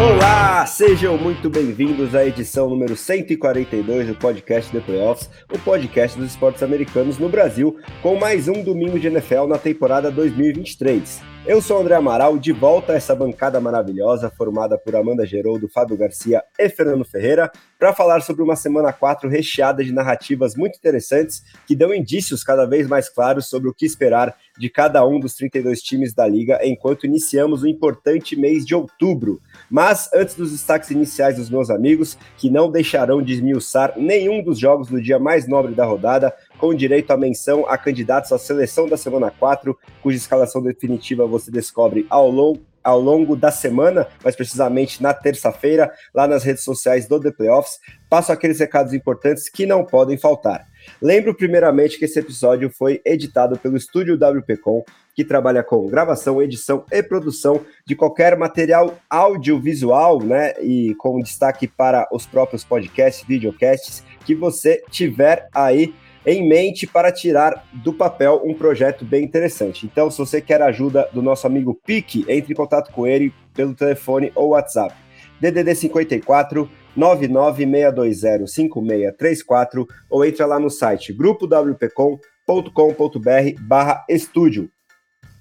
Olá, sejam muito bem-vindos à edição número 142 do podcast The Playoffs, o podcast dos esportes americanos no Brasil, com mais um domingo de NFL na temporada 2023. Eu sou o André Amaral, de volta a essa bancada maravilhosa formada por Amanda Geroldo, Fábio Garcia e Fernando Ferreira, para falar sobre uma semana 4 recheada de narrativas muito interessantes que dão indícios cada vez mais claros sobre o que esperar de cada um dos 32 times da liga enquanto iniciamos o importante mês de outubro. Mas antes dos destaques iniciais dos meus amigos, que não deixarão de esmiuçar nenhum dos jogos do dia mais nobre da rodada, com direito à menção a candidatos à seleção da semana 4, cuja escalação definitiva você descobre ao longo ao longo da semana, mais precisamente na terça-feira, lá nas redes sociais do The Playoffs, passo aqueles recados importantes que não podem faltar. Lembro primeiramente que esse episódio foi editado pelo estúdio WPcom, que trabalha com gravação, edição e produção de qualquer material audiovisual, né? E com destaque para os próprios podcasts, videocasts que você tiver aí em mente para tirar do papel um projeto bem interessante. Então, se você quer a ajuda do nosso amigo Pique, entre em contato com ele pelo telefone ou WhatsApp. DDD 54 996205634 ou entra lá no site grupowpcom.com.br/estúdio.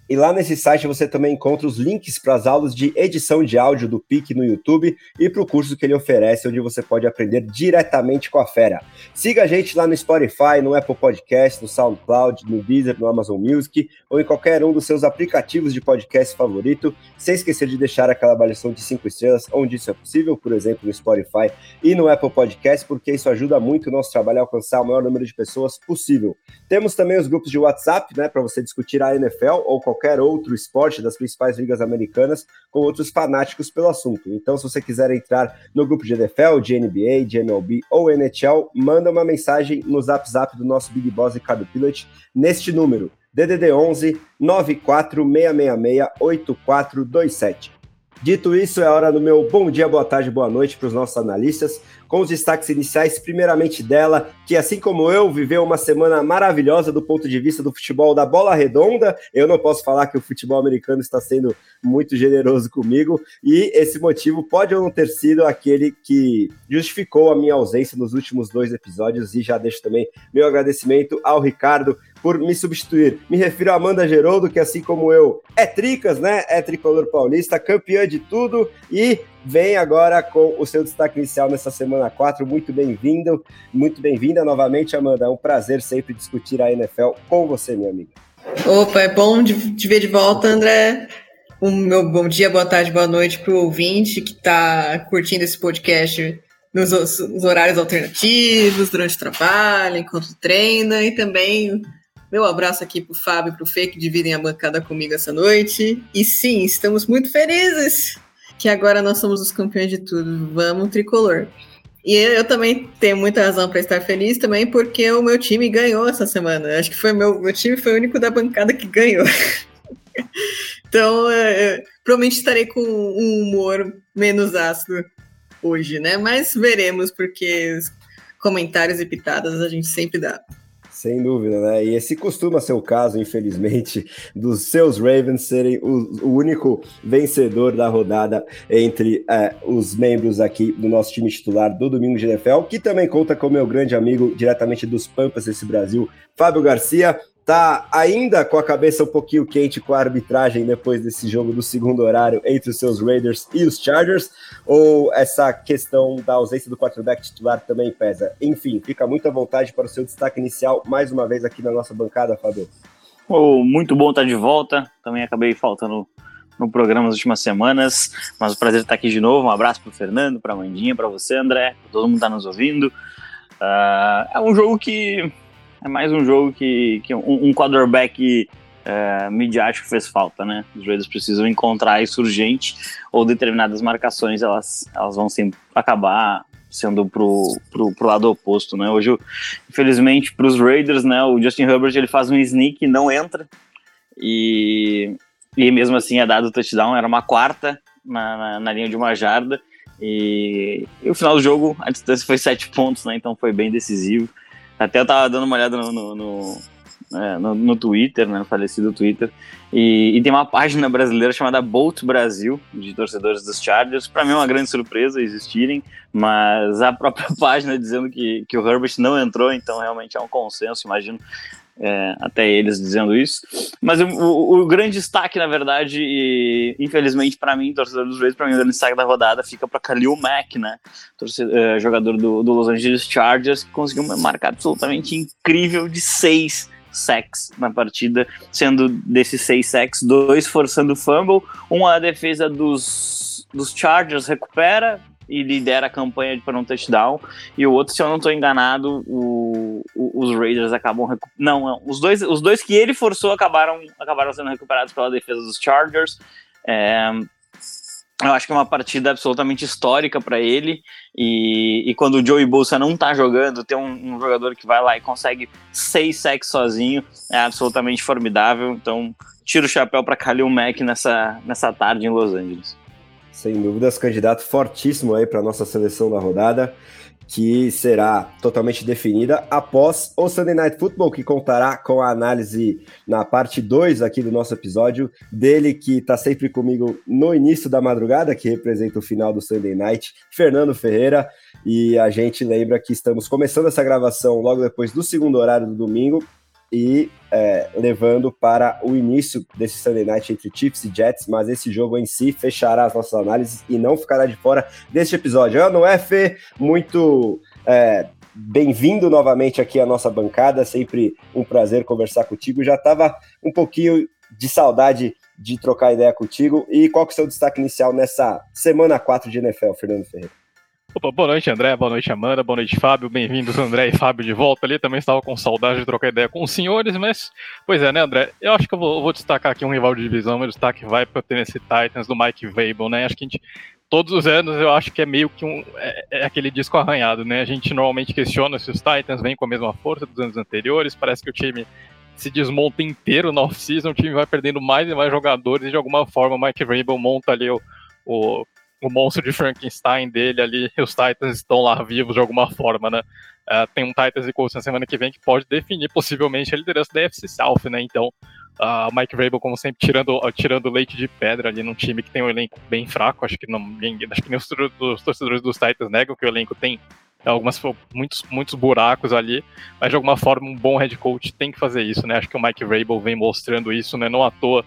E lá nesse site você também encontra os links para as aulas de edição de áudio do PIC no YouTube e para o curso que ele oferece, onde você pode aprender diretamente com a fera. Siga a gente lá no Spotify, no Apple Podcast, no SoundCloud, no Deezer, no Amazon Music ou em qualquer um dos seus aplicativos de podcast favorito, sem esquecer de deixar aquela avaliação de 5 estrelas onde isso é possível, por exemplo, no Spotify e no Apple Podcast, porque isso ajuda muito o nosso trabalho a alcançar o maior número de pessoas possível. Temos também os grupos de WhatsApp, né, para você discutir a NFL ou qualquer qualquer outro esporte das principais ligas americanas com outros fanáticos pelo assunto. Então, se você quiser entrar no grupo de NFL, de NBA, de MLB ou NHL, manda uma mensagem no Zap Zap do nosso Big Boss Ricardo Pilot neste número, DDD 11 94666 8427. Dito isso, é hora do meu bom dia, boa tarde, boa noite para os nossos analistas com os destaques iniciais, primeiramente dela, que assim como eu, viveu uma semana maravilhosa do ponto de vista do futebol da bola redonda. Eu não posso falar que o futebol americano está sendo muito generoso comigo, e esse motivo pode ou não ter sido aquele que justificou a minha ausência nos últimos dois episódios, e já deixo também meu agradecimento ao Ricardo por me substituir. Me refiro a Amanda Geroldo, que assim como eu, é tricas, né? É tricolor paulista, campeã de tudo e vem agora com o seu destaque inicial nessa semana 4. Muito bem-vindo, muito bem-vinda novamente, Amanda. É um prazer sempre discutir a NFL com você, minha amiga. Opa, é bom te ver de volta, André. Um meu bom dia, boa tarde, boa noite para o ouvinte que está curtindo esse podcast nos, nos, horários alternativos, durante o trabalho, enquanto treina, e também meu abraço aqui para o Fábio e para o Fê que dividem a bancada comigo essa noite. E sim, estamos muito felizes que agora nós somos os campeões de tudo. Vamos, tricolor. E eu também tenho muita razão para estar feliz também, porque o meu time ganhou essa semana. Acho que foi meu, meu time foi o único da bancada que ganhou. então, é, provavelmente estarei com um humor menos ácido hoje, né? Mas veremos, porque comentários e pitadas a gente sempre dá. Sem dúvida, né? E esse costuma ser o caso, infelizmente, dos seus Ravens serem o, o único vencedor da rodada entre é, os membros aqui do nosso time titular do Domingo de NFL, que também conta com meu grande amigo diretamente dos Pampas desse Brasil, Fábio Garcia tá ainda com a cabeça um pouquinho quente com a arbitragem depois desse jogo do segundo horário entre os seus Raiders e os Chargers? Ou essa questão da ausência do quarterback titular também pesa? Enfim, fica muito à vontade para o seu destaque inicial, mais uma vez aqui na nossa bancada, Fábio. Oh, muito bom estar de volta. Também acabei faltando no programa nas últimas semanas, mas o prazer estar aqui de novo. Um abraço para o Fernando, para a Mandinha, para você, André, todo mundo está nos ouvindo. Uh, é um jogo que é mais um jogo que, que um, um quarterback é, midiático fez falta, né? Os Raiders precisam encontrar isso urgente ou determinadas marcações elas, elas vão sempre acabar sendo pro, pro, pro lado oposto, né? Hoje, infelizmente, para os Raiders, né, o Justin Herbert ele faz um sneak e não entra, e, e mesmo assim é dado o touchdown, era uma quarta na, na, na linha de uma jarda, e, e, o final do jogo, a distância foi sete pontos, né? Então foi bem decisivo. Até eu tava dando uma olhada no, no, no, é, no, no Twitter, né? No falecido Twitter. E, e, tem uma página brasileira chamada Bolt Brasil, de torcedores dos Chargers. Para mim é uma grande surpresa existirem, mas a própria página dizendo que, que o Herbert não entrou, então realmente é um consenso, imagino, é, até eles dizendo isso. Mas o, o, grande destaque, na verdade, e infelizmente para mim, torcedor dos Raiders, para mim o grande destaque da rodada fica para Khalil Mack, né? Torcedor, é, jogador do, do, Los Angeles Chargers, que conseguiu uma marca absolutamente incrível de seis sacks na partida, sendo desses seis sacks, dois forçando fumble, uma a defesa dos, dos Chargers recupera, e lidera a campanha para um touchdown. E o outro, se eu não estou enganado, o, o, os Raiders acabam. Não, não, os dois, os dois que ele forçou acabaram, acabaram sendo recuperados pela defesa dos Chargers. É, eu acho que é uma partida absolutamente histórica para ele. E, e, quando o Joey Bolsa não tá jogando, ter um, um, jogador que vai lá e consegue seis sacks sozinho é absolutamente formidável. Então, tiro o chapéu para Khalil Mack nessa, nessa tarde em Los Angeles sem dúvidas, candidato fortíssimo aí para nossa seleção da rodada, que será totalmente definida após o Sunday Night Football, que contará com a análise na parte 2 aqui do nosso episódio, dele que está sempre comigo no início da madrugada, que representa o final do Sunday Night, Fernando Ferreira, e a gente lembra que estamos começando essa gravação logo depois do segundo horário do domingo, e é, levando para o início desse Sunday Night entre Chiefs e Jets, mas esse jogo em si fechará as nossas análises e não ficará de fora deste episódio. Eu, não é, Fê? Muito é, bem-vindo novamente aqui à nossa bancada, sempre um prazer conversar contigo. Já estava um pouquinho de saudade de trocar ideia contigo. E qual que é o seu destaque inicial nessa semana 4 de NFL, Fernando Ferreira? Opa, boa noite, André. Boa noite, Amanda. Boa noite, Fábio. Bem-vindos, André e Fábio, de volta ali. Também estava com saudade de trocar ideia com os senhores, mas, pois é, né, André? Eu acho que eu vou, eu vou destacar aqui um rival de divisão. Meu destaque vai para o Tennessee Titans do Mike Vrabel, né? Acho que a gente, todos os anos, eu acho que é meio que um. É, é aquele disco arranhado, né? A gente normalmente questiona se os Titans vêm com a mesma força dos anos anteriores. Parece que o time se desmonta inteiro na off-season, o time vai perdendo mais e mais jogadores e de alguma forma o Mike Vrabel monta ali o, o o monstro de Frankenstein dele ali, os Titans estão lá vivos de alguma forma, né? Uh, tem um Titans e Colts na semana que vem que pode definir possivelmente a liderança da FC South, né? Então, uh, Mike Vrabel, como sempre, tirando, uh, tirando leite de pedra ali num time que tem um elenco bem fraco, acho que, não, acho que nem os, os torcedores dos Titans negam que o elenco tem algumas muitos, muitos buracos ali, mas de alguma forma um bom head coach tem que fazer isso, né? Acho que o Mike Vrabel vem mostrando isso, né? Não à toa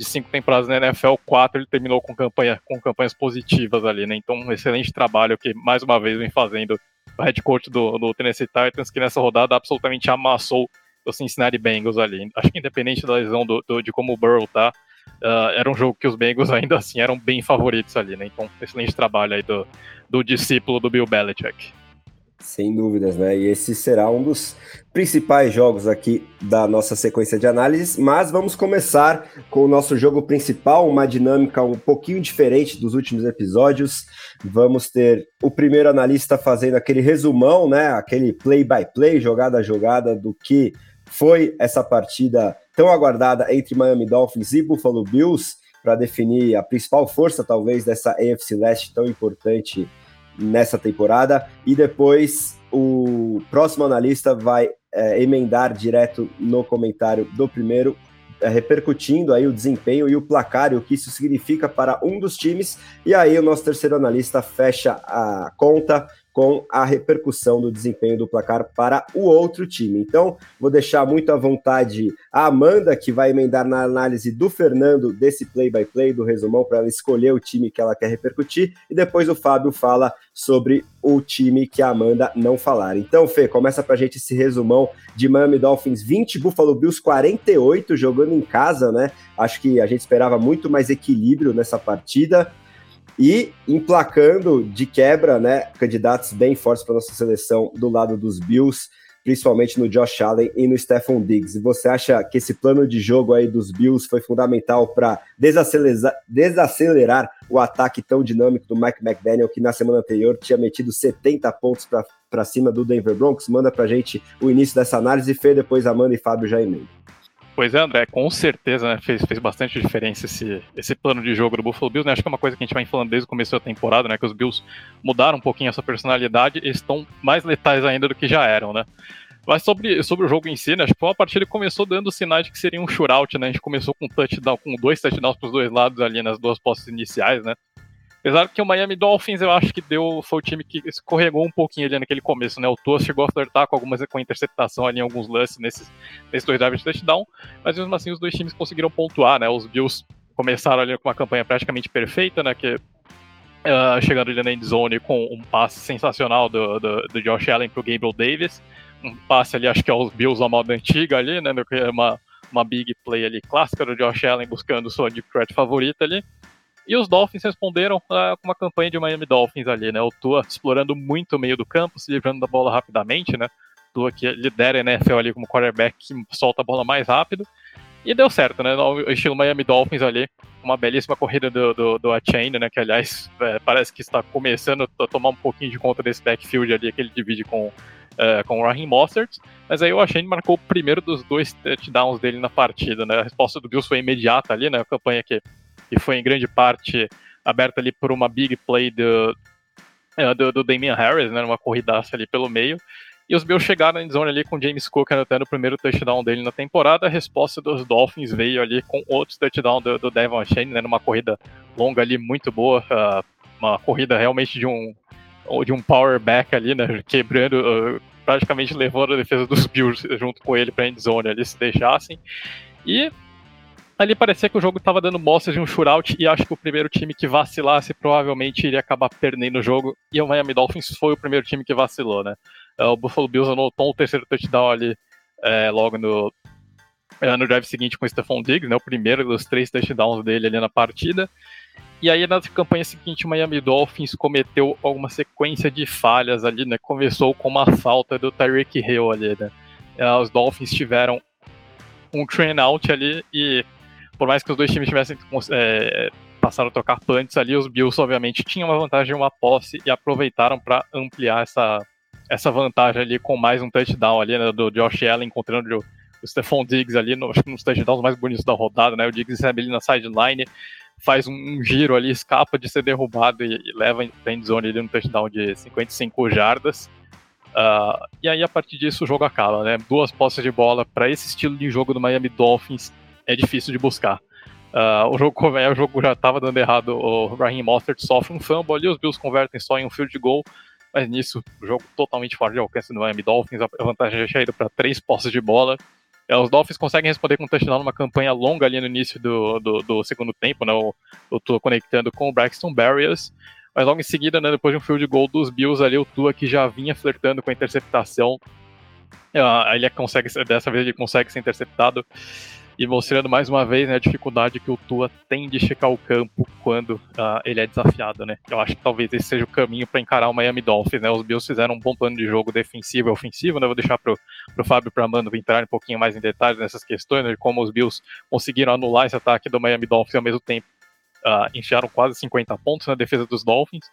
de cinco temporadas na NFL, quatro ele terminou com, campanha, com campanhas positivas ali, né? Então, um excelente trabalho que, mais uma vez, vem fazendo o head coach do, do Tennessee Titans, que nessa rodada absolutamente amassou o Cincinnati Bengals ali. Acho que independente da lesão do, do de como o Burrow tá, uh, era um jogo que os Bengals ainda assim eram bem favoritos ali, né? Então, excelente trabalho aí do, do discípulo do Bill Belichick. Sem dúvidas, né? E esse será um dos principais jogos aqui da nossa sequência de análises, mas vamos começar com o nosso jogo principal, uma dinâmica um pouquinho diferente dos últimos episódios. Vamos ter o primeiro analista fazendo aquele resumão, né? Aquele play by play, jogada a jogada do que foi essa partida tão aguardada entre Miami Dolphins e Buffalo Bills para definir a principal força talvez dessa AFC Leste tão importante nessa temporada. E depois o próximo analista vai é, emendar direto no comentário do primeiro, é, repercutindo aí o desempenho e o placar e o que isso significa para um dos times. E aí o nosso terceiro analista fecha a conta com a repercussão do desempenho do placar para o outro time. Então, vou deixar muito à vontade a Amanda, que vai emendar na análise do Fernando desse play-by-play, -play, do resumão, para ela escolher o time que ela quer repercutir, e depois o Fábio fala sobre o time que a Amanda não falar. Então, Fê, começa para a gente esse resumão de Miami Dolphins 20, Buffalo Bills 48, jogando em casa, né? Acho que a gente esperava muito mais equilíbrio nessa partida e emplacando de quebra, né, candidatos bem fortes para nossa seleção do lado dos Bills. principalmente no Josh Allen e no Stephon Diggs. E você acha que esse plano de jogo aí dos Bills foi fundamental para desacelerar, desacelerar o ataque tão dinâmico do Mike McDaniel, que na semana anterior tinha metido 70 pontos para cima do Denver Broncos? Manda para gente o início dessa análise, Fê, depois Amanda e Fábio já emendam. Pois é, André, com certeza né, fez, fez bastante diferença esse, esse plano de jogo do Buffalo Bills. Né? Acho que é uma coisa que a gente vai falando desde o começo da temporada, né? Que os Bills mudaram um pouquinho a sua personalidade e estão mais letais ainda do que já eram, né? Mas sobre, sobre o jogo em si, né? Acho que foi uma partida que começou dando sinais de que seria um shootout, né? A gente começou com touchdown, com dois touchdowns para os dois lados ali nas duas posses iniciais, né? Apesar que o Miami Dolphins eu acho que deu foi o time que escorregou um pouquinho ali naquele começo, né? O Tua chegou a flertar com algumas com interceptação ali em alguns lances nesses, nesses dois drives de touchdown, mas mesmo assim os dois times conseguiram pontuar, né? Os Bills começaram ali com uma campanha praticamente perfeita, né? Que uh, chegando ali na end zone com um passe sensacional do, do, do Josh Allen pro Gabriel Davis, um passe ali acho que aos Bills a moda antiga ali, né? Uma uma big play ali clássica do Josh Allen buscando sua deep threat favorita ali. E os Dolphins responderam uh, com uma campanha de Miami Dolphins ali, né? O Tua explorando muito o meio do campo, se livrando da bola rapidamente, né? Tua que lidera a NFL ali como quarterback que solta a bola mais rápido. E deu certo, né? No estilo Miami Dolphins ali, uma belíssima corrida do, do, do Achain, né? Que aliás é, parece que está começando a tomar um pouquinho de conta desse backfield ali que ele divide com, uh, com o Raheem Mostert. Mas aí o Achain marcou o primeiro dos dois touchdowns dele na partida, né? A resposta do Bills foi imediata ali, né? A campanha que e foi em grande parte aberta ali por uma big play do, é, do, do Damian Harris, né, uma corridaça ali pelo meio. E os Bills chegaram em zona ali com James Cook anotando o primeiro touchdown dele na temporada. A resposta dos Dolphins veio ali com outro touchdown do, do Devon Shane, né, numa corrida longa ali muito boa, uh, uma corrida realmente de um de um power back ali, né, quebrando, uh, praticamente levando a defesa dos Bills junto com ele para end zone ali se deixassem. E ali parecia que o jogo estava dando mostras de um shootout e acho que o primeiro time que vacilasse provavelmente iria acabar perdendo o jogo. E o Miami Dolphins foi o primeiro time que vacilou, né? É, o Buffalo Bills anotou o terceiro touchdown ali é, logo no, é, no drive seguinte com o Stephon Diggs, né? O primeiro dos três touchdowns dele ali na partida. E aí na campanha seguinte o Miami Dolphins cometeu alguma sequência de falhas ali, né? Começou com uma falta do Tyreek Hill ali, né? É, os Dolphins tiveram um train out ali e por mais que os dois times tivessem é, passaram a trocar punts ali, os Bills obviamente tinham uma vantagem uma posse e aproveitaram para ampliar essa, essa vantagem ali com mais um touchdown ali né, do Josh Allen encontrando o, o Stephon Diggs ali, no, acho que nos touchdowns mais bonitos da rodada, né? O Diggs recebe ali na sideline, faz um, um, giro ali, escapa de ser derrubado e, e leva em zone ali no touchdown de 55 jardas. Uh, e aí, a partir disso, o jogo acaba, né? Duas posses de bola para esse estilo de jogo do Miami Dolphins é difícil de buscar. Uh, o jogo o jogo já estava dando errado, o Raheem Mostert sofre um fumble ali, os Bills convertem só em um field goal, mas nisso, o jogo totalmente fora de alcance do Miami Dolphins, a vantagem já tinha ido para três posses de bola. É, os Dolphins conseguem responder com um touchdown numa campanha longa ali no início do, do, do segundo tempo, né? Eu, eu conectando com o Braxton Barriers, mas logo em seguida, né, depois de um field goal dos Bills ali, o Tua que já vinha flertando com a interceptação, uh, ele consegue, dessa vez ele consegue ser interceptado e mostrando mais uma vez né, a dificuldade que o Tua tem de checar o campo quando uh, ele é desafiado, né? Eu acho que talvez esse seja o caminho para encarar o Miami Dolphins, né? Os Bills fizeram um bom plano de jogo defensivo e ofensivo, né? Vou deixar pro, pro Fábio e pro Amando entrar um pouquinho mais em detalhes nessas questões, né, de como os Bills conseguiram anular esse ataque do Miami Dolphins ao mesmo tempo uh, enfiaram quase 50 pontos na defesa dos Dolphins,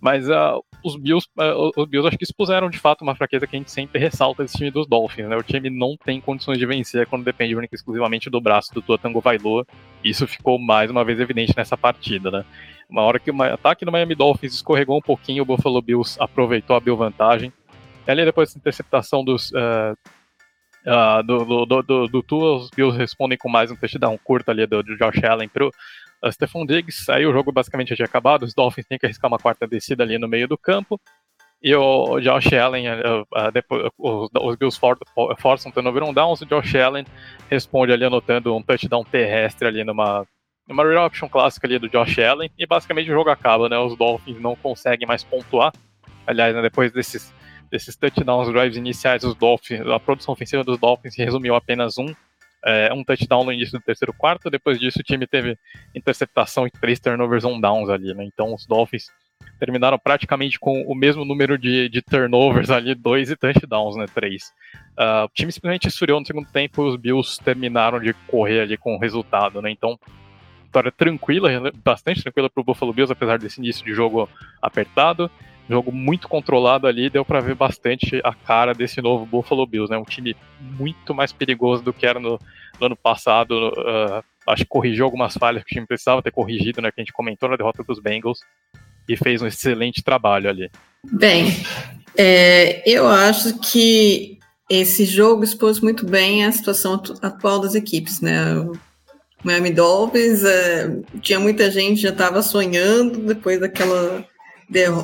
mas uh, os, Bills, uh, os Bills acho que expuseram de fato uma fraqueza que a gente sempre ressalta desse time dos Dolphins, né? O time não tem condições de vencer quando depende única exclusivamente do braço do Tua Tango Vailoa, isso ficou mais uma vez evidente nessa partida, né? Uma hora que o ataque do Miami Dolphins escorregou um pouquinho, o Buffalo Bills aproveitou a Bill vantagem. E ali depois dessa interceptação dos, uh, uh, do, do, do, do, Tua, os Bills respondem com mais um touchdown curto ali do, do Josh Allen pro, Uh, Stephon Diggs, aí o jogo basicamente já tinha acabado, os Dolphins têm que arriscar uma quarta descida ali no meio do campo, e o Josh Allen, uh, uh, depois, os, os Bills for, forçam um turnover on downs, o Josh Allen responde ali anotando um touchdown terrestre ali numa, numa real option clássica ali do Josh Allen, e basicamente o jogo acaba, né, os Dolphins não conseguem mais pontuar, aliás, né, depois desses, desses touchdowns, drives iniciais, os Dolphins, a produção ofensiva dos Dolphins se resumiu apenas um, é, um touchdown no início do terceiro quarto. Depois disso, o time teve interceptação e três turnovers on downs ali, né? Então os Dolphins terminaram praticamente com o mesmo número de, de turnovers ali, dois e touchdowns, né, três. Uh, o time simplesmente esfriou no segundo tempo e os Bills terminaram de correr ali com o resultado, né, então vitória tranquila, bastante tranquila para o Buffalo Bills, apesar desse início de jogo apertado. Jogo muito controlado ali, deu para ver bastante a cara desse novo Buffalo Bills, né? Um time muito mais perigoso do que era no, no ano passado. Uh, acho que corrigiu algumas falhas que o time precisava ter corrigido, né? Que a gente comentou na derrota dos Bengals e fez um excelente trabalho ali. Bem, é, eu acho que esse jogo expôs muito bem a situação atual das equipes, né? O Miami Dolphins, é, tinha muita gente já estava sonhando depois daquela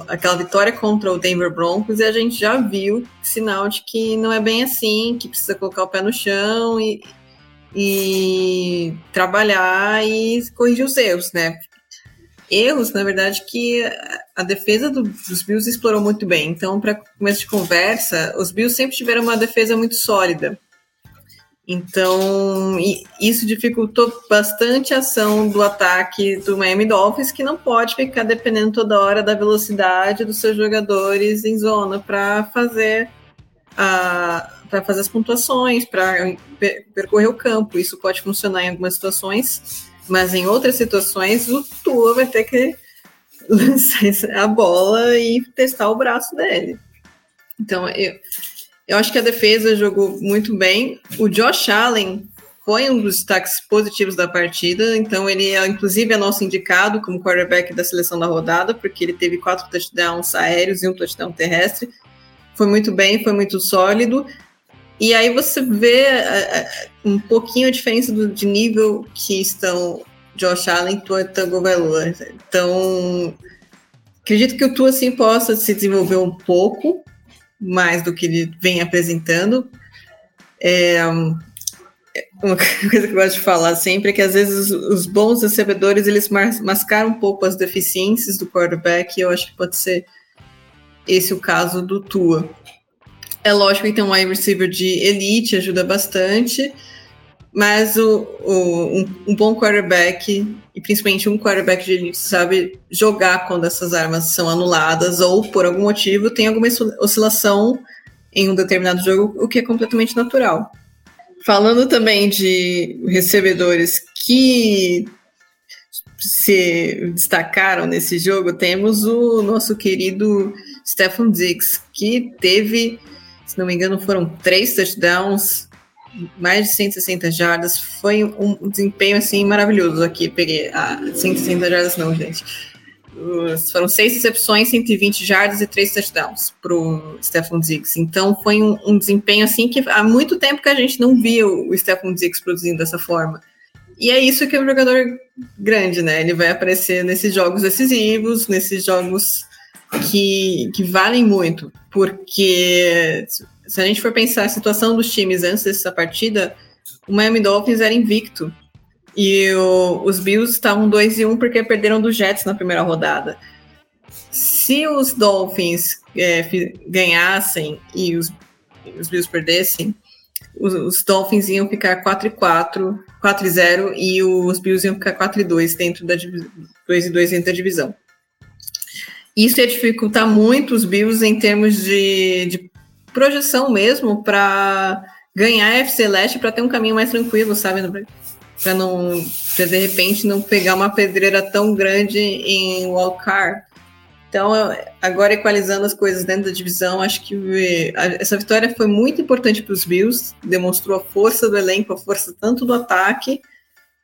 aquela vitória contra o Denver Broncos e a gente já viu sinal de que não é bem assim, que precisa colocar o pé no chão e, e trabalhar e corrigir os erros, né? Erros, na verdade, que a defesa do, dos Bills explorou muito bem. Então, para começo de conversa, os Bills sempre tiveram uma defesa muito sólida. Então, isso dificultou bastante a ação do ataque do Miami Dolphins, que não pode ficar dependendo toda hora da velocidade dos seus jogadores em zona para fazer para fazer as pontuações, para percorrer o campo. Isso pode funcionar em algumas situações, mas em outras situações o Tua vai ter que lançar a bola e testar o braço dele. Então, eu, eu acho que a defesa jogou muito bem. O Josh Allen foi um dos destaques positivos da partida, então ele é inclusive é nosso indicado como quarterback da seleção da rodada, porque ele teve quatro touchdowns aéreos e um touchdown terrestre. Foi muito bem, foi muito sólido. E aí você vê uh, um pouquinho a diferença do, de nível que estão Josh Allen e Tango Veloa. Então, acredito que o Tua assim possa se desenvolver um pouco, mais do que ele vem apresentando. É, uma coisa que eu gosto de falar sempre é que às vezes os bons recebedores eles mascaram um pouco as deficiências do quarterback e eu acho que pode ser esse o caso do Tua. É lógico que tem um wide receiver de elite, ajuda bastante, mas o, o um, um, bom quarterback, e principalmente um quarterback de elite, sabe jogar quando essas armas são anuladas ou, por algum motivo, tem alguma oscilação em um determinado jogo, o que é completamente natural. Falando também de recebedores que se destacaram nesse jogo, temos o nosso querido Stefan Diggs, que teve, se não me engano, foram três touchdowns, mais de 160 jardas. Foi um desempenho assim maravilhoso aqui. Peguei ah, 160 jardas, não, gente. foram seis recepções, 120 jardas e três touchdowns para o Stephon Diggs. Então foi um, um, desempenho assim que há muito tempo que a gente não via o Stephon Diggs produzindo dessa forma. E é isso que é um jogador grande, né? Ele vai aparecer nesses jogos decisivos, nesses jogos que, que valem muito, porque se a gente for pensar a situação dos times antes dessa partida, o Miami Dolphins era invicto. E o, os Bills estavam 2 e 1 um porque perderam do Jets na primeira rodada. Se os Dolphins é, ganhassem e os, os Bills perdessem, os, os, Dolphins iam ficar 4 e 4, 4 e 0 e os Bills iam ficar 4 e 2 dentro da 2 e 2 dentro da divisão. Isso ia dificultar muito os Bills em termos de, de projeção mesmo para ganhar a FC Leste para ter um caminho mais tranquilo, sabe? Para não, pra de repente não pegar uma pedreira tão grande em Wildcard. Então, agora equalizando as coisas dentro da divisão, acho que essa vitória foi muito importante para os Bills, demonstrou a força do elenco, a força tanto do ataque,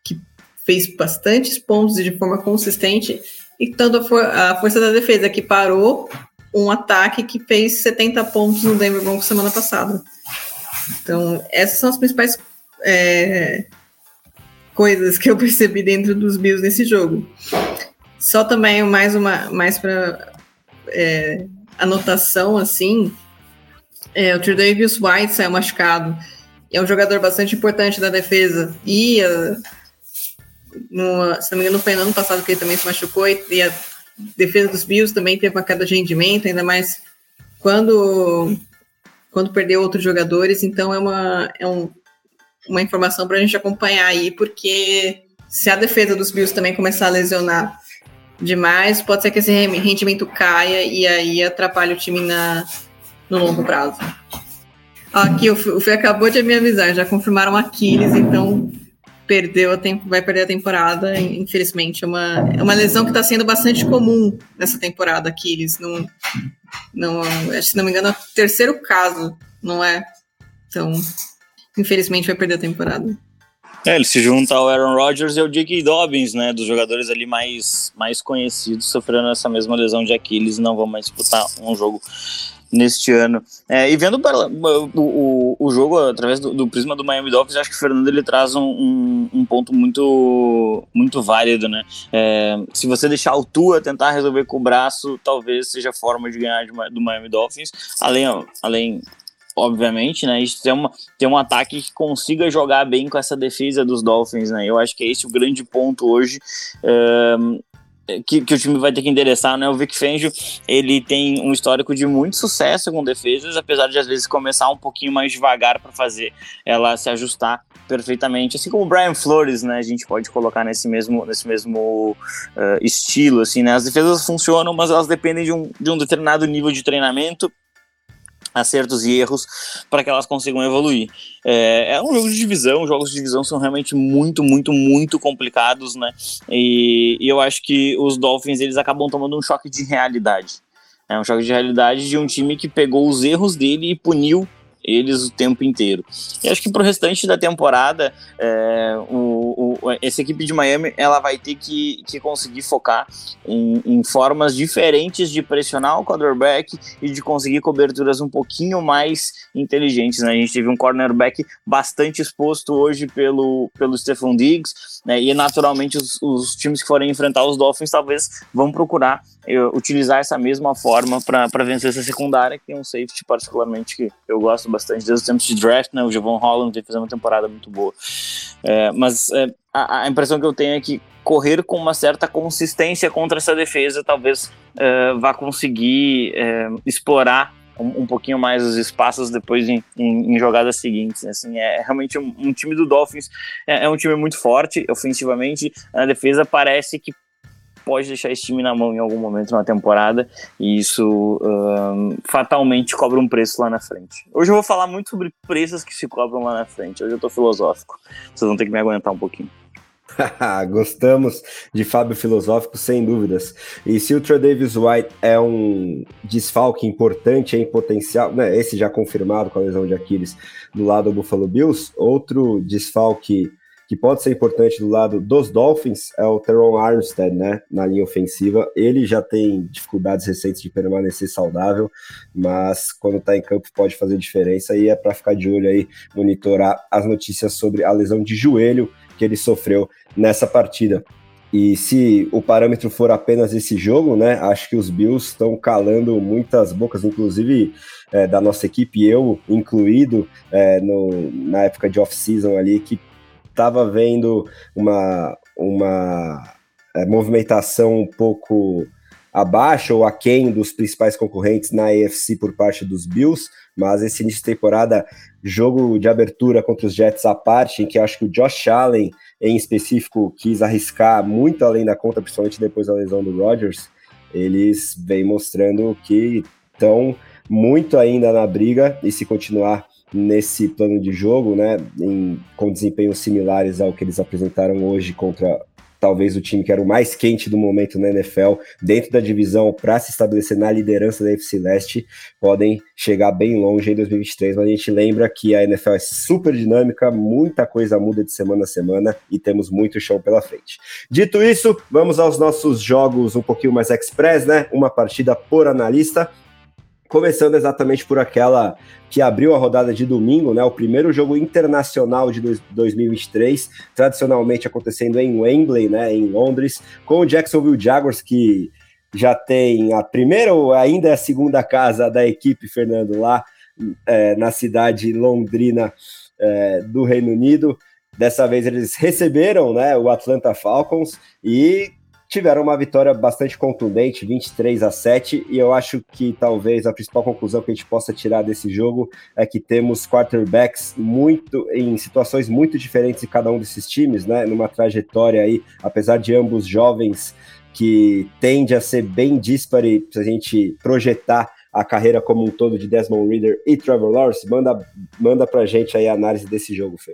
que fez bastantes pontos de forma consistente, e tanto a, for a força da defesa, que parou um ataque que fez 70 pontos no Denver Broncos semana passada. Então, essas são as principais é, coisas que eu percebi dentro dos Bills nesse jogo. Só também mais uma mais para é, anotação assim, é, o Tredavious White saiu machucado. É um jogador bastante importante da defesa e uh, no, se não me engano foi no ano passado que ele também se machucou e, e defesa dos Bills também teve uma queda de rendimento, ainda mais quando, quando perdeu outros jogadores. Então é uma, é um, uma informação para a gente acompanhar aí, porque se a defesa dos Bills também começar a lesionar demais, pode ser que esse rendimento caia e aí atrapalhe o time na, no longo prazo. Aqui o Fê acabou de me avisar, já confirmaram Aquiles, então perdeu tempo, vai perder a temporada, infelizmente. É uma, é uma lesão que está sendo bastante comum nessa temporada, Aquiles. Não, não, se não me engano, é o terceiro caso, não é? Então, infelizmente, vai perder a temporada. É, ele se junta ao Aaron Rodgers e ao J.K. Dobbins, né? Dos jogadores ali mais, mais conhecidos, sofrendo essa mesma lesão de Aquiles, não vão mais disputar um jogo neste ano. É, e vendo o, o, o, jogo através do, do, prisma do Miami Dolphins, acho que o Fernando ele traz um, um, um ponto muito, muito válido, né? É, se você deixar o Tua tentar resolver com o braço, talvez seja a forma de ganhar de, do Miami Dolphins, além, além obviamente, né? Isso ter, uma, ter um ataque que consiga jogar bem com essa defesa dos Dolphins, né? Eu acho que é esse o grande ponto hoje. Um, que, que, o time vai ter que endereçar, né? O Vic Fangio, ele tem um histórico de muito sucesso com defesas, apesar de às vezes começar um pouquinho mais devagar para fazer ela se ajustar perfeitamente, assim como o Brian Flores, né? A gente pode colocar nesse mesmo, nesse mesmo uh, estilo, assim, né? As defesas funcionam, mas elas dependem de um, de um determinado nível de treinamento acertos e erros para que elas consigam evoluir. É, é, um jogo de divisão, jogos de divisão são realmente muito, muito, muito complicados, né? E, e, eu acho que os Dolphins eles acabam tomando um choque de realidade. É um choque de realidade de um time que pegou os erros dele e puniu eles o tempo inteiro. E acho que para o restante da temporada, é, o, o, essa equipe de Miami ela vai ter que, que conseguir focar em, em, formas diferentes de pressionar o quarterback e de conseguir coberturas um pouquinho mais inteligentes. Né? A gente teve um cornerback bastante exposto hoje pelo, pelo Stephon Diggs, né? e naturalmente os, os times que forem enfrentar os Dolphins talvez vão procurar utilizar essa mesma forma para vencer essa secundária, que é um safety particularmente que eu gosto bastante desde os tempos de draft, né? O Javon Holland fazendo uma temporada muito boa. É, mas é, a, a, impressão que eu tenho é que correr com uma certa consistência contra essa defesa talvez é, vá conseguir é, explorar um, pouquinho mais os espaços depois em, em, em jogadas seguintes. Assim, é realmente um, um time do Dolphins é, é, um time muito forte ofensivamente. A defesa parece que pode deixar esse time na mão em algum momento na temporada e isso um, fatalmente cobra um preço lá na frente. Hoje eu vou falar muito sobre preços que se cobram lá na frente. Hoje eu tô filosófico. Vocês vão ter que me aguentar um pouquinho. Gostamos de Fábio Filosófico, sem dúvidas. E se o Trey Davis White é um desfalque importante em potencial, né, esse já confirmado com a lesão de Aquiles do lado do Buffalo Bills, outro desfalque que pode ser importante do lado dos Dolphins é o Teron Armstead, né, na linha ofensiva. Ele já tem dificuldades recentes de permanecer saudável, mas quando está em campo pode fazer diferença e é para ficar de olho aí, monitorar as notícias sobre a lesão de joelho que ele sofreu nessa partida. E se o parâmetro for apenas esse jogo, né, acho que os Bills estão calando muitas bocas, inclusive é, da nossa equipe, eu incluído, é, no, na época de off-season ali, que estava vendo uma, uma é, movimentação um pouco abaixo ou aquém dos principais concorrentes na AFC por parte dos Bills, mas esse início de temporada, jogo de abertura contra os Jets à parte, em que acho que o Josh Allen, em específico, quis arriscar muito além da conta, principalmente depois da lesão do Rodgers, eles vêm mostrando que estão muito ainda na briga e se continuar nesse plano de jogo, né, em, com desempenhos similares ao que eles apresentaram hoje contra talvez o time que era o mais quente do momento na NFL, dentro da divisão, para se estabelecer na liderança da FC Leste, podem chegar bem longe em 2023. Mas a gente lembra que a NFL é super dinâmica, muita coisa muda de semana a semana e temos muito chão pela frente. Dito isso, vamos aos nossos jogos um pouquinho mais express, né? Uma partida por analista. Começando exatamente por aquela que abriu a rodada de domingo, né? O primeiro jogo internacional de 2023, tradicionalmente acontecendo em Wembley, né? Em Londres, com o Jacksonville Jaguars, que já tem a primeira ou ainda é a segunda casa da equipe, Fernando, lá é, na cidade londrina é, do Reino Unido. Dessa vez eles receberam né, o Atlanta Falcons e tiveram uma vitória bastante contundente, 23 a 7, e eu acho que talvez a principal conclusão que a gente possa tirar desse jogo é que temos quarterbacks muito em situações muito diferentes de cada um desses times, né? Numa trajetória aí, apesar de ambos jovens, que tende a ser bem dispare se a gente projetar a carreira como um todo de Desmond Reader e Trevor Lawrence? Manda, manda pra gente aí a análise desse jogo, Fê.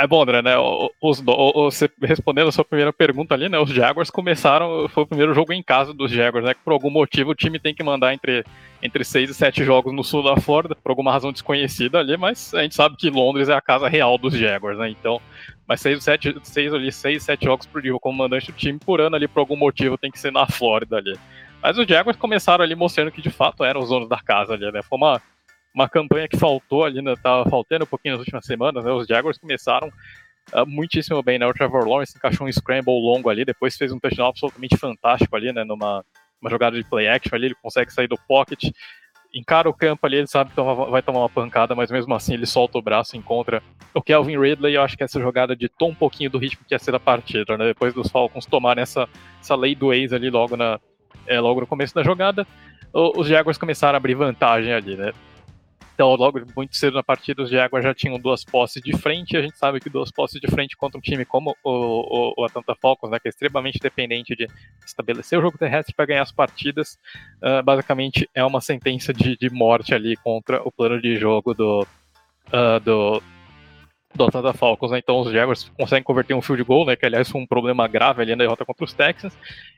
É bom, André, né? Os, os, respondendo a sua primeira pergunta ali, né? Os Jaguars começaram, foi o primeiro jogo em casa dos Jaguars, né? Que por algum motivo o time tem que mandar entre, entre seis e sete jogos no sul da Flórida, por alguma razão desconhecida ali, mas a gente sabe que Londres é a casa real dos Jaguars, né? Então, mas seis, sete, seis ali, seis, sete jogos por dia como mandante do time por ano ali, por algum motivo, tem que ser na Flórida ali. Mas os Jaguars começaram ali mostrando que de fato eram os donos da casa ali, né? Foi uma uma campanha que faltou ali, né, tava faltando um pouquinho nas últimas semanas, né, os Jaguars começaram uh, muitíssimo bem, né, o Trevor Lawrence encaixou um scramble longo ali, depois fez um touchdown absolutamente fantástico ali, né, numa uma jogada de play action ali, ele consegue sair do pocket, encara o campo ali, ele sabe que vai tomar uma pancada, mas mesmo assim ele solta o braço e encontra o Kelvin Ridley, eu acho que essa jogada ditou um pouquinho do ritmo que ia ser da partida, né, depois dos Falcons tomarem essa, essa lei do ex ali logo, na, é, logo no começo da jogada, os Jaguars começaram a abrir vantagem ali, né, então, logo muito cedo na partida, os Jaguars já tinham duas posses de frente. A gente sabe que duas posses de frente contra um time como o, o, o Atlanta Falcons, né, que é extremamente dependente de estabelecer o jogo terrestre para ganhar as partidas, uh, basicamente é uma sentença de, de, morte ali contra o plano de jogo do, uh, do, do Atlanta Falcons, né? Então os Jaguars conseguem converter um field goal, né? Que aliás foi um problema grave ali na derrota contra os Texans.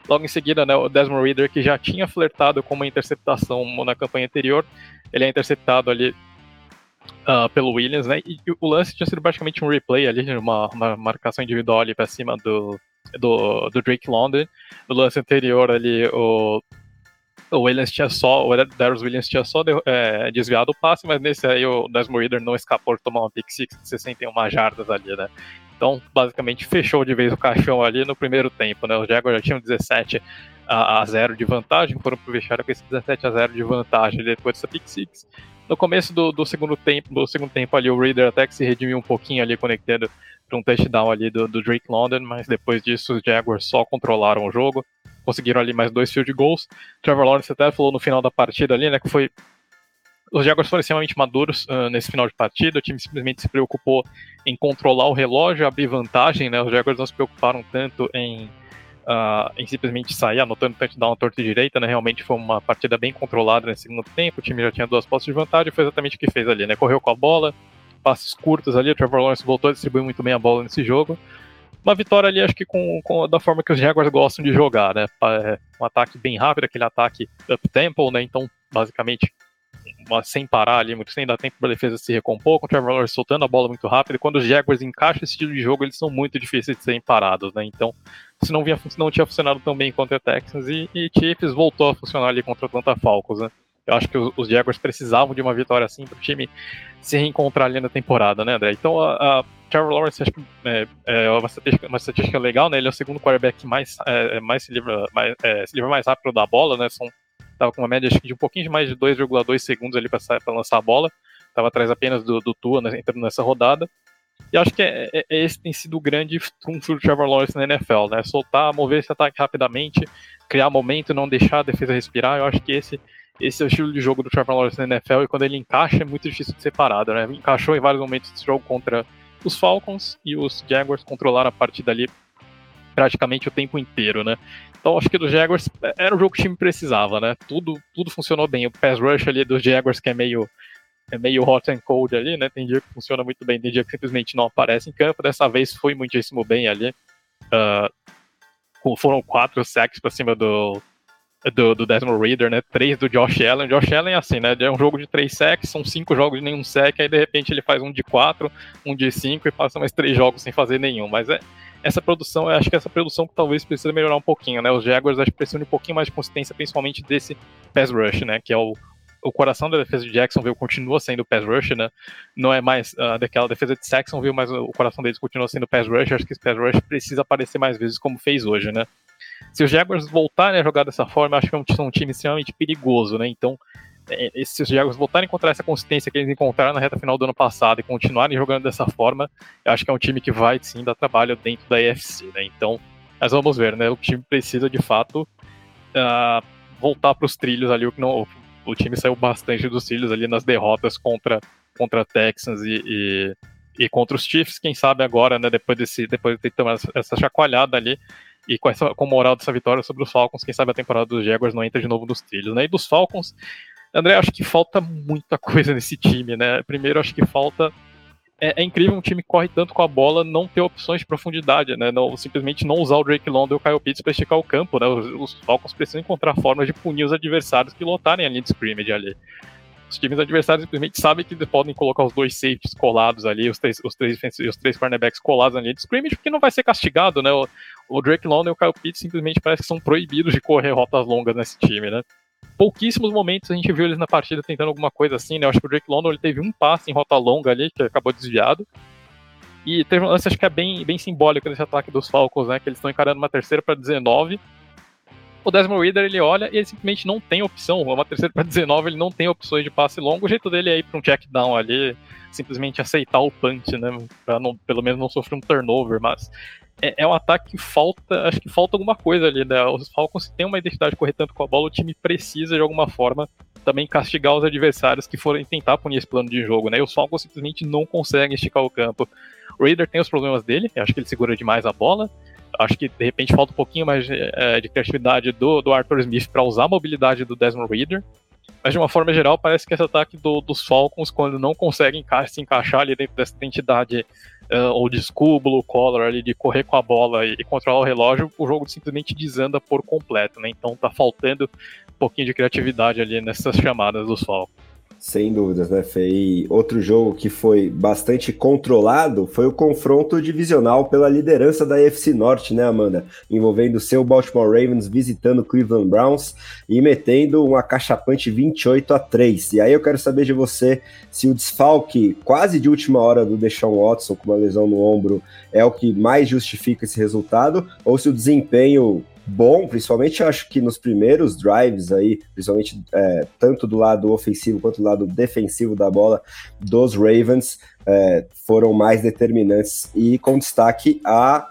Logo em seguida, né, o Desmond Reader, que já tinha flertado com uma interceptação na campanha anterior, ele é interceptado ali uh, pelo Williams, né? E, o lance tinha sido praticamente um replay ali, uma, uma marcação individual ali para cima do, do, do Drake London. No lance anterior ali, o o Williams tinha só, o Darius Williams tinha só de, é, desviado o passe, mas nesse aí o Desmond Reader não escapou de tomar uma pick six de 61 jardas ali, né? Então, basicamente, fechou de vez o caixão ali no primeiro tempo, né? Os Jaguars já tinham 17 a, a 0 de vantagem, foram pro vestiário com esse 17 a 0 de vantagem depois dessa pick six. No começo do, do, segundo tempo, do segundo tempo ali, o Reader até que se redimiu um pouquinho ali, conectando para um touchdown ali do, do Drake London, mas depois disso os Jaguars só controlaram o jogo conseguiram ali mais dois field goals. Trevor Lawrence até falou no final da partida ali, né, que foi os Jaguars foram extremamente maduros uh, nesse final de partida, o time simplesmente se preocupou em controlar o relógio, abrir vantagem, né, os Jaguars não se preocuparam tanto em, uh, em simplesmente sair anotando touchdown à torta e direita, né, realmente foi uma partida bem controlada nesse segundo tempo, o time já tinha duas posses de vantagem, foi exatamente o que fez ali, né, correu com a bola, passes curtos ali, o Trevor Lawrence voltou a distribuir muito bem a bola nesse jogo, uma vitória ali, acho que com, com, da forma que os Jaguars gostam de jogar, né? É, um ataque bem rápido, aquele ataque up-tempo, né? Então, basicamente, uma, sem parar ali, muito sem dar tempo para a defesa se recompor, com o Trevor Lawrence soltando a bola muito rápido, e quando os Jaguars encaixam esse estilo de jogo, eles são muito difíceis de serem parados, né? Então, se não, vinha, não tinha funcionado tão bem contra Texans, e, e Chiefs voltou a funcionar ali contra o Atlanta Falcons, né? Eu acho que os Jaguars precisavam de uma vitória assim para o time se reencontrar ali na temporada, né, André? Então, a, a Trevor Lawrence acho que é, é uma, estatística, uma, estatística, legal, né? Ele é o segundo quarterback que mais, é, é, mais, se, livra, mais é, se livra mais rápido da bola, né? São, tava com uma média de um pouquinho de mais de 2,2 segundos ali para lançar a bola. Tava atrás apenas do, do Tua né, entrando nessa rodada. E acho que é, é, esse tem sido o grande trunfo do Trevor Lawrence na NFL, né? Soltar, mover esse ataque rapidamente, criar momento, não deixar a defesa respirar. Eu acho que esse esse é o estilo de jogo do Trevor Lawrence na NFL e quando ele encaixa é muito difícil de ser parado, né? Encaixou em vários momentos desse jogo contra os Falcons e os Jaguars controlaram a partida ali praticamente o tempo inteiro, né? Então acho que dos Jaguars é, era o jogo que o time precisava, né? Tudo, tudo funcionou bem. O pass rush ali dos Jaguars que é meio é meio hot and cold ali, né? Tem dia que funciona muito bem, tem dia que simplesmente não aparece em campo. Dessa vez foi muitíssimo bem ali. Uh, foram quatro sacks para cima do, do, do Desmond Reader, né? Três do Josh Allen. Josh Allen é assim, né? É um jogo de três sacks, são cinco jogos de nenhum sack, aí de repente ele faz um de quatro, um de cinco e passa mais três jogos sem fazer nenhum. Mas é essa produção, eu acho que essa produção que talvez precisa melhorar um pouquinho, né? Os Jaguars acho que precisam de um pouquinho mais de consistência, principalmente desse pass rush, né? Que é o, o coração da defesa de Jacksonville continua sendo o pass rush, né? Não é mais uh, daquela defesa de Jacksonville, mas o coração deles continua sendo o pass rush. Acho que esse pass rush precisa aparecer mais vezes como fez hoje, né? Se os Jaguars voltarem a jogar dessa forma, acho que é um, um time extremamente perigoso, né? Então, se os Jaguars voltarem a encontrar essa consistência que eles encontraram na reta final do ano passado e continuarem jogando dessa forma, eu acho que é um time que vai sim dar trabalho dentro da EFC, né? Então, nós vamos ver, né? O time precisa de fato uh, voltar para os trilhos ali, o que não, o time saiu bastante dos trilhos ali nas derrotas contra contra Texans e, e, e contra os Chiefs, quem sabe agora, né? Depois desse, depois de ter tomado essa chacoalhada ali, E com, essa, com moral dessa vitória sobre os Falcons, quem sabe a temporada dos Jaguars não entra de novo nos trilhos, né? E dos Falcons, André, acho que falta muita coisa nesse time, né? Primeiro, acho que falta. É, é, incrível um time que corre tanto com a bola não ter opções de profundidade, né? Não, simplesmente não usar o Drake London e o Kyle Pitts para esticar o campo, né? Os, os, Falcons precisam encontrar formas de punir os adversários que lotarem a linha de scrimmage ali. Os times adversários simplesmente sabem que podem colocar os dois safeties colados ali, os três, os três, os três cornerbacks colados na de scrimmage, porque não vai ser castigado, né? O, o Drake London e o Kyle Pitts simplesmente parece que são proibidos de correr rotas longas nesse time, né? Pouquíssimos momentos a gente viu eles na partida tentando alguma coisa assim, né? Eu acho que o Drake London ele teve um passe em rota longa ali, que acabou desviado. E teve um lance, acho que é bem, bem simbólico nesse ataque dos Falcons, né? Que eles estão encarando uma terceira para 19 o Desmond Reader ele olha e ele simplesmente não tem opção. Uma terceira para 19, ele não tem opções de passe longo. O jeito dele é ir para um check down ali, simplesmente aceitar o punch, né? Para pelo menos não sofrer um turnover. Mas é, é, um ataque que falta, acho que falta alguma coisa ali, né? Os Falcons têm uma identidade correr tanto com a bola, o time precisa de alguma forma também castigar os adversários que forem tentar punir esse plano de jogo, né? E os Falcons simplesmente não conseguem esticar o campo. O Raider tem os problemas dele, acho que ele segura demais a bola acho que de repente falta um pouquinho mais é, de criatividade do, do Arthur Smith para usar a mobilidade do Desmond Reader. Mas de uma forma geral, parece que esse ataque do, dos Falcons, quando não consegue enca se encaixar ali dentro dessa identidade uh, ou Scooble, Collar ali, de correr com a bola e, e, controlar o relógio, o jogo simplesmente desanda por completo, né? Então tá faltando um pouquinho de criatividade ali nessas chamadas dos Falcons. Sem dúvidas, né, Fê? E outro jogo que foi bastante controlado foi o confronto divisional pela liderança da AFC Norte, né, Amanda? Envolvendo o seu Baltimore Ravens visitando o Cleveland Browns e metendo uma cachapante 28 a 3. E aí eu quero saber de você se o desfalque quase de última hora do Deshaun Watson com uma lesão no ombro é o que mais justifica esse resultado ou se o desempenho bom, principalmente acho que nos primeiros drives aí, principalmente é, tanto do lado ofensivo quanto do lado defensivo da bola dos Ravens, é, foram mais determinantes e com destaque a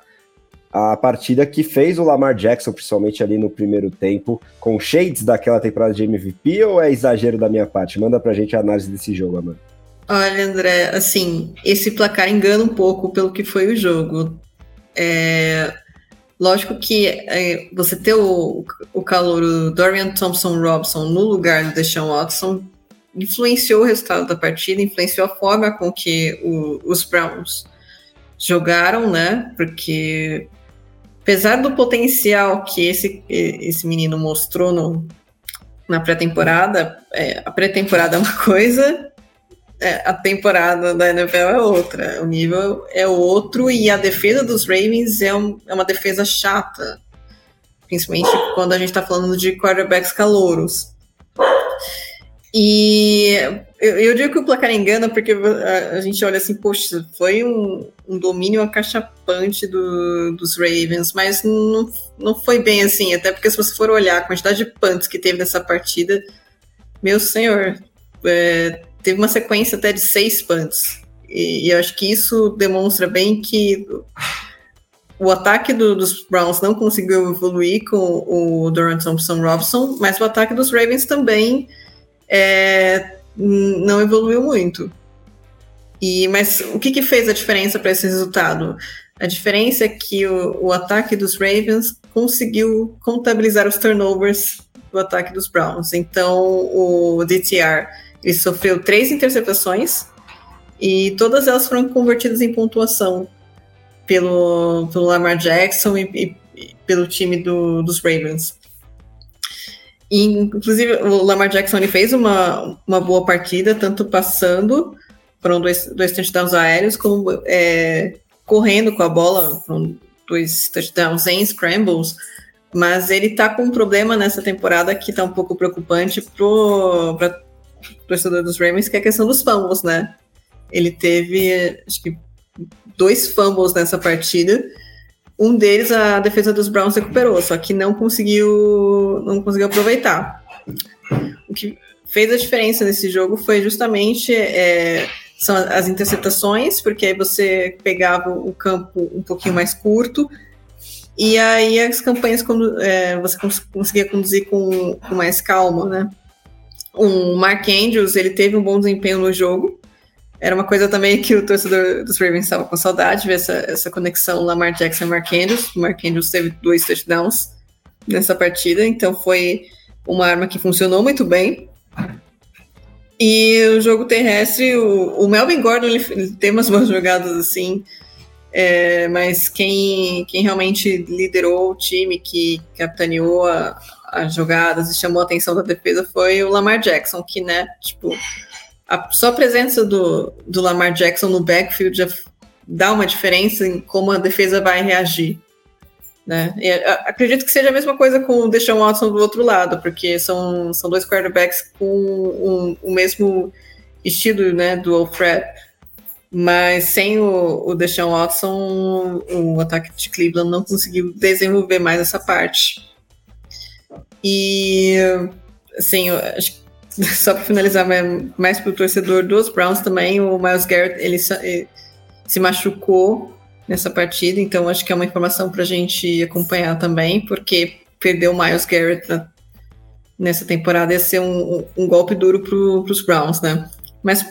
a partida que fez o Lamar Jackson, principalmente ali no primeiro tempo, com shades daquela temporada de MVP ou é exagero da minha parte? Manda pra gente a análise desse jogo, Amanda. Olha, André, assim, esse placar engana um pouco pelo que foi o jogo. É, Lógico que é, você ter o, o calor Dorian Thompson Robson no lugar do Deshaun Watson influenciou o resultado da partida, influenciou a forma com que o, os Browns jogaram, né? Porque apesar do potencial que esse, esse menino mostrou no, na pré-temporada, é, a pré-temporada é uma coisa é, a temporada da NFL é outra, o nível é outro e a defesa dos Ravens é, um, é uma defesa chata, principalmente quando a gente está falando de quarterbacks calouros. E eu, eu, digo que o placar engana porque a, a gente olha assim, poxa, foi um, um domínio acachapante do, dos Ravens, mas não, não foi bem assim, até porque se você for olhar a quantidade de punts que teve nessa partida, meu senhor, é, teve uma sequência até de seis punts. E, e eu acho que isso demonstra bem que o ataque do, dos Browns não conseguiu evoluir com o Doran Thompson Robson, mas o ataque dos Ravens também é, não evoluiu muito. E, mas o que, que fez a diferença para esse resultado? A diferença é que o, o, ataque dos Ravens conseguiu contabilizar os turnovers do ataque dos Browns. Então, o DTR ele sofreu três interceptações e todas elas foram convertidas em pontuação pelo, pelo Lamar Jackson e, e, e pelo time do, dos Ravens. E, inclusive, o Lamar Jackson ele fez uma, uma boa partida, tanto passando, foram dois, dois touchdowns aéreos, como é, correndo com a bola, foram dois touchdowns em scrambles, mas ele tá com um problema nessa temporada que tá um pouco preocupante para torcedor dos Ravens, que é a questão dos fumbles, né? Ele teve, acho que, dois fumbles nessa partida. Um deles a defesa dos Browns recuperou, só que não conseguiu, não conseguiu aproveitar. O que fez a diferença nesse jogo foi justamente é, são as interceptações, porque aí você pegava o campo um pouquinho mais curto, e aí as campanhas é, você conseguia conduzir com, com mais calma, né? O Mark Andrews, ele teve um bom desempenho no jogo. era uma coisa também que o torcedor dos Ravens estava com saudade, ver essa, essa conexão Lamar Jackson e Mark Andrews. O Mark Andrews teve dois touchdowns nessa partida, então foi uma arma que funcionou muito bem. E o jogo terrestre, o, o Melvin Gordon ele, ele, tem umas boas jogadas assim, é, mas quem, quem realmente liderou o time, que capitaneou a, as jogadas e chamou a atenção da defesa foi o Lamar Jackson, que, né, tipo, a só presença do, do Lamar Jackson no backfield já dá uma diferença em como a defesa vai reagir. Né? E, acredito que seja a mesma coisa com o Deshaun Watson do outro lado, porque são, são dois quarterbacks com um, o mesmo estilo né, do Alfred. Mas sem o, o Deshaun Watson, o ataque de Cleveland não conseguiu desenvolver mais essa parte. E, assim, acho só para finalizar, mais para o torcedor dos Browns também, o Miles Garrett ele, se machucou nessa partida, então acho que é uma informação para a gente acompanhar também, porque perder o Miles Garrett nessa temporada ia ser um, um golpe duro para os Browns, né? Mas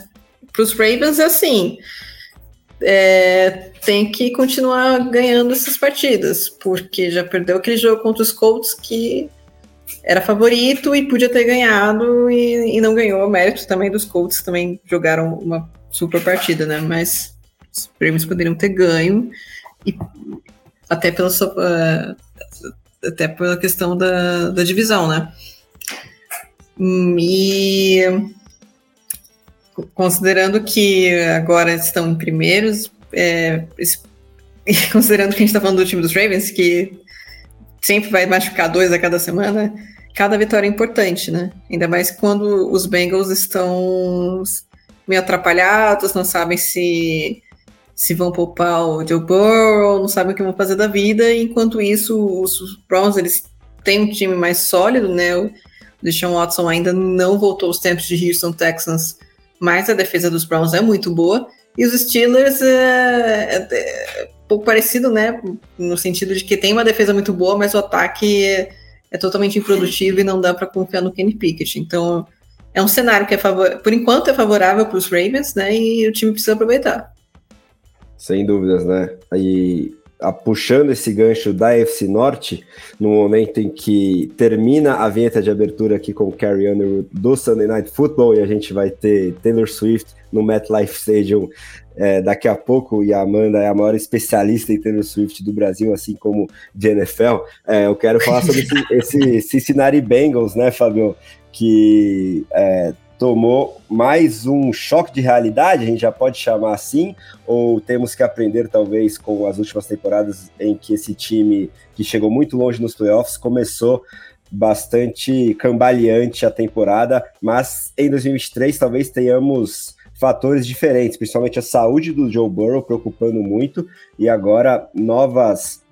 para os Ravens é assim, é, tem que continuar ganhando essas partidas, porque já perdeu aquele jogo contra os Colts que era favorito e podia ter ganhado e, e não ganhou. Mérito também dos Colts, também jogaram uma super partida, né? Mas os Ravens poderiam ter ganho e até pela sua, uh, até pela questão da, da divisão, né? Hum, e considerando que agora estão em primeiros, é, considerando que a gente está falando do time dos Ravens, que sempre vai machucar dois a cada semana, cada vitória é importante, né? Ainda mais quando os Bengals estão meio atrapalhados, não sabem se se vão poupar o Joe Burrow, não sabem o que vão fazer da vida, enquanto isso os Browns eles têm um time mais sólido, né? O Deshaun Watson ainda não voltou aos tempos de Houston Texans, mas a defesa dos Browns é muito boa. E os Steelers é, é, pouco parecido, né? No sentido de que tem uma defesa muito boa, mas o ataque é, é totalmente improdutivo e não dá para confiar no Kenny Pickett. Então, é um cenário que é por enquanto é favorável para os Ravens, né? E o time precisa aproveitar. Sem dúvidas, né? E a, puxando esse gancho da FC Norte, no momento em que termina a vinheta de abertura aqui com o Carrie Underwood do Sunday Night Football e a gente vai ter Taylor Swift no MetLife Stadium é, daqui a pouco, e a Amanda é a maior especialista em Taylor Swift do Brasil, assim como de NFL, é, eu quero falar sobre esse, esse Cincinnati Bengals, né, Fabio? Que é, tomou mais um choque de realidade, a gente já pode chamar assim, ou temos que aprender talvez com as últimas temporadas em que esse time que chegou muito longe nos playoffs começou bastante cambaleante a temporada, mas em 2023 talvez tenhamos fatores diferentes, principalmente a saúde do Joe Burrow preocupando muito, e agora novas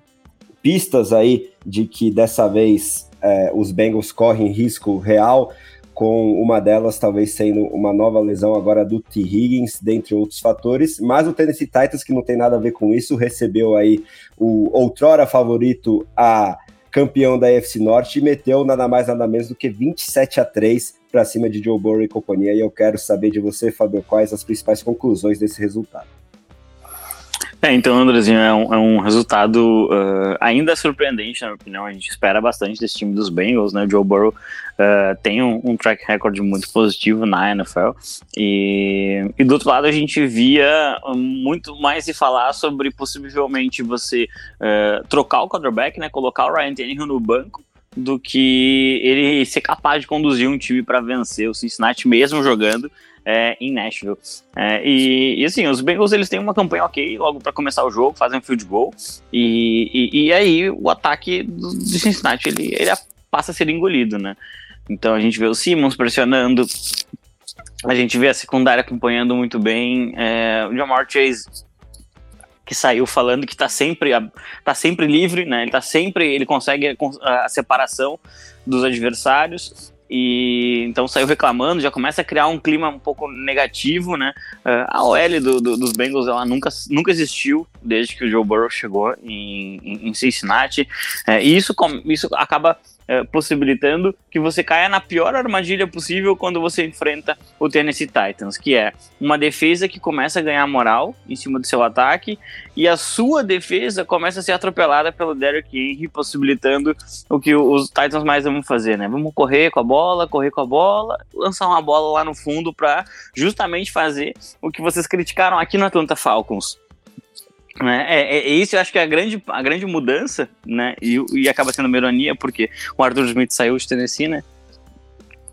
pistas aí de que dessa vez é, os Bengals correm risco real, com uma delas talvez sendo uma nova lesão agora do T. Higgins, dentre outros fatores, mas o Tennessee Titans, que não tem nada a ver com isso, recebeu aí o outrora favorito a campeão da AFC Norte e meteu nada mais nada menos do que 27 a 3 para cima de Joe Burrow e companhia. E eu quero saber de você, Fábio, quais as principais conclusões desse resultado. É, então, Andrezinho, é um, é um resultado uh, ainda surpreendente, na minha opinião. A gente espera bastante desse time dos Bengals, né? O Joe Burrow uh, tem um, um, track record muito positivo na NFL. E, e do outro lado, a gente via muito mais se falar sobre possivelmente você uh, trocar o quarterback, né? Colocar o Ryan Tannehill no banco do que ele ser capaz de conduzir um time para vencer o Cincinnati mesmo jogando é, em Nashville. É, e, e, assim, os Bengals eles têm uma campanha ok logo para começar o jogo, fazem um field goal e, e, e aí o ataque do, Cincinnati ele, ele passa a ser engolido, né? Então a gente vê o Simmons pressionando, a gente vê a secundária acompanhando muito bem, é, o Jamar Chase que saiu falando que tá sempre, tá sempre livre, né? Ele tá sempre, ele consegue a separação dos adversários e então saiu reclamando, já começa a criar um clima um pouco negativo, né? Uh, a OL do, do, dos Bengals ela nunca, nunca existiu desde que o Joe Burrow chegou em, em, em Cincinnati, uh, e isso, isso acaba é, possibilitando que você caia na pior armadilha possível quando você enfrenta o Tennessee Titans, que é uma defesa que começa a ganhar moral em cima do seu ataque e a sua defesa começa a ser atropelada pelo Derrick Henry, possibilitando o que os Titans mais vão fazer, né? Vamos correr com a bola, correr com a bola, lançar uma bola lá no fundo para justamente fazer o que vocês criticaram aqui no Atlanta Falcons né? É, é, isso eu acho que é a grande, a grande mudança, né? E, e acaba sendo uma ironia, porque o Arthur Smith saiu de Tennessee, né?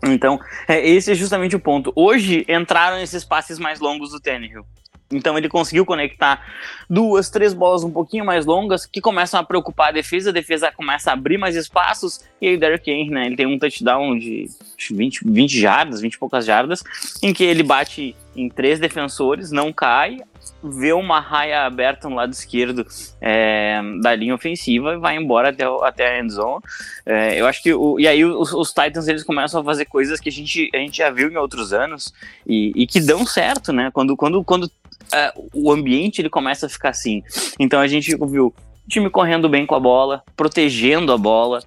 Então, é, esse é justamente o ponto. Hoje entraram esses passes mais longos do Tannehill. Então ele conseguiu conectar duas, três bolas um pouquinho mais longas que começam a preocupar a defesa, a defesa começa a abrir mais espaços, e aí o Derrick Henry, né, ele tem um touchdown de 20, 20 jardas, 20 e poucas jardas, em que ele bate em três defensores, não cai, vê uma raia aberta no lado esquerdo é, da linha ofensiva e vai embora até, até a end zone. É, eu acho que o, e aí os, os, Titans eles começam a fazer coisas que a gente, a gente já viu em outros anos e, e que dão certo, né? Quando, quando, quando é, o ambiente ele começa a ficar assim. Então a gente viu o time correndo bem com a bola, protegendo a bola,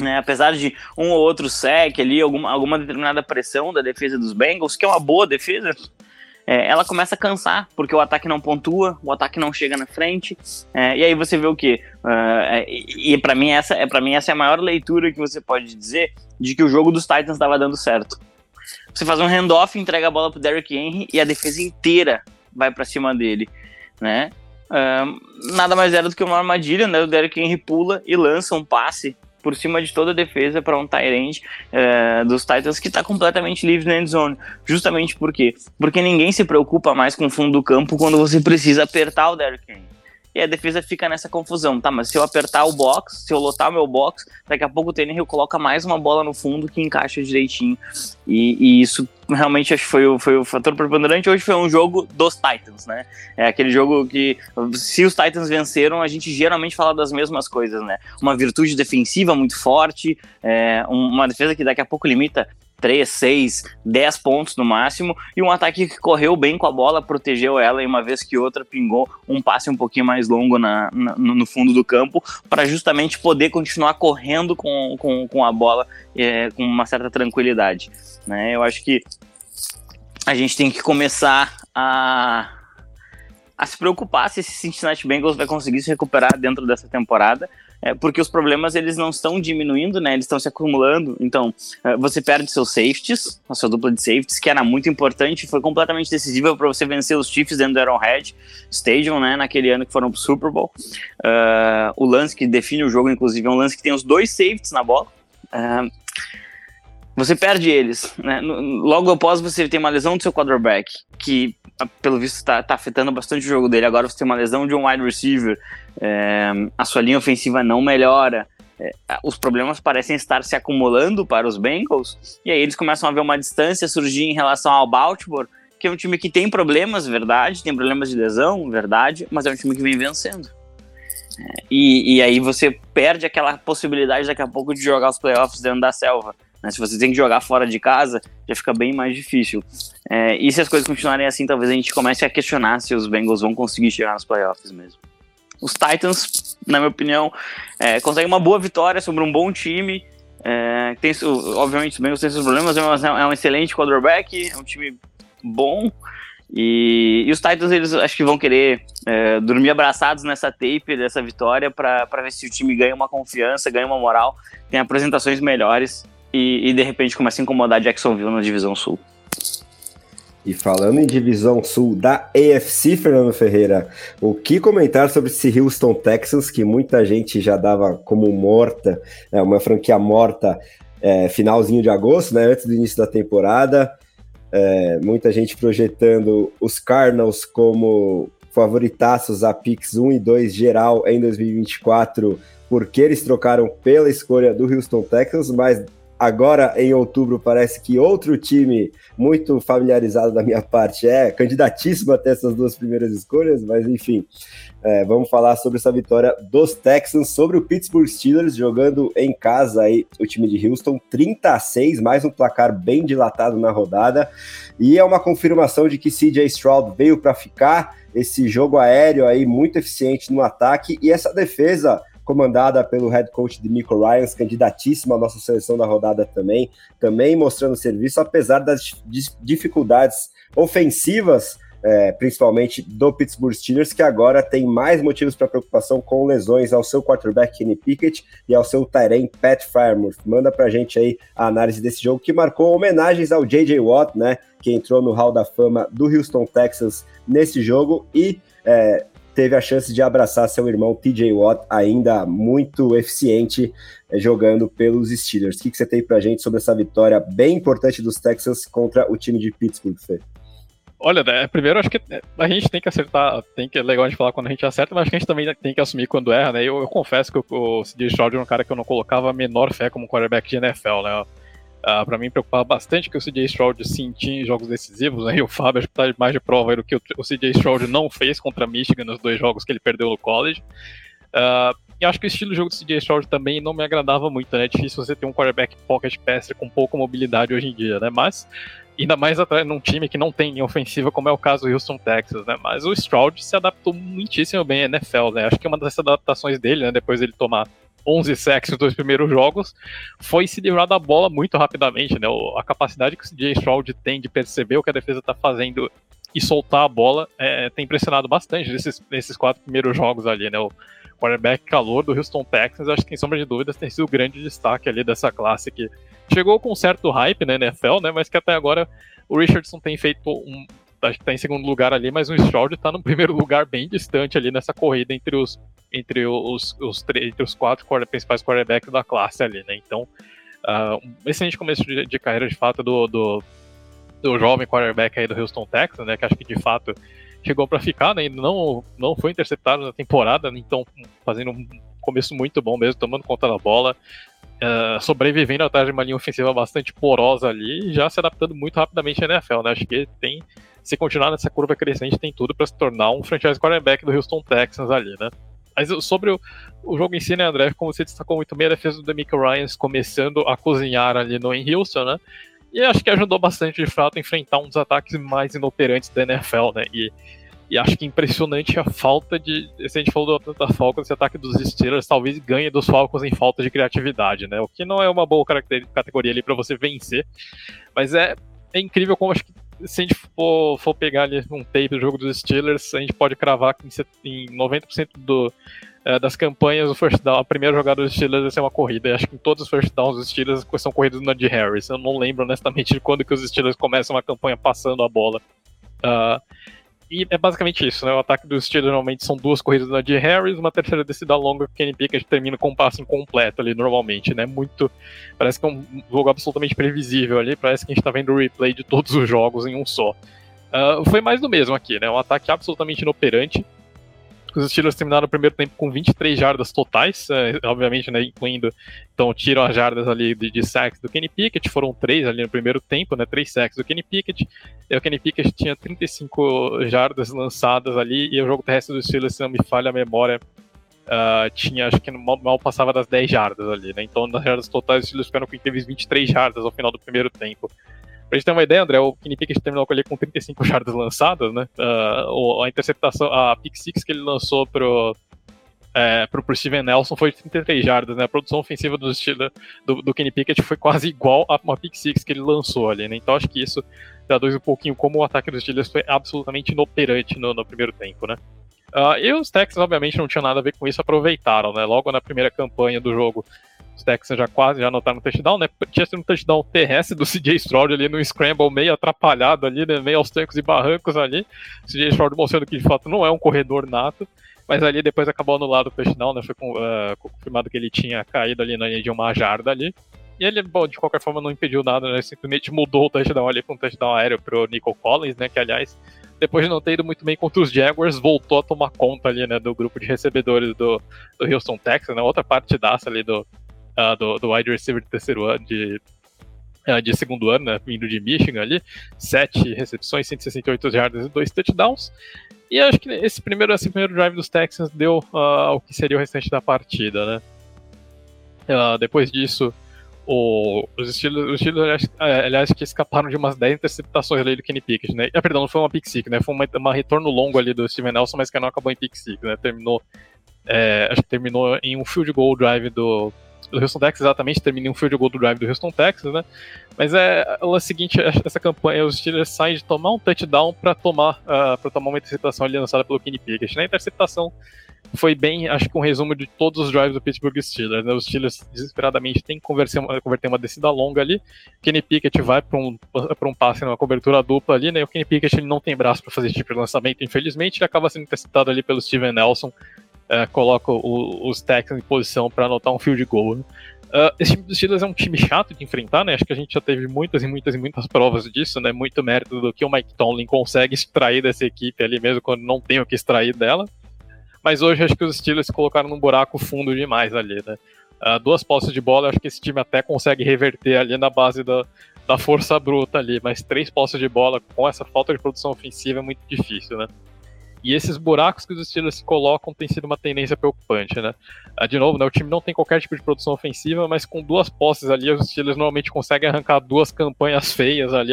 né, apesar de um ou outro sec ali, alguma, alguma determinada pressão da defesa dos Bengals, que é uma boa defesa, é, ela começa a cansar, porque o ataque não pontua, o ataque não chega na frente, é, e aí você vê o que? Uh, e, e para mim, essa, é, mim essa é a maior leitura que você pode dizer de que o jogo dos Titans estava dando certo. Você faz um handoff, entrega a bola pro Derrick Henry e a defesa inteira vai para cima dele, né? Uh, nada mais era do que uma armadilha, né? O Derrick Henry pula e lança um passe por cima de toda a defesa para um Tyrant uh, dos Titans que está completamente livre na endzone. Justamente por quê? Porque ninguém se preocupa mais com o fundo do campo quando você precisa apertar o Derrick Henry e a defesa fica nessa confusão, tá? Mas se eu apertar o box, se eu lotar o meu box, daqui a pouco o Tannehill coloca mais uma bola no fundo que encaixa direitinho. E, e isso realmente acho que foi o, foi o fator preponderante. Hoje foi um jogo dos Titans, né? É aquele jogo que, se os Titans venceram, a gente geralmente fala das mesmas coisas, né? Uma virtude defensiva muito forte, é, uma defesa que daqui a pouco limita 3, 6, 10 pontos no máximo, e um ataque que correu bem com a bola, protegeu ela, e uma vez que outra pingou um passe um pouquinho mais longo na, na no fundo do campo, para justamente poder continuar correndo com, com, com a bola é, com uma certa tranquilidade. Né? Eu acho que a gente tem que começar a, a se preocupar se esse Cincinnati Bengals vai conseguir se recuperar dentro dessa temporada, é, porque os problemas eles não estão diminuindo, né? Eles estão se acumulando. Então, é, você perde seus safeties, a sua dupla de safeties, que era muito importante, foi completamente decisiva para você vencer os Chiefs dentro do Arrowhead Stadium, né? Naquele ano que foram pro Super Bowl. Uh, o lance que define o jogo, inclusive, é um lance que tem os dois safeties na bola. Uh, você perde eles, né? Logo após você tem uma lesão do seu quarterback, que pelo visto está tá afetando bastante o jogo dele. Agora você tem uma lesão de um wide receiver, é, a sua linha ofensiva não melhora. É, os problemas parecem estar se acumulando para os Bengals, e aí eles começam a ver uma distância surgir em relação ao Baltimore, que é um time que tem problemas, verdade, tem problemas de lesão, verdade, mas é um time que vem vencendo. É, e, e aí você perde aquela possibilidade daqui a pouco de jogar os playoffs dentro da selva. Né? Se você tem que jogar fora de casa, já fica bem mais difícil. É, e se as coisas continuarem assim, talvez a gente comece a questionar se os Bengals vão conseguir chegar nos playoffs mesmo. Os Titans, na minha opinião, é, conseguem uma boa vitória sobre um bom time. É, tem, obviamente, os Bengals têm seus problemas, mas é um excelente quarterback, é um time bom. E, e, os Titans, eles acho que vão querer é, dormir abraçados nessa tape dessa vitória para ver se o time ganha uma confiança, ganha uma moral, tem apresentações melhores e, e de repente começa a incomodar Jacksonville na divisão sul. E falando em divisão sul da AFC, Fernando Ferreira, o que comentar sobre esse Houston Texans, que muita gente já dava como morta, é, uma franquia morta, é, finalzinho de agosto, né, antes do início da temporada. É, muita gente projetando os Cardinals como favoritaços a Pix 1 e 2 geral em 2024, porque eles trocaram pela escolha do Houston Texans, mas Agora, em outubro, parece que outro time muito familiarizado da minha parte é candidatíssimo até essas duas primeiras escolhas, mas enfim, é, vamos falar sobre essa vitória dos Texans sobre o Pittsburgh Steelers, jogando em casa aí o time de Houston, 30 a 6, mais um placar bem dilatado na rodada, e é uma confirmação de que CJ Stroud veio para ficar, esse jogo aéreo aí muito eficiente no ataque, e essa defesa comandada pelo head coach de Nico Ryans, candidatíssimo à nossa seleção da rodada também, também mostrando serviço, apesar das dificuldades ofensivas é, principalmente do Pittsburgh Steelers, que agora tem mais motivos para preocupação com lesões ao seu quarterback Kenny Pickett e ao seu Tyrene Pat Farmouth. Manda para a gente aí a análise desse jogo que marcou homenagens ao J.J. Watt, né, que entrou no Hall da Fama do Houston Texans nesse jogo e é, teve a chance de abraçar seu irmão TJ Watt, ainda muito eficiente é, jogando pelos Steelers. O que, que você tem para a gente sobre essa vitória bem importante dos Texans contra o time de Pittsburgh, Fê? Olha, né, primeiro acho que a gente tem que acertar, tem que é legal a gente falar quando a gente acerta, mas acho que a gente também tem que assumir quando erra, né? Eu, eu confesso que o, o CJ Stroud é um cara que eu não colocava a menor fé como quarterback de NFL, né? Uh, para mim preocupava bastante que o CJ Stroud sentia em jogos decisivos, né? E o Fábio acho que tá mais de prova aí do que o, CJ Stroud não fez contra Michigan nos dois jogos que ele perdeu no college. Uh, e acho que o estilo de jogo do CJ Stroud também não me agradava muito, né? É difícil você ter um quarterback pocket passer com pouca mobilidade hoje em dia, né? Mas ainda mais atrás num time que não tem ofensiva, como é o caso do Houston Texas, né? Mas o Stroud se adaptou muitíssimo bem à NFL, né? Acho que uma das adaptações dele, né, depois dele tomar 11 sacks nos dois primeiros jogos, foi se livrar da bola muito rapidamente, né? A capacidade que o CJ Stroud tem de perceber o que a defesa está fazendo e soltar a bola é, tem impressionado bastante nesses, nesses quatro primeiros jogos ali, né? O quarterback calor do Houston Texans, acho que sem sombra de dúvidas tem sido o grande destaque ali dessa classe que chegou com certo hype na NFL, né? Mas que até agora o Richardson tem feito um. Acho que tá em segundo lugar ali, mas o Stroud tá no primeiro lugar bem distante ali nessa corrida entre os, entre os, os, entre os quatro principais quarterbacks da classe ali, né? Então, uh, um excelente começo de, de, carreira de fato do, do, do jovem quarterback aí do Houston Texans, né? Que acho que de fato chegou para ficar, né? Não, não foi interceptado na temporada, né? então fazendo um começo muito bom mesmo, tomando conta da bola, uh, sobrevivendo atrás de uma linha ofensiva bastante porosa ali e já se adaptando muito rapidamente à NFL, né? Acho que tem, se continuar nessa curva crescente, tem tudo para se tornar um franchise quarterback do Houston Texans ali, né? Mas sobre o, o jogo em si, né, André, como você destacou muito bem, a defesa do Demico Ryans começando a cozinhar ali no em Houston, né? E acho que ajudou bastante, de fato, a enfrentar um dos ataques mais inoperantes da NFL, né? E, e acho que impressionante a falta de. Se a gente falou do Atlanta Falcons, esse ataque dos Steelers talvez ganhe dos Falcons em falta de criatividade, né? O que não é uma boa categoria ali para você vencer. Mas é, é incrível como acho que se a gente for, for pegar ali um tape do jogo dos Steelers, a gente pode cravar que em 90% do, é, das campanhas, o first down, a primeira jogada dos Steelers vai ser uma corrida. E acho que em todos os first downs dos Steelers são corridas no de Harris. Eu não lembro honestamente de quando que os Steelers começam uma campanha passando a bola. Uh, e é basicamente isso, né? O ataque dos Steelers normalmente são duas corridas de Harris, uma terceira descida longa que o Kenny Pickett termina com um passe incompleto ali normalmente, né? Muito. Parece que é um jogo absolutamente previsível ali, parece que a gente tá vendo o replay de todos os jogos em um só. Uh, foi mais do mesmo aqui, né? Um ataque absolutamente inoperante. Os Steelers terminaram o primeiro tempo com 23 jardas totais, é, obviamente, né, incluindo, então tiram as jardas ali de, de sacks do Kenny Pickett, foram três ali no primeiro tempo, né, três sacks do Kenny Pickett, e o Kenny Pickett tinha 35 jardas lançadas ali, e o jogo terrestre dos Steelers, se não me falha a memória, uh, tinha, acho que mal, mal, passava das 10 jardas ali, né, então nas jardas totais os Steelers ficaram com teve 23 jardas ao final do primeiro tempo. Pra gente ter uma ideia, André, o Kenny Pickett terminou ele com 35 jardas lançadas, né? Uh, a interceptação, a pick six que ele lançou pro, é, pro, pro Steven Nelson foi 33 jardas, né? A produção ofensiva do, do, do Kenny Pickett foi quase igual a uma pick six que ele lançou ali, né? Então acho que isso traduz um pouquinho como o ataque dos Steelers foi absolutamente inoperante no, no primeiro tempo, né? Uh, e os Texans, obviamente, não tinham nada a ver com isso, aproveitaram, né? Logo na primeira campanha do jogo, os Texans já quase já anotaram no touchdown, né? Tinha sido um touchdown terrestre do CJ Stroud ali no scramble meio atrapalhado ali, né? meio aos trancos e barrancos ali. O CJ Stroud mostrando que de fato não é um corredor nato, mas ali depois acabou anulado o touchdown, né? Foi uh, confirmado que ele tinha caído ali na linha de uma jarda ali. E ele, bom, de qualquer forma não impediu nada, né? Simplesmente mudou o touchdown ali para um touchdown aéreo pro Nico Collins, né? Que aliás, depois de não ter ido muito bem contra os Jaguars, voltou a tomar conta ali, né? Do grupo de recebedores do, do Houston Texans, né? Outra partidaça ali do, uh, do, do wide receiver de terceiro ano, de, uh, de segundo ano, né, vindo de Michigan ali, sete recepções, 168 jardas e dois touchdowns. E acho que esse primeiro, esse primeiro drive dos Texans deu uh, o que seria o restante da partida, né? Uh, depois disso, o, os Steelers, os aliás, aliás, que escaparam de umas 10 interceptações ali do Kenny Pickett, né? Ah, perdão, não foi uma pick six, né? Foi uma, uma retorno longo ali do Steven Nelson, mas que não acabou em pick six, né? Terminou É, acho que terminou em um field goal drive do, do Houston Texas, exatamente, termina em um field goal do drive do Houston Texas, né? Mas é o seguinte, essa campanha, os Steelers saem de tomar um touchdown para tomar, uh, para tomar uma interceptação ali lançada pelo Kenny Pickett. Na interceptação foi bem, acho que um resumo de todos os drives do Pittsburgh Steelers. Né? Os Steelers desesperadamente têm que converter uma, descida longa ali. Kenny Pickett vai para um, um passe numa cobertura dupla ali, né? O Kenny Pickett ele não tem braço para fazer esse tipo de lançamento, infelizmente. Ele acaba sendo interceptado ali pelo Steven Nelson. Uh, coloca o, os Texans em posição para anotar um field goal. Né? Uh, esse time dos Steelers é um time chato de enfrentar, né? Acho que a gente já teve muitas e muitas e muitas provas disso, né? Muito mérito do que o Mike Tomlin consegue extrair dessa equipe ali, mesmo quando não tem o que extrair dela. Mas hoje acho que os Steelers se colocaram num buraco fundo demais ali, né? Uh, duas posses de bola, acho que esse time até consegue reverter ali na base da, da força bruta ali, mas três posses de bola com essa falta de produção ofensiva é muito difícil, né? E esses buracos que os Steelers se colocam tem sido uma tendência preocupante, né? Ah, de novo, né, o time não tem qualquer tipo de produção ofensiva, mas com duas posses ali, os Steelers normalmente conseguem arrancar duas campanhas feias ali,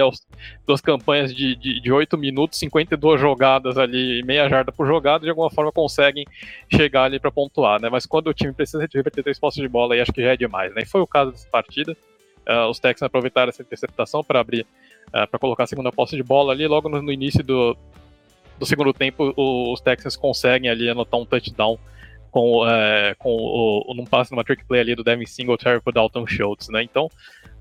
duas campanhas de, de, de 8 minutos, 52 jogadas ali, meia jarda por jogada, de alguma forma conseguem chegar ali para pontuar, né? Mas quando o time precisa de reverter três posses de bola, aí acho que já é demais, né? E foi o caso dessa partida. Uh, os Texans aproveitaram essa interceptação para abrir, uh, para colocar a segunda posse de bola ali, logo no, no início do, do segundo tempo, os Texans conseguem ali anotar um touchdown com, é, com o, num passe numa trick play ali do Devin Singletary pro Dalton Schultz, né? Então,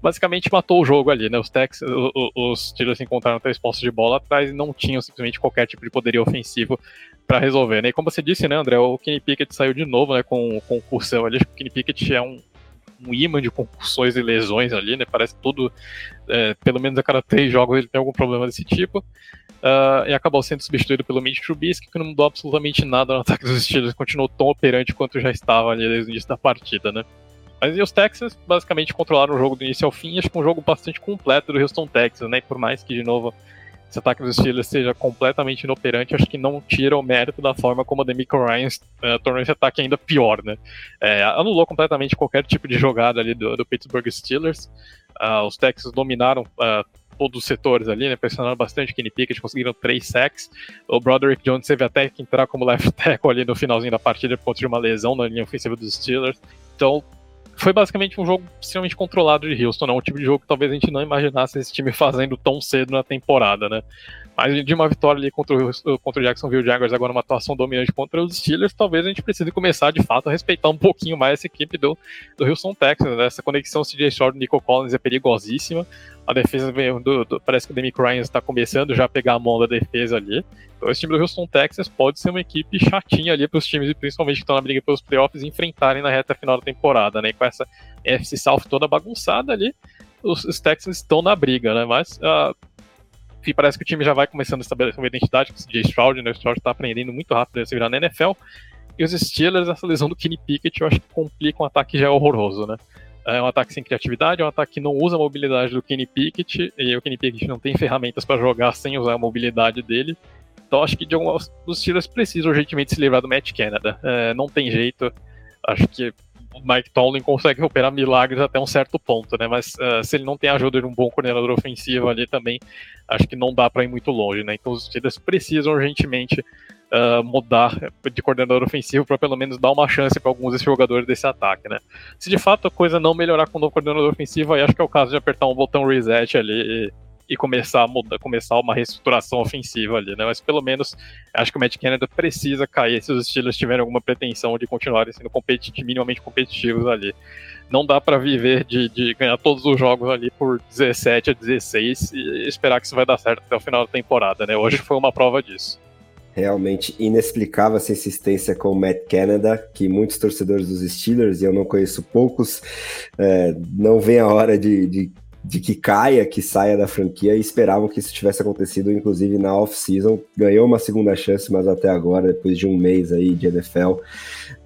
basicamente matou o jogo ali, né? Os Texans, os, os Steelers encontraram três postos de bola atrás e não tinham simplesmente qualquer tipo de poderio ofensivo para resolver, né? E como você disse, né, André, o Kenny Pickett saiu de novo, né, com concussão ali. Acho que o Kenny Pickett é um, um imã de concussões e lesões ali, né? Parece tudo, é, pelo menos a cada três jogos ele tem algum problema desse tipo uh, e acabou sendo substituído pelo Mitch Trubisky, que não mudou absolutamente nada no ataque dos Steelers, continuou tão operante quanto já estava ali desde o início da partida, né? Mas os Texans basicamente controlaram o jogo do início ao fim, acho que um jogo bastante completo do Houston Texans, né? E por mais que, de novo, esse ataque dos Steelers seja completamente inoperante, acho que não tira o mérito da forma como o Demico Ryan uh, tornou esse ataque ainda pior, né? É, anulou completamente qualquer tipo de jogada ali do, do Pittsburgh Steelers. Uh, os Texans dominaram uh, todos os setores ali, né? Pressionaram bastante Kenny Pickett, conseguiram três sacks. O Broderick Jones teve até que entrar como left tackle ali no finalzinho da partida por conta de uma lesão na linha ofensiva dos Steelers. Então, foi basicamente um jogo extremamente controlado de Houston, né? um tipo de jogo que talvez a gente não imaginasse esse time fazendo tão cedo na temporada, né? Mas de uma vitória ali contra o, contra o Jacksonville Jaguars, agora uma atuação dominante contra os Steelers, talvez a gente precise começar de fato a respeitar um pouquinho mais essa equipe do, do Houston Texans. Né? Essa conexão CJ Short e Nico Collins é perigosíssima. A defesa do, do, parece que o Demick Ryan está começando já a pegar a mão da defesa ali. Então esse time do Houston Texans pode ser uma equipe chatinha ali para os times, principalmente que estão na briga pelos playoffs, enfrentarem na reta final da temporada, né? E com essa FC South toda bagunçada ali, os, os Texans estão na briga, né? Mas uh, parece que o time já vai começando a estabelecer uma identidade com o CJ Stroud, né? O Stroud está aprendendo muito rápido a se virar na NFL. E os Steelers, essa lesão do Kenny Pickett, eu acho que complica um ataque já horroroso, né? É um ataque sem criatividade, é um ataque que não usa a mobilidade do Kenny Pickett, e o Kenny Pickett não tem ferramentas para jogar sem usar a mobilidade dele. Então acho que de alguns dos Steelers precisam urgentemente se livrar do Matt Canada. É, não tem jeito. Acho que o Mike Tomlin consegue operar milagres até um certo ponto, né? Mas uh, se ele não tem a ajuda de um bom coordenador ofensivo ali também, acho que não dá para ir muito longe, né? Então os Steelers precisam urgentemente uh, mudar de coordenador ofensivo para pelo menos dar uma chance para alguns desses jogadores desse ataque, né? Se de fato a coisa não melhorar com o novo coordenador ofensivo, aí acho que é o caso de apertar um botão reset ali e começar a mudar, começar uma reestruturação ofensiva ali, né? Mas pelo menos acho que o Matt Canada precisa cair se os Steelers tiverem alguma pretensão de continuarem sendo competi minimamente competitivos ali. Não dá para viver de, de, ganhar todos os jogos ali por 17 a 16 e esperar que isso vai dar certo até o final da temporada, né? Hoje foi uma prova disso. Realmente inexplicável essa insistência com o Matt Canada, que muitos torcedores dos Steelers, e eu não conheço poucos, é, não vem a hora de, de de que caia, que saia da franquia e esperavam que isso tivesse acontecido, inclusive na off-season. Ganhou uma segunda chance, mas até agora, depois de um mês aí de NFL,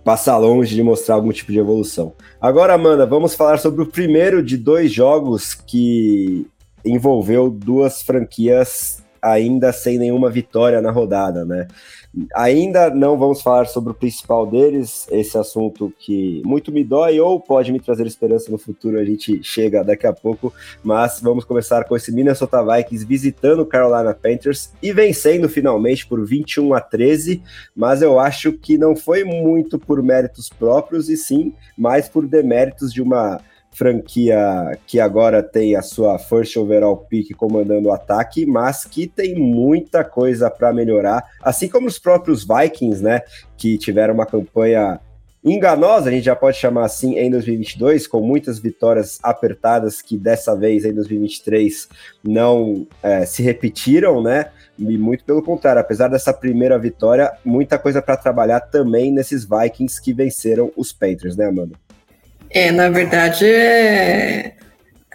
passa longe de mostrar algum tipo de evolução. Agora, Amanda, vamos falar sobre o primeiro de dois jogos que envolveu duas franquias ainda sem nenhuma vitória na rodada, né? Ainda não vamos falar sobre o principal deles, esse assunto que muito me dói ou pode me trazer esperança no futuro, a gente chega daqui a pouco, mas vamos começar com esse Minnesota Vikings visitando Carolina Panthers e vencendo finalmente por 21 a 13, mas eu acho que não foi muito por méritos próprios e sim mais por deméritos de uma franquia que agora tem a sua first overall pick comandando o ataque, mas que tem muita coisa para melhorar, assim como os próprios Vikings, né, que tiveram uma campanha enganosa, a gente já pode chamar assim, em 2022, com muitas vitórias apertadas que dessa vez em 2023 não é, se repetiram, né? E muito pelo contrário, apesar dessa primeira vitória, muita coisa para trabalhar também nesses Vikings que venceram os Panthers, né, Amanda? É, na verdade, é...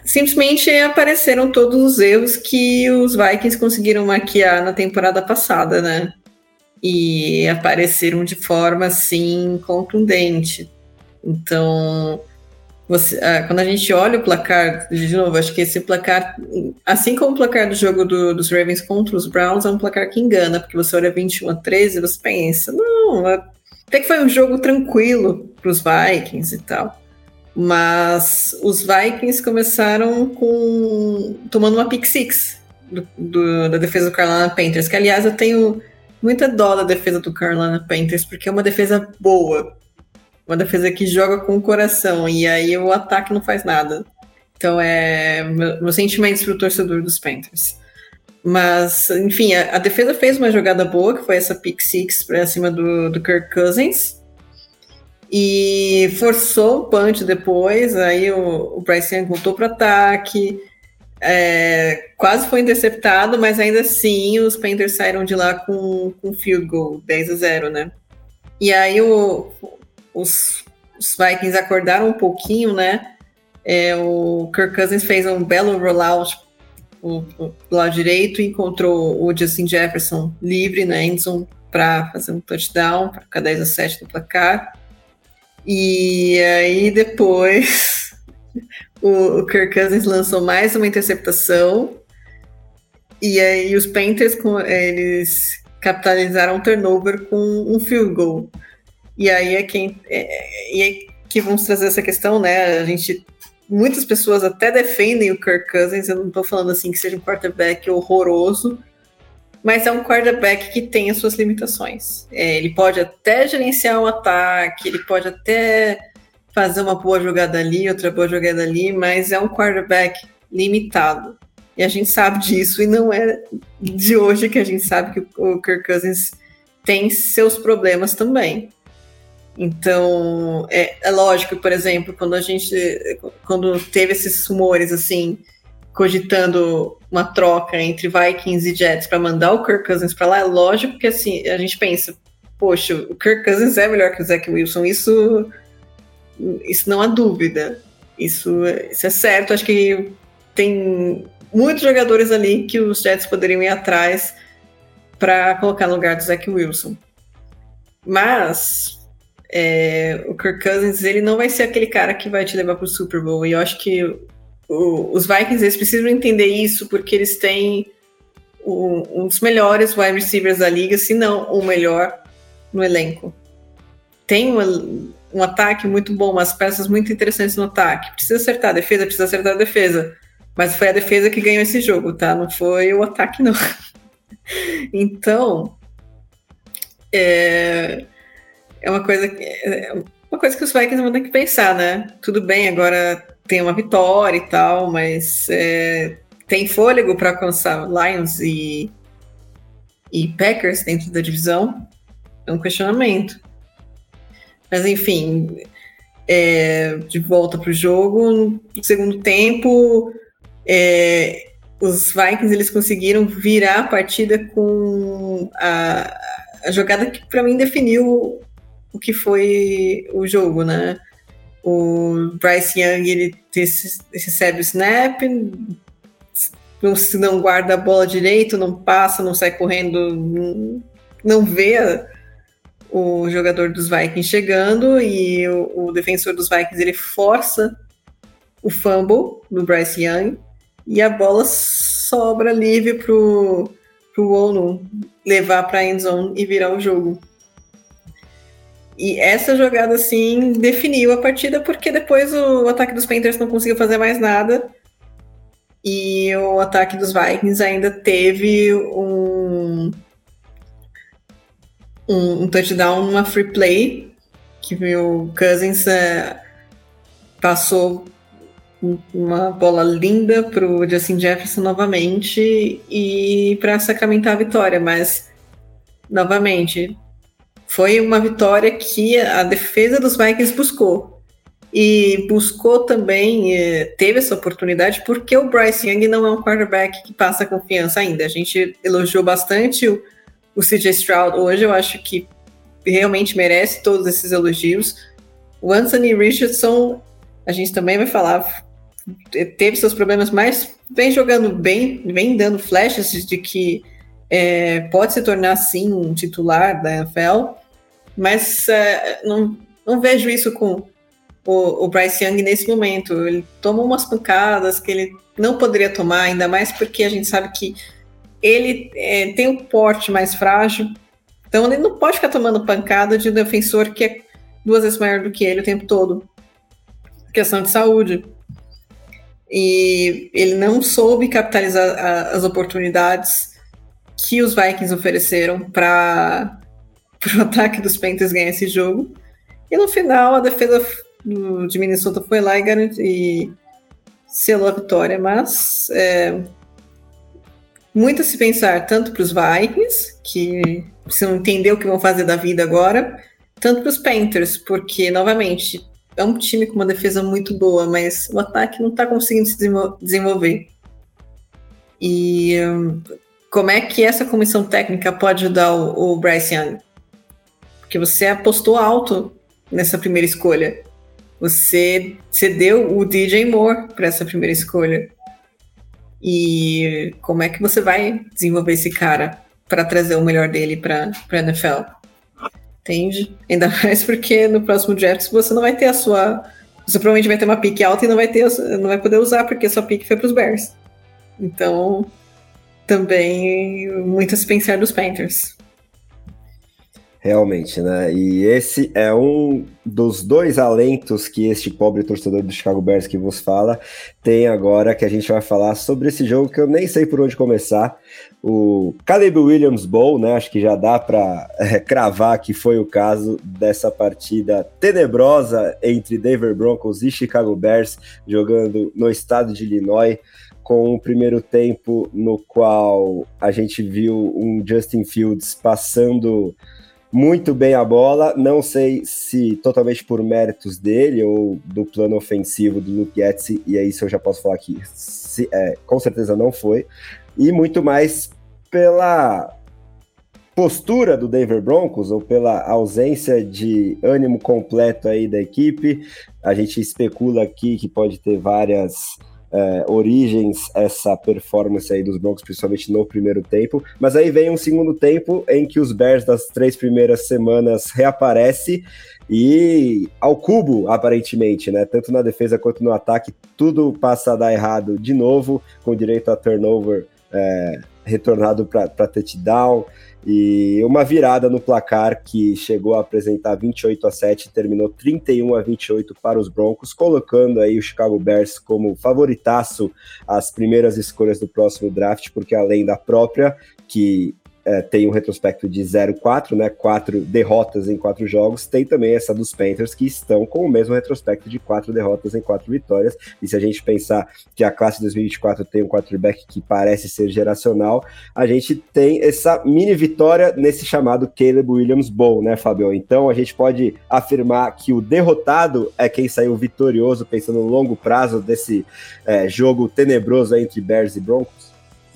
simplesmente apareceram todos os erros que os Vikings conseguiram maquiar na temporada passada, né? E apareceram de forma assim contundente. Então, você, ah, quando a gente olha o placar, de novo, acho que esse placar, assim como o placar do jogo do, dos Ravens contra os Browns, é um placar que engana, porque você olha 21 a 13 e você pensa, não, até que foi um jogo tranquilo para os Vikings e tal. Mas os Vikings começaram com tomando uma pick six do, do, da defesa do Carolina Panthers, que aliás eu tenho muita dó da defesa do Carolina Panthers, porque é uma defesa boa, uma defesa que joga com o coração, e aí o ataque não faz nada. Então é meus meu sentimentos para o torcedor dos Panthers. Mas, enfim, a, a, defesa fez uma jogada boa, que foi essa pick six para cima do, do Kirk Cousins e forçou o punch depois, aí o, o Bryce Young voltou para ataque, é, quase foi interceptado, mas ainda assim os Panthers saíram de lá com, com field goal, 10 a 0, né? E aí o, os, os Vikings acordaram um pouquinho, né? É, o Kirk Cousins fez um belo rollout o, o, do lado direito encontrou o Justin Jefferson livre na endzone para fazer um touchdown, para ficar 10 a 7 no placar. E aí depois o, Kirk Cousins lançou mais uma interceptação. E aí os Panthers eles capitalizaram o turnover com um field goal. E aí é quem é, e é que vamos trazer essa questão, né? A gente muitas pessoas até defendem o Kirk Cousins, eu não estou falando assim que seja um quarterback horroroso, mas é um quarterback que tem as suas limitações. É, ele pode até gerenciar o ataque, ele pode até fazer uma boa jogada ali, outra boa jogada ali, mas é um quarterback limitado. E a gente sabe disso, e não é de hoje que a gente sabe que o Kirk Cousins tem seus problemas também. Então, é, é lógico, por exemplo, quando a gente, quando teve esses rumores assim, cogitando uma troca entre Vikings e Jets para mandar o Kirk Cousins para lá, é lógico que assim, a gente pensa, poxa, o Kirk Cousins é melhor que o Zach Wilson, isso, isso não há dúvida. Isso, isso é certo, acho que tem muitos jogadores ali que os Jets poderiam ir atrás para colocar no lugar do Zach Wilson. Mas é, o Kirk Cousins ele não vai ser aquele cara que vai te levar para o Super Bowl. E eu acho que o, os Vikings eles precisam entender isso porque eles têm o, um dos melhores wide receivers da liga, se não o melhor no elenco. Tem uma, um ataque muito bom, umas peças muito interessantes no ataque. Precisa acertar a defesa, precisa acertar a defesa. Mas foi a defesa que ganhou esse jogo, tá? Não foi o ataque, não. então, é, é uma coisa que é uma coisa que os Vikings vão ter que pensar, né? Tudo bem, agora tem uma vitória e tal, mas é, tem fôlego para alcançar Lions e, e Packers dentro da divisão? É um questionamento. Mas enfim, é, de volta para o jogo, no segundo tempo, é, os Vikings eles conseguiram virar a partida com a, a jogada que para mim definiu o que foi o jogo, né? O Bryce Young ele recebe o snap, não, não guarda a bola direito, não passa, não sai correndo, não vê o jogador dos Vikings chegando e o, o defensor dos Vikings ele força o fumble do Bryce Young e a bola sobra livre pro pro Ono levar para a zone e virar o jogo. E essa jogada, assim, definiu a partida, porque depois o ataque dos Panthers não conseguiu fazer mais nada. E o ataque dos Vikings ainda teve um, um, um touchdown, uma free play, que o Cousins uh, passou uma bola linda para o Justin Jefferson novamente e para sacramentar a vitória, mas novamente foi uma vitória que a defesa dos Vikings buscou e buscou também eh, teve essa oportunidade porque o Bryce Young não é um quarterback que passa confiança ainda. A gente elogiou bastante o, o CJ Stroud hoje, eu acho que realmente merece todos esses elogios. O Anthony Richardson, a gente também vai falar, teve seus problemas, mas vem jogando bem, vem dando flashes de que é, pode se tornar sim um titular da NFL, mas é, não, não vejo isso com o, o, Bryce Young nesse momento. Ele toma umas pancadas que ele não poderia tomar, ainda mais porque a gente sabe que ele é, tem um porte mais frágil, então ele não pode ficar tomando pancada de um defensor que é duas vezes maior do que ele o tempo todo. Questão de saúde. E ele não soube capitalizar a, as oportunidades que os Vikings ofereceram para o ataque dos Panthers ganhar esse jogo. E no final a defesa de Minnesota foi lá e, garantiu, e selou a vitória, mas é, muito a se pensar tanto para os Vikings, que precisam entender o que vão fazer da vida agora, tanto para os Panthers, porque, novamente, é um time com uma defesa muito boa, mas o ataque não está conseguindo se desenvolver. E um, como é que essa comissão técnica pode ajudar o, o Bryce Young? Porque você apostou alto nessa primeira escolha. Você cedeu o DJ Moore para essa primeira escolha. E como é que você vai desenvolver esse cara para trazer o melhor dele para a NFL? Entende? Ainda mais porque no próximo draft você não vai ter a sua. Você provavelmente vai ter uma pique alta e não vai, ter, não vai poder usar porque a sua pique foi para os Bears. Então, também muito se pensar dos Panthers. Realmente, né? E esse é um dos dois alentos que este pobre torcedor do Chicago Bears que vos fala tem agora, que a gente vai falar sobre esse jogo que eu nem sei por onde começar. O Caleb Williams Bowl, né? Acho que já dá para é, cravar que foi o caso dessa partida tenebrosa entre Denver Broncos e Chicago Bears, jogando no estado de Illinois com um primeiro tempo no qual a gente viu um Justin Fields passando muito bem a bola. Não sei se totalmente por méritos dele ou do plano ofensivo do Luke Getz, e é isso eu já posso falar que se, é, com certeza não foi. E muito mais pela postura do Denver Broncos ou pela ausência de ânimo completo aí da equipe. A gente especula aqui que pode ter várias é, origens essa performance aí dos Broncos, principalmente no primeiro tempo. Mas aí vem um segundo tempo em que os Bears das três primeiras semanas reaparece e ao cubo, aparentemente, né? Tanto na defesa quanto no ataque, tudo passa a dar errado de novo, com direito a turnover é, retornado para touchdown. E uma virada no placar que chegou a apresentar 28 a 7 terminou 31 a 28 para os Broncos, colocando aí o Chicago Bears como favoritaço às primeiras escolhas do próximo draft, porque além da própria, que é, tem um retrospecto de 0-4, né? Quatro derrotas em quatro jogos. Tem também essa dos Panthers, que estão com o mesmo retrospecto de quatro derrotas em quatro vitórias. E se a gente pensar que a classe 2024 tem um quarterback que parece ser geracional, a gente tem essa mini vitória nesse chamado Caleb Williams Bowl, né, Fabio? Então a gente pode afirmar que o derrotado é quem saiu vitorioso, pensando no longo prazo desse é, jogo tenebroso entre Bears e Broncos?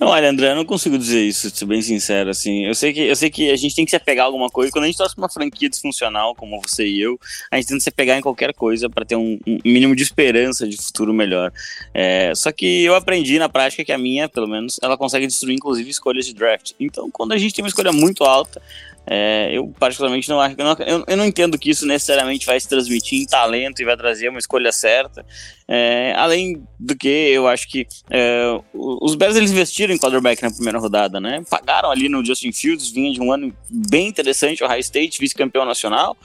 Olha, André, eu não consigo dizer isso, ser bem sincero, assim. Eu sei que, eu sei que a gente tem que se apegar a alguma coisa. Quando a gente torce uma franquia disfuncional, como você e eu, a gente tenta se apegar em qualquer coisa para ter um, um, mínimo de esperança de futuro melhor. É, só que eu aprendi na prática que a minha, pelo menos, ela consegue destruir, inclusive, escolhas de draft. Então, quando a gente tem uma escolha muito alta, É, eu particularmente não acho, eu, eu, não entendo que isso necessariamente vai se transmitir em talento e vai trazer uma escolha certa. É, além do que, eu acho que é, os Bears eles investiram em quarterback na primeira rodada, né? Pagaram ali no Justin Fields, vinha de um ano bem interessante, o High State, vice-campeão nacional,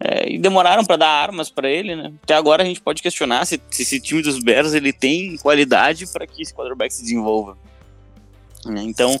é, e demoraram para dar armas para ele, né? Até agora a gente pode questionar se, se esse time dos Bears ele tem qualidade para que esse quarterback se desenvolva. Né? Então,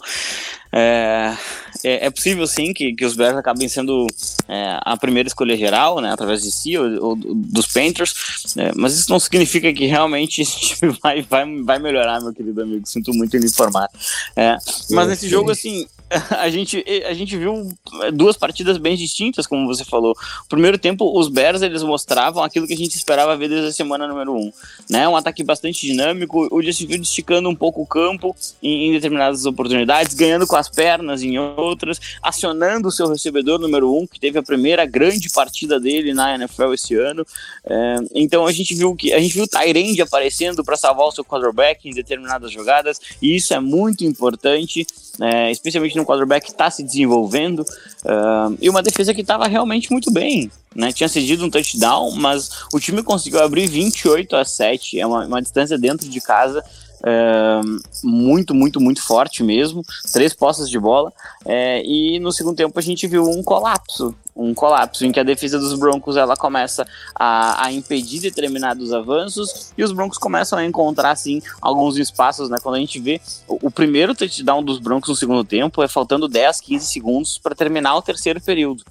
é, é, é, possível sim que, que os Bears acabem sendo é, a primeira escolha geral, né, através de si ou, ou dos Panthers, é, mas isso não significa que realmente esse time vai, vai, vai melhorar, meu querido amigo. Sinto muito em informar. É, mas nesse jogo, assim, a gente, a gente viu duas partidas bem distintas, como você falou. O primeiro tempo, os Bears eles mostravam aquilo que a gente esperava ver desde a semana número um, né? Um ataque bastante dinâmico, o Justin Fields esticando um pouco o campo em, em, determinadas oportunidades, ganhando com as pernas em outras, acionando o seu recebedor número um, que teve a primeira grande partida dele na NFL esse ano. É, então a gente viu que a gente viu o Tyrande aparecendo para salvar o seu quarterback em determinadas jogadas, e isso é muito importante é, especialmente no quarterback que está se desenvolvendo, uh, e uma defesa que estava realmente muito bem. Né? Tinha cedido um touchdown, mas o time conseguiu abrir 28 a 7, é uma, uma distância dentro de casa é, muito, muito, muito forte mesmo. Três postas de bola. É, e no segundo tempo a gente viu um colapso. Um colapso em que a defesa dos Broncos ela começa a, a impedir determinados avanços e os Broncos começam a encontrar assim alguns espaços, né? Quando a gente vê o, o primeiro touchdown dos Broncos no segundo tempo é faltando 10, 15 segundos para terminar o terceiro período.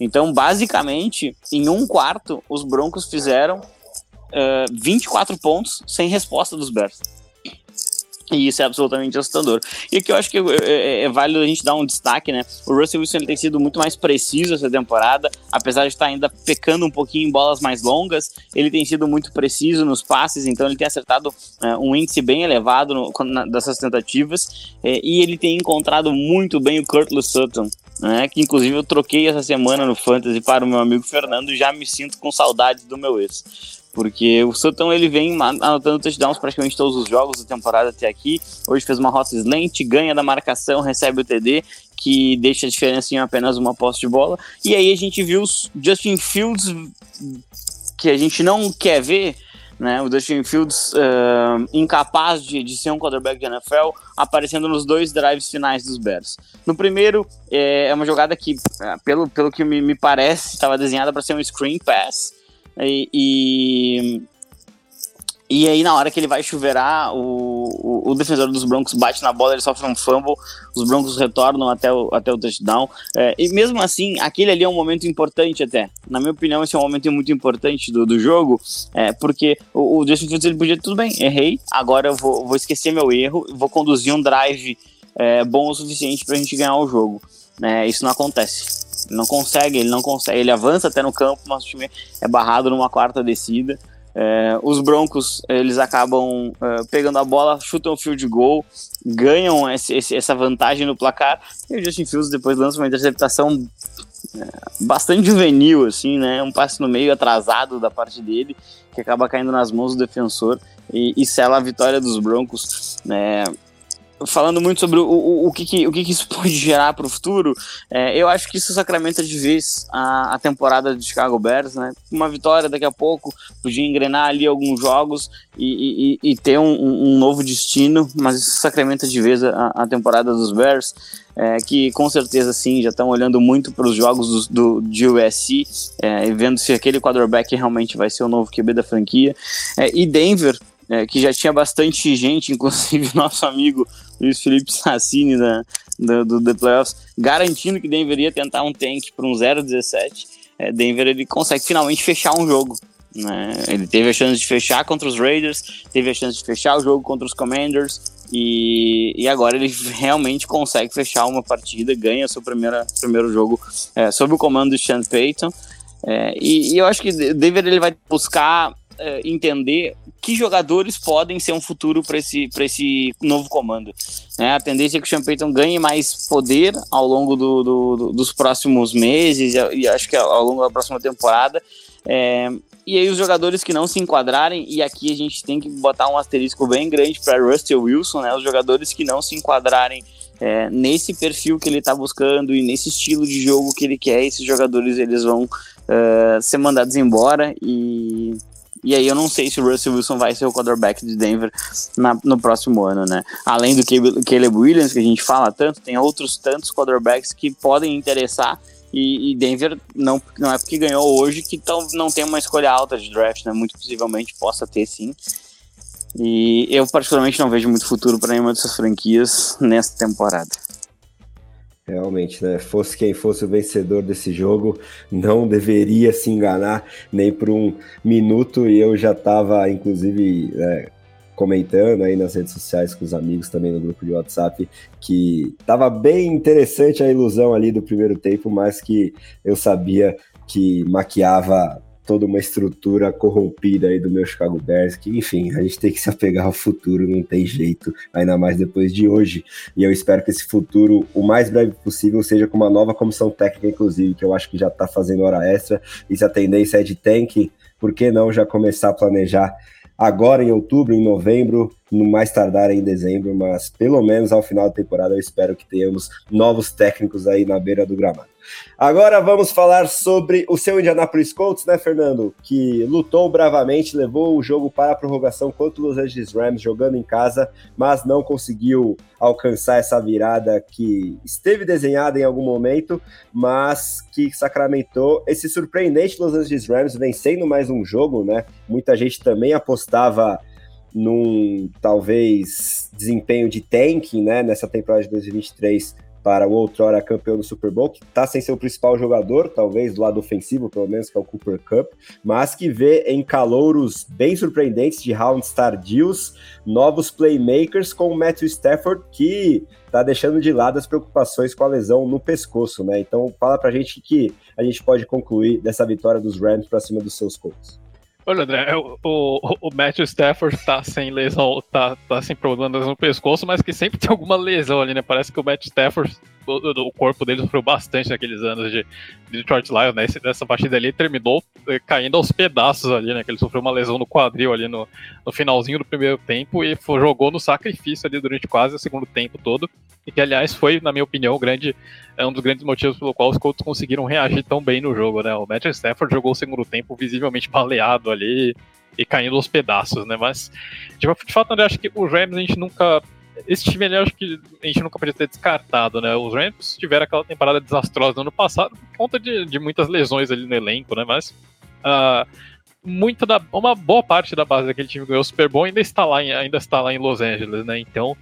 Então, basicamente, em um quarto, os Broncos fizeram uh, 24 pontos sem resposta dos Bears. E isso é absolutamente assustador. E aqui eu acho que é, é, é, válido a gente dar um destaque, né? O Russell Wilson ele tem sido muito mais preciso essa temporada, apesar de estar ainda pecando um pouquinho em bolas mais longas, ele tem sido muito preciso nos passes, então ele tem acertado é, um índice bem elevado no, na, dessas tentativas, é, e ele tem encontrado muito bem o Curtis Sutton, né? Que inclusive eu troquei essa semana no Fantasy para o meu amigo Fernando e já me sinto com saudades do meu ex porque o Sutton ele vem anotando touchdowns praticamente todos os jogos da temporada até aqui. Hoje fez uma rota slant, ganha da marcação, recebe o TD, que deixa a diferença em apenas uma posse de bola. E aí a gente viu o Justin Fields, que a gente não quer ver, né? O Justin Fields uh, incapaz de, de ser um quarterback de NFL, aparecendo nos dois drives finais dos Bears. No primeiro, é, é uma jogada que, é, pelo, pelo que me, me parece, estava desenhada para ser um screen pass e, e, aí, na hora que ele vai chuveirar, o, o, o, defensor dos Broncos bate na bola, ele sofre um fumble, os Broncos retornam até o, até o touchdown. É, e mesmo assim, aquele ali é um momento importante até. Na minha opinião, esse é um momento muito importante do, do jogo, é, porque o, o Justin Fields ele podia, tudo bem, errei, agora eu vou, vou esquecer meu erro, vou conduzir um drive é, bom o suficiente para a gente ganhar o jogo. É, isso não acontece. Ele não consegue, ele não consegue. Ele avança até no campo, mas o time é barrado numa quarta descida. É, os Broncos eles acabam é, pegando a bola, chutam o field goal, ganham esse, esse, essa vantagem no placar. E o Justin Fields depois lança uma interceptação é, bastante juvenil, assim, né? Um passe no meio atrasado da parte dele, que acaba caindo nas mãos do defensor e, e sela a vitória dos Broncos. Né? Falando muito sobre o, o, o, que, que o que, que, isso pode gerar para o futuro, é, eu acho que isso sacramenta de vez a, a, temporada de Chicago Bears, né? Uma vitória daqui a pouco, podia engrenar ali alguns jogos e, e, e ter um, um, novo destino, mas isso sacramenta de vez a, a temporada dos Bears. É, que com certeza sim já estão olhando muito para os jogos do, do, de USC é, e vendo se aquele quarterback realmente vai ser o novo QB da franquia. É, e Denver, é, que já tinha bastante gente, inclusive nosso amigo Luiz Felipe Sassini da, da, do The Playoffs, garantindo que Denver ia tentar um tank para um 0-17. É, Denver ele consegue finalmente fechar um jogo. Né? Ele teve a chance de fechar contra os Raiders, teve a chance de fechar o jogo contra os Commanders, e, e agora ele realmente consegue fechar uma partida, ganha seu primeira, primeiro jogo é, sob o comando do Sean Payton. É, e, e, eu acho que Denver ele vai buscar é, entender que jogadores podem ser um futuro para esse, esse novo comando. Né? A tendência é que o Sean Payton ganhe mais poder ao longo do, do, do, dos próximos meses e, e, acho que ao longo da próxima temporada. É, e aí os jogadores que não se enquadrarem, e aqui a gente tem que botar um asterisco bem grande para Russell Wilson, né? Os jogadores que não se enquadrarem é, nesse perfil que ele está buscando e nesse estilo de jogo que ele quer, esses jogadores eles vão uh, ser mandados embora e e aí eu não sei se o Russell Wilson vai ser o quarterback de Denver na, no próximo ano, né? Além do Caleb Williams, que a gente fala tanto, tem outros tantos quarterbacks que podem interessar. E, e Denver não, não é porque ganhou hoje que tão, não tem uma escolha alta de draft, né? Muito possivelmente possa ter sim. E eu particularmente não vejo muito futuro para nenhuma dessas franquias nesta temporada. Realmente, né? Fosse quem fosse o vencedor desse jogo, não deveria se enganar nem por um minuto. E eu já estava, inclusive, né, comentando aí nas redes sociais com os amigos também no grupo de WhatsApp que estava bem interessante a ilusão ali do primeiro tempo, mas que eu sabia que maquiava toda uma estrutura corrompida aí do meu Chicago Bears, que enfim, a gente tem que se apegar ao futuro, não tem jeito, ainda mais depois de hoje. E eu espero que esse futuro, o mais breve possível, seja com uma nova comissão técnica, inclusive, que eu acho que já está fazendo hora extra. E se a tendência é de tank, por que não já começar a planejar agora em outubro, em novembro, no mais tardar em dezembro, mas pelo menos ao final da temporada eu espero que tenhamos novos técnicos aí na beira do gramado. Agora vamos falar sobre o seu Indianapolis Colts, né, Fernando? Que lutou bravamente, levou o jogo para a prorrogação contra os Los Angeles Rams, jogando em casa, mas não conseguiu alcançar essa virada que esteve desenhada em algum momento, mas que sacramentou esse surpreendente Los Angeles Rams vencendo mais um jogo, né? Muita gente também apostava num talvez desempenho de tanking, né, nessa temporada de 2023 para o outrora campeão do Super Bowl, que está sem ser o principal jogador, talvez do lado ofensivo, pelo menos, que é o Cooper Cup, mas que vê em calouros bem surpreendentes de rounds tardios, novos playmakers com o Matthew Stafford, que está deixando de lado as preocupações com a lesão no pescoço, né? Então fala pra gente que a gente pode concluir dessa vitória dos Rams para cima dos seus Colts. Olha, André, é o, o, o Matthew Stafford tá sem lesão, tá, tá sem problemas no pescoço, mas que sempre tem alguma lesão ali, né? Parece que o Matthew Stafford o, corpo dele sofreu bastante naqueles anos de, de Detroit Lions, né? Nessa partida ali terminou eh, caindo aos pedaços ali, né? Que ele sofreu uma lesão no quadril ali no, no finalzinho do primeiro tempo e foi, jogou no sacrifício ali durante quase o segundo tempo todo. E que, aliás, foi, na minha opinião, grande, é um dos grandes motivos pelo qual os Colts conseguiram reagir tão bem no jogo, né? O Matthew Stafford jogou o segundo tempo visivelmente baleado ali e caindo aos pedaços, né? Mas, de, fato, eu acho que o Rams a gente nunca esse time ali acho que a gente nunca podia ter descartado, né? Os Rams tiveram aquela temporada desastrosa no ano passado por conta de, de muitas lesões ali no elenco, né? Mas uh, muita da, uma boa parte da base daquele time ganhou o Super Bowl ainda está lá em, ainda está lá em Los Angeles, né? Então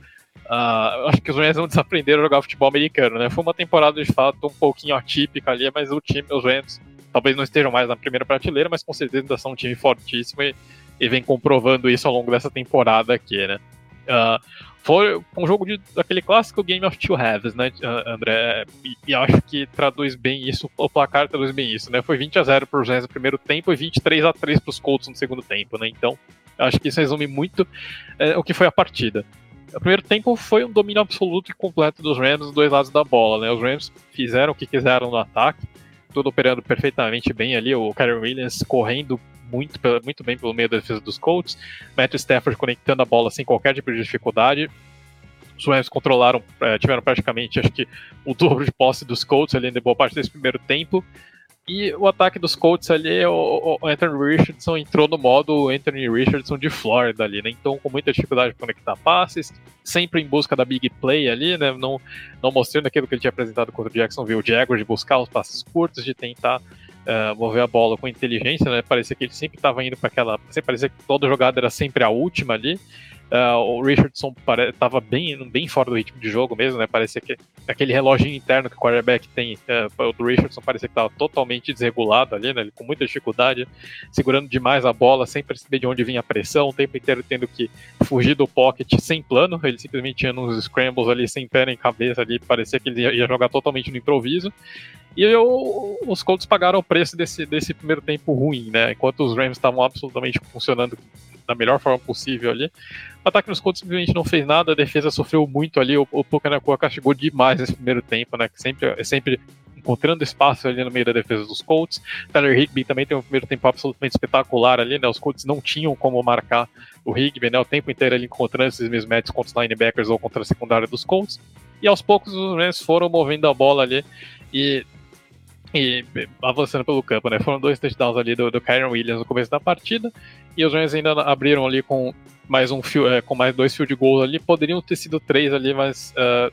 uh, acho que os Rams não desaprenderam a jogar futebol americano, né? Foi uma temporada de fato um pouquinho atípica ali, mas o time, os Rams, talvez não estejam mais na primeira prateleira, mas com certeza ainda são um time fortíssimo e, e vem comprovando isso ao longo dessa temporada aqui, né? Uh, foi um jogo de, daquele clássico Game of Two Halves, né, André? E, e, acho que traduz bem isso, o placar traduz bem isso, né? Foi 20 a 0 para os Rams no primeiro tempo e 23 a 3 para os Colts no segundo tempo, né? Então, acho que isso resume muito é, o que foi a partida. O primeiro tempo foi um domínio absoluto e completo dos Rams dos dois lados da bola, né? Os Rams fizeram o que quiseram no ataque, tudo operando perfeitamente bem ali, o Kyron Williams correndo muito, muito bem pelo meio da defesa dos Colts. Matthew Stafford conectando a bola sem qualquer tipo de dificuldade. Os Rams controlaram, é, tiveram praticamente, acho que, o dobro de posse dos Colts ali em boa parte desse primeiro tempo. E o ataque dos Colts ali, o, Anthony Richardson entrou no modo Anthony Richardson de Florida ali, né? Então, com muita dificuldade de conectar passes, sempre em busca da big play ali, né? Não, não mostrando aquilo que ele tinha apresentado contra o Jacksonville Jaguars, de buscar os passes curtos, de tentar uh, mover a bola com inteligência, né? Parecia que ele sempre estava indo para aquela. Parecia que toda jogada era sempre a última ali. Uh, o Richardson estava bem, bem fora do ritmo de jogo mesmo, né? Parecia que aquele reloginho interno que o quarterback tem, uh, o do Richardson parecia que estava totalmente desregulado ali, né? Ele com muita dificuldade, segurando demais a bola, sem perceber de onde vinha a pressão, o tempo inteiro tendo que fugir do pocket sem plano. Ele simplesmente tinha uns scrambles ali sem pé nem cabeça ali, parecia que ele ia, ia jogar totalmente no improviso. E eu, os Colts pagaram o preço desse, desse primeiro tempo ruim, né? Enquanto os Rams estavam absolutamente funcionando da melhor forma possível ali. O ataque nos Colts simplesmente não fez nada, a defesa sofreu muito ali, o, o Pucanacua castigou demais nesse primeiro tempo, né? Sempre, sempre encontrando espaço ali no meio da defesa dos Colts. Tyler Higby também tem um primeiro tempo absolutamente espetacular ali, né? Os Colts não tinham como marcar o Higby, né? O tempo inteiro ali encontrando esses mismatches contra os linebackers ou contra a secundária dos Colts. E aos poucos os Rams foram movendo a bola ali e, e avançando pelo campo, né? Foram dois touchdowns ali do, do Kyron Williams no começo da partida. E os Rams ainda abriram ali com mais um fio, é, com mais dois field goals ali. Poderiam ter sido três ali, mas uh,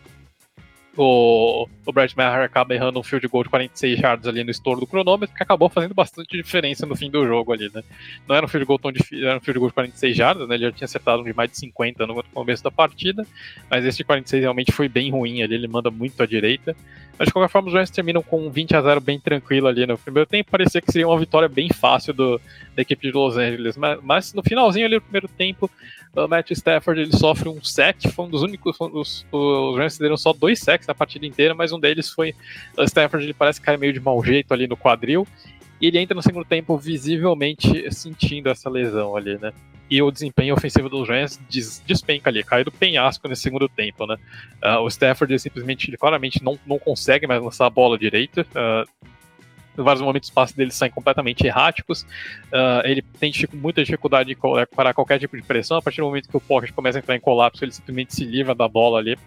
o, o Brad Maher acaba errando um field goal de 46 yards ali no estouro do cronômetro, que acabou fazendo bastante diferença no fim do jogo ali, né? Não era um field goal tão difícil, era um field goal de 46 yards, né? Ele já tinha acertado um de mais de 50 no começo da partida, mas esse de 46 realmente foi bem ruim ali, ele manda muito à direita. Mas de qualquer forma, os Rams terminam com 20 a 0 bem tranquilo ali no primeiro tempo. Parecia que seria uma vitória bem fácil do, da equipe de Los Angeles, mas, mas no finalzinho ali do primeiro tempo, o Matt Stafford ele sofre um sec, foi um dos únicos, um dos, os Rams deram só dois sacks na partida inteira, mas um deles foi o Stafford ele parece cair meio de mau jeito ali no quadril, e ele entra no segundo tempo visivelmente sentindo essa lesão ali, né? E o desempenho ofensivo dos des, despenca ali, cai do penhasco nesse segundo tempo, né? Uh, o Stafford ele simplesmente, ele claramente não, não consegue mais lançar a bola direita. Uh, em vários momentos os passes dele saem completamente erráticos. Uh, ele tem muita dificuldade de parar qualquer tipo de pressão. A partir do momento que o pocket começa a entrar em colapso, ele simplesmente se livra da bola ali.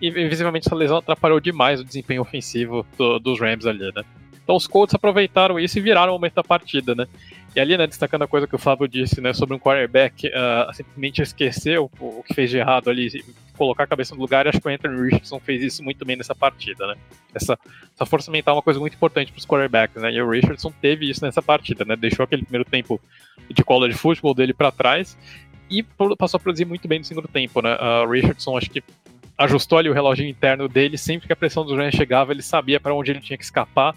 E visivelmente essa lesão atrapalhou demais o desempenho ofensivo do, dos Rams ali, né? Então os Colts aproveitaram isso e viraram o momento da partida, né? E ali, né, destacando a coisa que o Fábio disse, né, sobre um quarterback uh, simplesmente esquecer o, o, que fez de errado ali, colocar a cabeça no lugar, e acho que o Anthony Richardson fez isso muito bem nessa partida, né? Essa, essa força mental é uma coisa muito importante para os quarterbacks, né? E o Richardson teve isso nessa partida, né? Deixou aquele primeiro tempo de college futebol dele para trás e passou a produzir muito bem no segundo tempo, né? O uh, Richardson, acho que ajustou ali o relógio interno dele, sempre que a pressão dos Rams chegava, ele sabia para onde ele tinha que escapar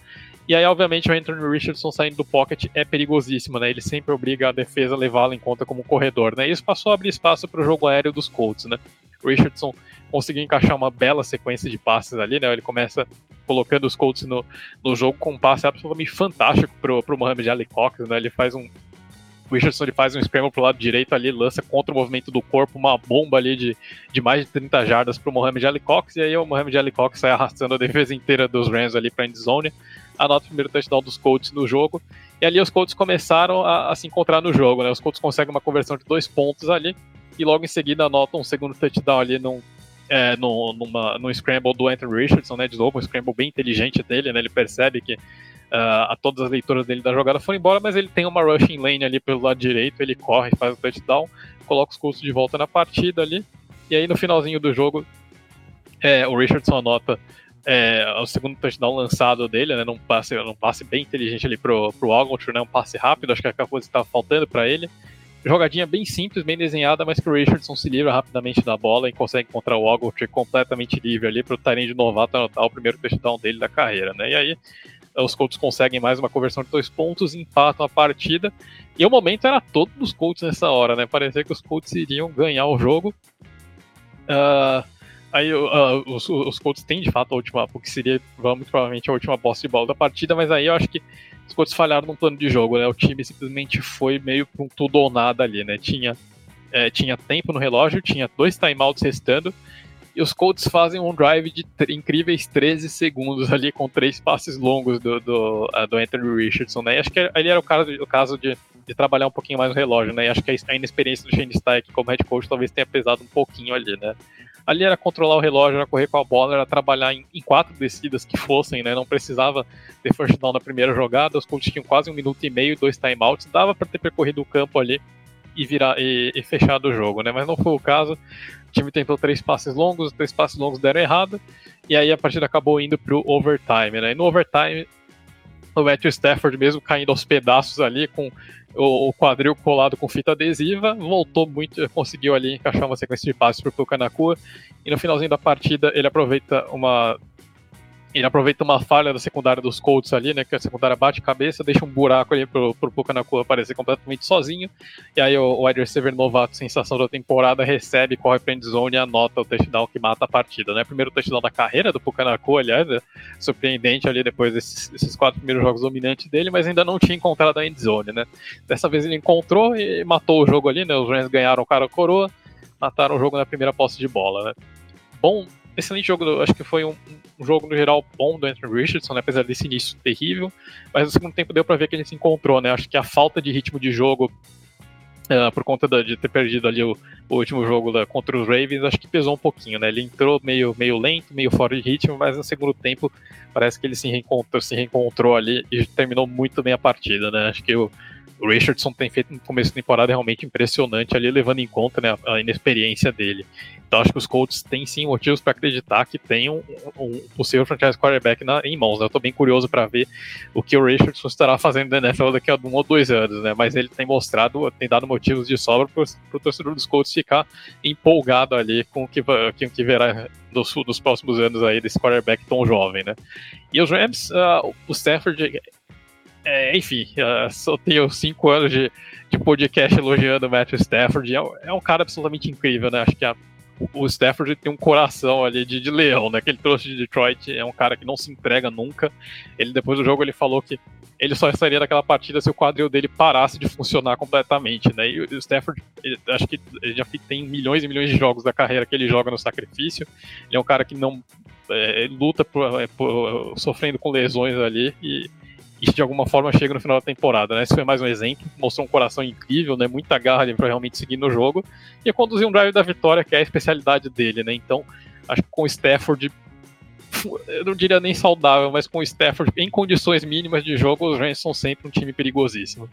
e aí, obviamente, o Anthony Richardson saindo do pocket é perigosíssimo, né? Ele sempre obriga a defesa a levá-lo em conta como corredor, né? Isso passou a abrir espaço para o jogo aéreo dos Colts, né? O Richardson conseguiu encaixar uma bela sequência de passes ali, né? Ele começa colocando os Colts no, no jogo com um passe absolutamente fantástico pro, pro Mohamed Ali Cox, né? Ele faz um, o Richardson ele faz um scramble pro lado direito ali, lança contra o movimento do corpo uma bomba ali de, de mais de 30 jardas pro Mohamed Ali Cox, e aí o Mohamed Ali Cox sai arrastando a defesa inteira dos Rams ali pra endzone, anota o primeiro touchdown dos Colts no jogo, e ali os Colts começaram a, a, se encontrar no jogo, né? Os Colts conseguem uma conversão de dois pontos ali, e logo em seguida anotam um segundo touchdown ali num, é, no, numa, num scramble do Anthony Richardson, né? De novo, um scramble bem inteligente dele, né? Ele percebe que uh, todas as leituras dele da jogada foram embora, mas ele tem uma rushing lane ali pelo lado direito, ele corre, faz o touchdown, coloca os Colts de volta na partida ali, e aí no finalzinho do jogo, é, o Richardson anota é, o segundo touchdown lançado dele, né, num passe, num passe bem inteligente ali pro, pro Ogletree, né, um passe rápido, acho que a coisa estava faltando para ele. Jogadinha bem simples, bem desenhada, mas que o Richardson se livra rapidamente da bola e consegue encontrar o Ogletree completamente livre ali para o Tyrande novato anotar o primeiro touchdown dele da carreira, né, e aí os Colts conseguem mais uma conversão de dois pontos, empatam a partida, e o momento era todo dos Colts nessa hora, né, parecia que os Colts iriam ganhar o jogo, uh, Aí uh, os, os Colts têm de fato a última, o que seria muito provavelmente a última posse de bola da partida, mas aí eu acho que os Colts falharam no plano de jogo, né? O time simplesmente foi meio com tudo ou nada ali, né? Tinha, é, tinha tempo no relógio, tinha dois timeouts restando, e os Colts fazem um drive de incríveis 13 segundos ali, com três passes longos do, do, uh, do Anthony Richardson, né? E acho que ali era o caso, o caso de, de trabalhar um pouquinho mais no relógio, né? E acho que a inexperiência do Shane Steichen como head coach talvez tenha pesado um pouquinho ali, né? Ali era controlar o relógio, era correr com a bola, era trabalhar em, em quatro descidas que fossem, né? Não precisava ter first down na primeira jogada. Os Colts tinham quase um minuto e meio, dois timeouts. Dava para ter percorrido o campo ali e virar e, e fechado o jogo, né? Mas não foi o caso. O time tentou três passes longos, os três passes longos deram errado. E aí a partida acabou indo pro overtime, né? E no overtime, o Matthew Stafford mesmo caindo aos pedaços ali com o, o quadril colado com fita adesiva, voltou muito, conseguiu ali encaixar uma sequência de passes para o Pucanacua, e no finalzinho da partida ele aproveita uma ele aproveita uma falha da secundária dos Colts ali, né? Que a secundária bate cabeça, deixa um buraco ali pro, pro Pucanacua aparecer completamente sozinho. E aí o, o wide receiver novato, sensação da temporada, recebe, corre pra endzone e anota o touchdown que mata a partida, né? Primeiro touchdown da carreira do Pucanacua, aliás, é surpreendente ali depois desses, desses, quatro primeiros jogos dominantes dele, mas ainda não tinha encontrado a endzone, né? Dessa vez ele encontrou e matou o jogo ali, né? Os Rams ganharam o cara coroa, mataram o jogo na primeira posse de bola, né? Bom, excelente jogo, acho que foi um, um, jogo no geral bom do Anthony Richardson, né, apesar desse início terrível, mas no segundo tempo deu para ver que ele se encontrou, né, acho que a falta de ritmo de jogo Uh, por conta da, de ter perdido ali o, o último jogo da, contra os Ravens, acho que pesou um pouquinho, né? Ele entrou meio, meio lento, meio fora de ritmo, mas no segundo tempo parece que ele se reencontrou, se reencontrou ali e terminou muito bem a partida, né? Acho que o, o Richardson tem feito um começo de temporada realmente impressionante ali, levando em conta né, a inexperiência dele. Então acho que os Colts têm sim motivos para acreditar que tem um, um, possível franchise quarterback na, em mãos. Né? Eu estou bem curioso para ver o que o Richardson estará fazendo na NFL daqui a um ou dois anos, né? Mas ele tem mostrado, tem dado motivos de sobra para o torcedor dos Colts ficar empolgado ali com o que, com o que verá dos, dos próximos anos aí desse quarterback tão jovem, né? E os Rams, uh, o Stafford é, enfim, só tenho cinco anos de, de podcast elogiando o Matthew Stafford. É, é, um cara absolutamente incrível, né? Acho que a, o Stafford tem um coração ali de, de, leão, né? Que ele trouxe de Detroit. É um cara que não se entrega nunca. Ele, depois do jogo, ele falou que ele só estaria naquela partida se o quadril dele parasse de funcionar completamente, né? E o Stafford, ele, acho que ele já tem milhões e milhões de jogos da carreira que ele joga no sacrifício. Ele é um cara que não é, luta por, é, por, sofrendo com lesões ali e e de alguma forma chega no final da temporada, né? Esse foi mais um exemplo, mostrou um coração incrível, né? Muita garra ali para realmente seguir no jogo e conduzir um drive da vitória, que é a especialidade dele, né? Então, acho que com o Stafford eu não diria nem saudável, mas com o Stafford em condições mínimas de jogo, os Rams são sempre um time perigosíssimo.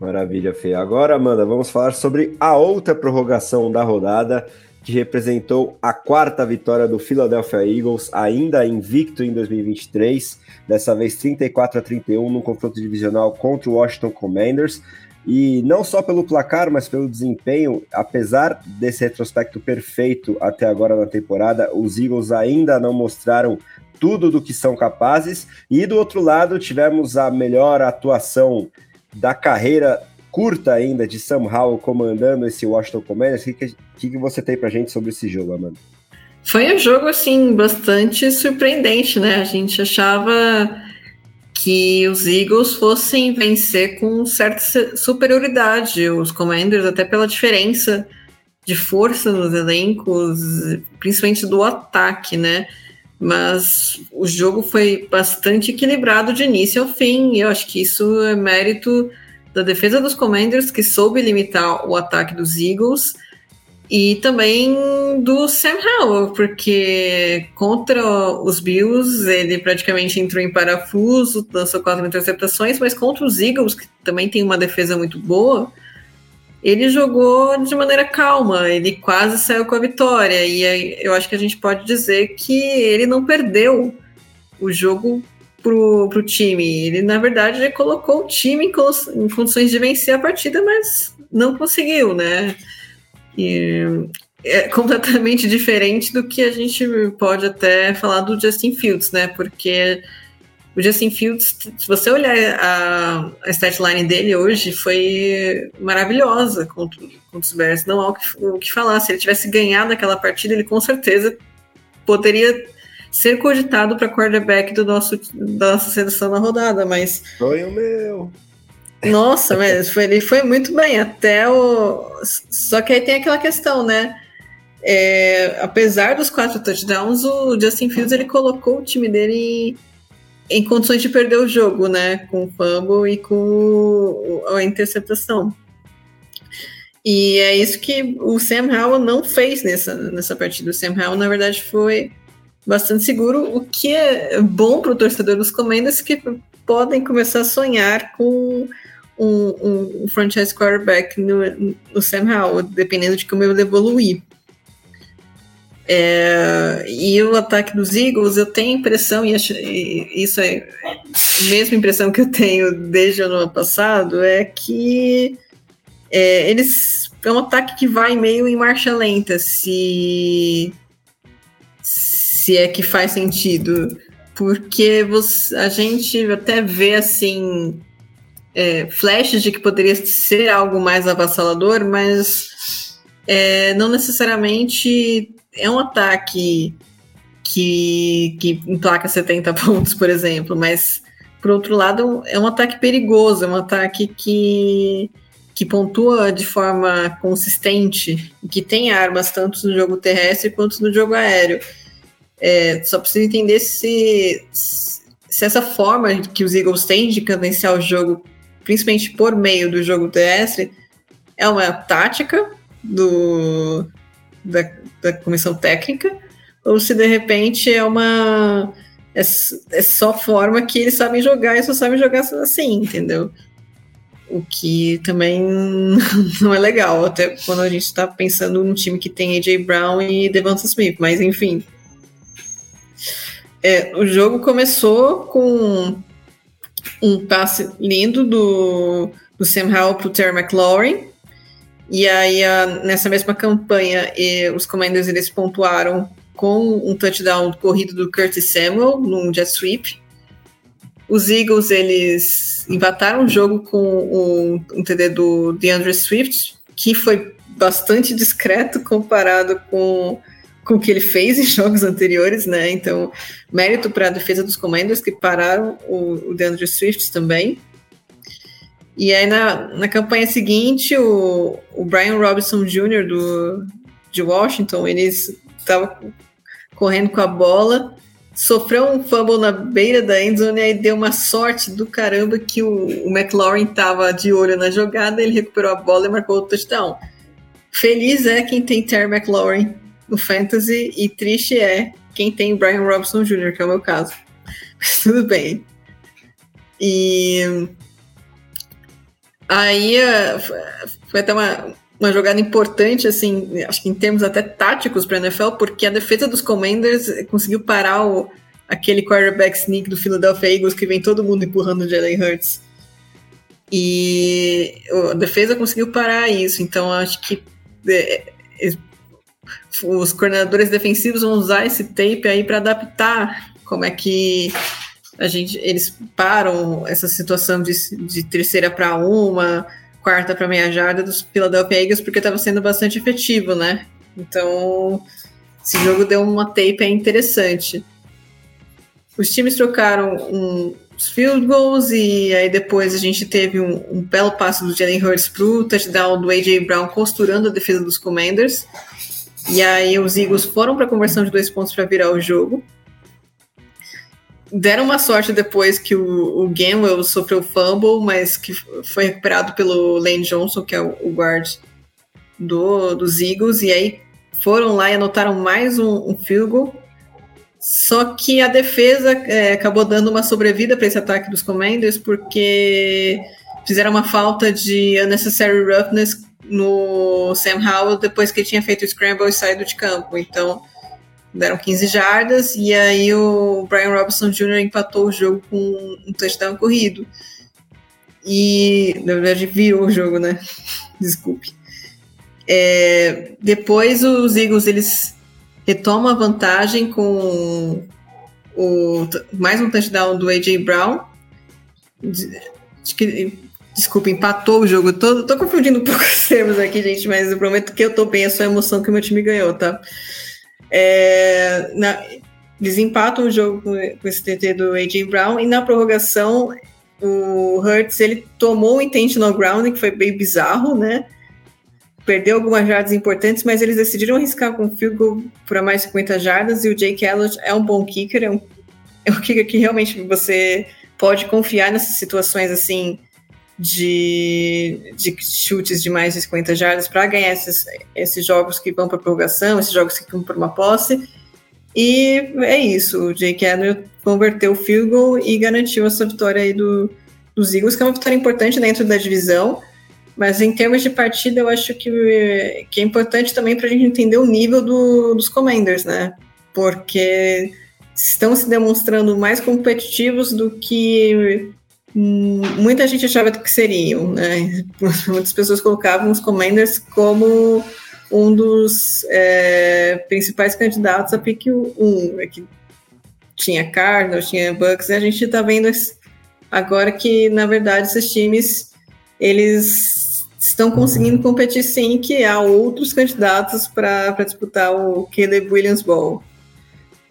Maravilha, Fê. Agora, Amanda, vamos falar sobre a outra prorrogação da rodada, que representou a quarta vitória do Philadelphia Eagles, ainda invicto em 2023, dessa vez 34 a 31 no confronto divisional contra o Washington Commanders. E não só pelo placar, mas pelo desempenho, apesar desse retrospecto perfeito até agora na temporada, os Eagles ainda não mostraram tudo do que são capazes. E do outro lado, tivemos a melhor atuação da carreira curta ainda de Sam Howell comandando esse Washington Commanders. O que, que, você tem pra gente sobre esse jogo, Amanda? Foi um jogo, assim, bastante surpreendente, né? A gente achava que os Eagles fossem vencer com certa superioridade, os Commanders, até pela diferença de força nos elencos, principalmente do ataque, né? Mas o jogo foi bastante equilibrado de início ao fim, e eu acho que isso é mérito da defesa dos Commanders, que soube limitar o ataque dos Eagles, e também do Sam Howell, porque contra os Bills ele praticamente entrou em parafuso, lançou quatro interceptações, mas contra os Eagles, que também tem uma defesa muito boa, ele jogou de maneira calma, ele quase saiu com a vitória. E eu acho que a gente pode dizer que ele não perdeu o jogo pro, pro time. Ele, na verdade, colocou o time em, em condições de vencer a partida, mas não conseguiu, né? E é completamente diferente do que a gente pode até falar do Justin Fields, né? Porque o Justin Fields, se você olhar a, a statline dele hoje, foi maravilhosa contra, contra os Bears. Não há o que, o que falar. Se ele tivesse ganhado aquela partida, ele com certeza poderia ser cogitado para quarterback do nosso, da nossa seleção na rodada, mas. Foi o meu. Nossa, mas foi, ele foi muito bem, até o. Só que aí tem aquela questão, né? É, apesar dos quatro touchdowns, o Justin Fields ele colocou o time dele em, em condições de perder o jogo, né? Com o fumble e com a interceptação. E é isso que o Sam Howell não fez nessa, nessa partida. O Sam Howell, na verdade, foi bastante seguro, o que é bom para o torcedor dos Commanders que podem começar a sonhar com um, um franchise quarterback no, no Sam Howell, dependendo de como ele evoluir. É, e o ataque dos Eagles, eu tenho impressão, e, acho, e isso é a mesma impressão que eu tenho desde o ano passado, é que é, eles é um ataque que vai meio em marcha lenta. Se se é que faz sentido, porque você, a gente até vê assim é, flashes de que poderia ser algo mais avassalador, mas é, não necessariamente é um ataque que, que emplaca 70 pontos, por exemplo, mas por outro lado é um ataque perigoso, é um ataque que, que pontua de forma consistente, que tem armas tanto no jogo terrestre quanto no jogo aéreo. É, só preciso entender se, se essa forma que os Eagles têm de cadenciar o jogo, principalmente por meio do jogo terrestre, é uma tática do, da, da comissão técnica, ou se de repente é uma. É, é só forma que eles sabem jogar e só sabem jogar assim, entendeu? O que também não é legal, até quando a gente está pensando num time que tem AJ Brown e Devonta Smith, mas enfim. É, o jogo começou com um passe lindo do, do Sam Howell para o Terry McLaurin, e aí, nessa mesma campanha, os Commanders eles pontuaram com um touchdown corrido do Curtis Samuel num jet sweep. Os Eagles eles empataram o jogo com um, TD do DeAndre Swift, que foi bastante discreto comparado com, com o que ele fez em jogos anteriores, né? Então, mérito para a defesa dos Commanders que pararam o, o DeAndre Swift também. E aí na, na campanha seguinte, o, o Brian Robinson Jr. Do, de Washington, ele estava correndo com a bola, sofreu um fumble na beira da endzone e aí deu uma sorte do caramba que o, o McLaurin estava de olho na jogada, ele recuperou a bola e marcou o touchdown. Feliz é quem tem Terry McLaurin no Fantasy e triste é quem tem Brian Robinson Jr., que é o meu caso. Mas tudo bem. E Aí eh, foi até uma, uma jogada importante, assim, acho que em termos até táticos para a NFL, porque a defesa dos Commanders conseguiu parar o, aquele quarterback sneak do Philadelphia Eagles que vem todo mundo empurrando o Jalen Hurts. E a defesa conseguiu parar isso, então acho que é, os coordenadores defensivos vão usar esse tape aí para adaptar como é que a gente, eles param essa situação de, de terceira para uma, quarta para meia jarda dos Philadelphia Eagles, porque estava sendo bastante efetivo, né? Então, esse jogo deu uma tape interessante. Os times trocaram um, os field goals e aí depois a gente teve um, um belo passo do Jalen Hurts pro touchdown do A.J. Brown costurando a defesa dos Commanders. E aí os Eagles foram para a conversão de dois pontos para virar o jogo deram uma sorte depois que o, o Gamwell sofreu fumble, mas que foi recuperado pelo Lane Johnson, que é o, o guard do, dos Eagles, e aí foram lá e anotaram mais um, um field goal. Só que a defesa é, acabou dando uma sobrevida para esse ataque dos Commanders, porque fizeram uma falta de unnecessary roughness no Sam Howell depois que ele tinha feito o scramble e saído de campo. Então, deram 15 jardas e aí o Brian Robinson Jr. empatou o jogo com um touchdown corrido. E, na verdade, virou o jogo, né? Desculpe. É, depois os Eagles eles retomam a vantagem com o, mais um touchdown do A.J. Brown. Desculpa, empatou o jogo. Tô, tô confundindo um pouco os termos aqui, gente, mas eu prometo que eu tô bem, é só a emoção que o meu time ganhou, tá? É, na, eles empatam o jogo com, com esse TT do A.J. Brown e na prorrogação o Hurts ele tomou o intentional grounding, que foi bem bizarro, né? Perdeu algumas jardas importantes, mas eles decidiram arriscar com o field goal para mais 50 jardas e o Jake Elliott é um bom kicker, é um, é um kicker que realmente você pode confiar nessas situações assim de, de chutes de mais de 50 jardas para ganhar esses, esses jogos que vão para prorrogação, esses jogos que vão para uma posse. E é isso, o Jake Adler converteu o field goal e garantiu essa vitória aí do, dos Eagles, que é uma vitória importante dentro da divisão. Mas em termos de partida, eu acho que, que é importante também para a gente entender o nível do, dos Commanders, né? Porque estão se demonstrando mais competitivos do que muita gente achava que seriam, né? Muitas pessoas colocavam os Commanders como um dos é, principais candidatos a pick 1, é que tinha Cardinals, tinha Bucks, e a gente está vendo agora que, na verdade, esses times, eles estão conseguindo competir sim, que há outros candidatos para disputar o Caleb Williams Bowl.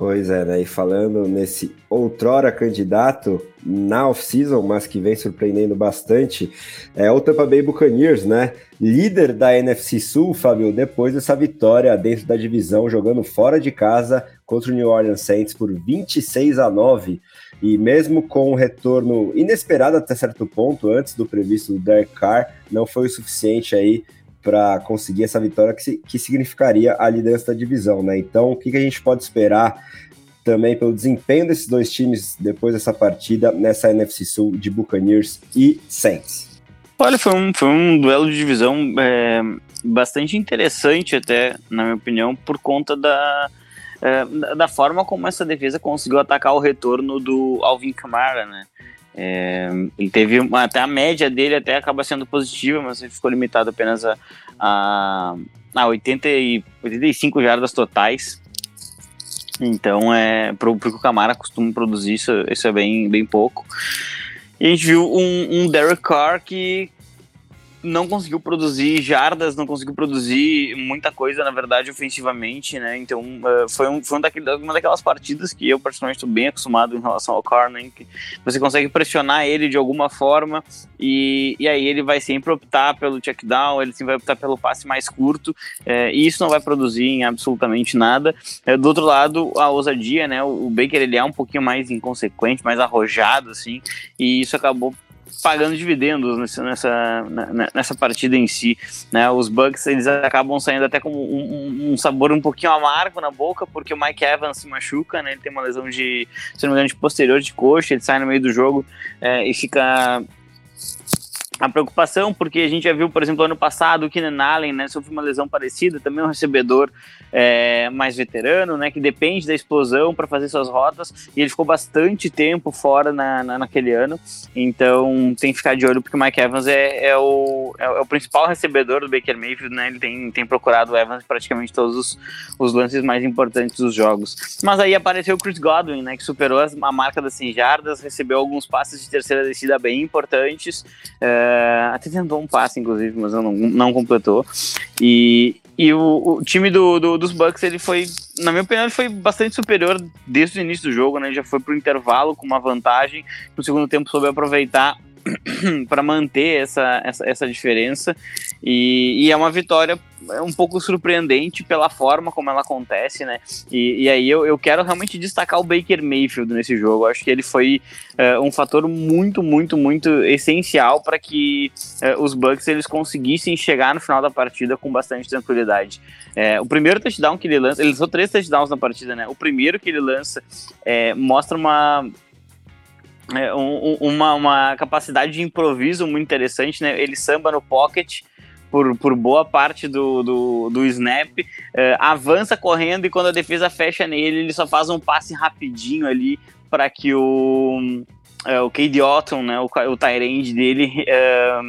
Pois é, né? E falando nesse outrora candidato na off-season, mas que vem surpreendendo bastante, é o Tampa Bay Buccaneers, né? Líder da NFC Sul, Fábio, depois dessa vitória dentro da divisão, jogando fora de casa contra o New Orleans Saints por 26 a 9. E mesmo com um retorno inesperado até certo ponto, antes do previsto do Derek Carr, não foi o suficiente aí para conseguir essa vitória que, que significaria a liderança da divisão, né? Então, o que, que a gente pode esperar também pelo desempenho desses dois times depois dessa partida nessa NFC Sul de Buccaneers e Saints? Olha, foi um, foi um duelo de divisão é, bastante interessante até, na minha opinião, por conta da, é, da forma como essa defesa conseguiu atacar o retorno do Alvin Kamara, né? É, ele teve uma, até a média dele até acaba sendo positiva, mas ele ficou limitado apenas a, a, a 80 e, 85 jardas totais. Então, é, pro, pro que o Camara costuma produzir, isso, isso é bem, bem pouco. E a gente viu um, um Derek Carr que não conseguiu produzir jardas, não conseguiu produzir muita coisa, na verdade, ofensivamente, né? Então, uh, foi, um, foi um daquele, uma daquelas partidas que eu, personalmente, estou bem acostumado em relação ao Carr, né? Que você consegue pressionar ele de alguma forma e, e aí ele vai sempre optar pelo check down, ele sempre vai optar pelo passe mais curto é, e isso não vai produzir em absolutamente nada. É, do outro lado, a ousadia, né? O, o Baker, ele é um pouquinho mais inconsequente, mais arrojado, assim, e isso acabou pagando dividendos nessa, nessa, partida em si. Né? Os Bucks eles acabam saindo até com um, um, sabor um pouquinho amargo na boca, porque o Mike Evans se machuca, né? ele tem uma lesão de, se não me engano, de posterior de coxa, ele sai no meio do jogo é, e fica a preocupação, porque a gente já viu, por exemplo, ano passado o Keenan Allen, né, sofreu uma lesão parecida, também um recebedor é, mais veterano, né, que depende da explosão para fazer suas rotas, e ele ficou bastante tempo fora na, na, naquele ano, então tem que ficar de olho, porque o Mike Evans é, é, o, é, é o principal recebedor do Baker Mayfield, né, ele tem, tem procurado o Evans praticamente todos os, os lances mais importantes dos jogos. Mas aí apareceu o Chris Godwin, né, que superou a marca das 100 jardas, recebeu alguns passes de terceira descida bem importantes, é, é, até tentou um passe, inclusive, mas não, não completou. E, e o, o time do, do, dos Bucks, ele foi, na minha opinião, ele foi bastante superior desde o início do jogo, né? Ele já foi pro intervalo com uma vantagem. No segundo tempo soube aproveitar para manter essa, essa, essa diferença. E, e, é uma vitória um pouco surpreendente pela forma como ela acontece, né? E, e aí eu, eu quero realmente destacar o Baker Mayfield nesse jogo. Eu acho que ele foi uh, um fator muito, muito, muito essencial para que uh, os Bucks eles conseguissem chegar no final da partida com bastante tranquilidade. É, o primeiro touchdown que ele lança, ele lançou três touchdowns na partida, né? O primeiro que ele lança é, mostra uma é, um, uma, uma capacidade de improviso muito interessante, né? Ele samba no pocket por, por boa parte do, do, do snap, é, avança correndo e quando a defesa fecha nele, ele só faz um passe rapidinho ali para que o, é, o Cade Otton, né, o, o Tyrande dele, é,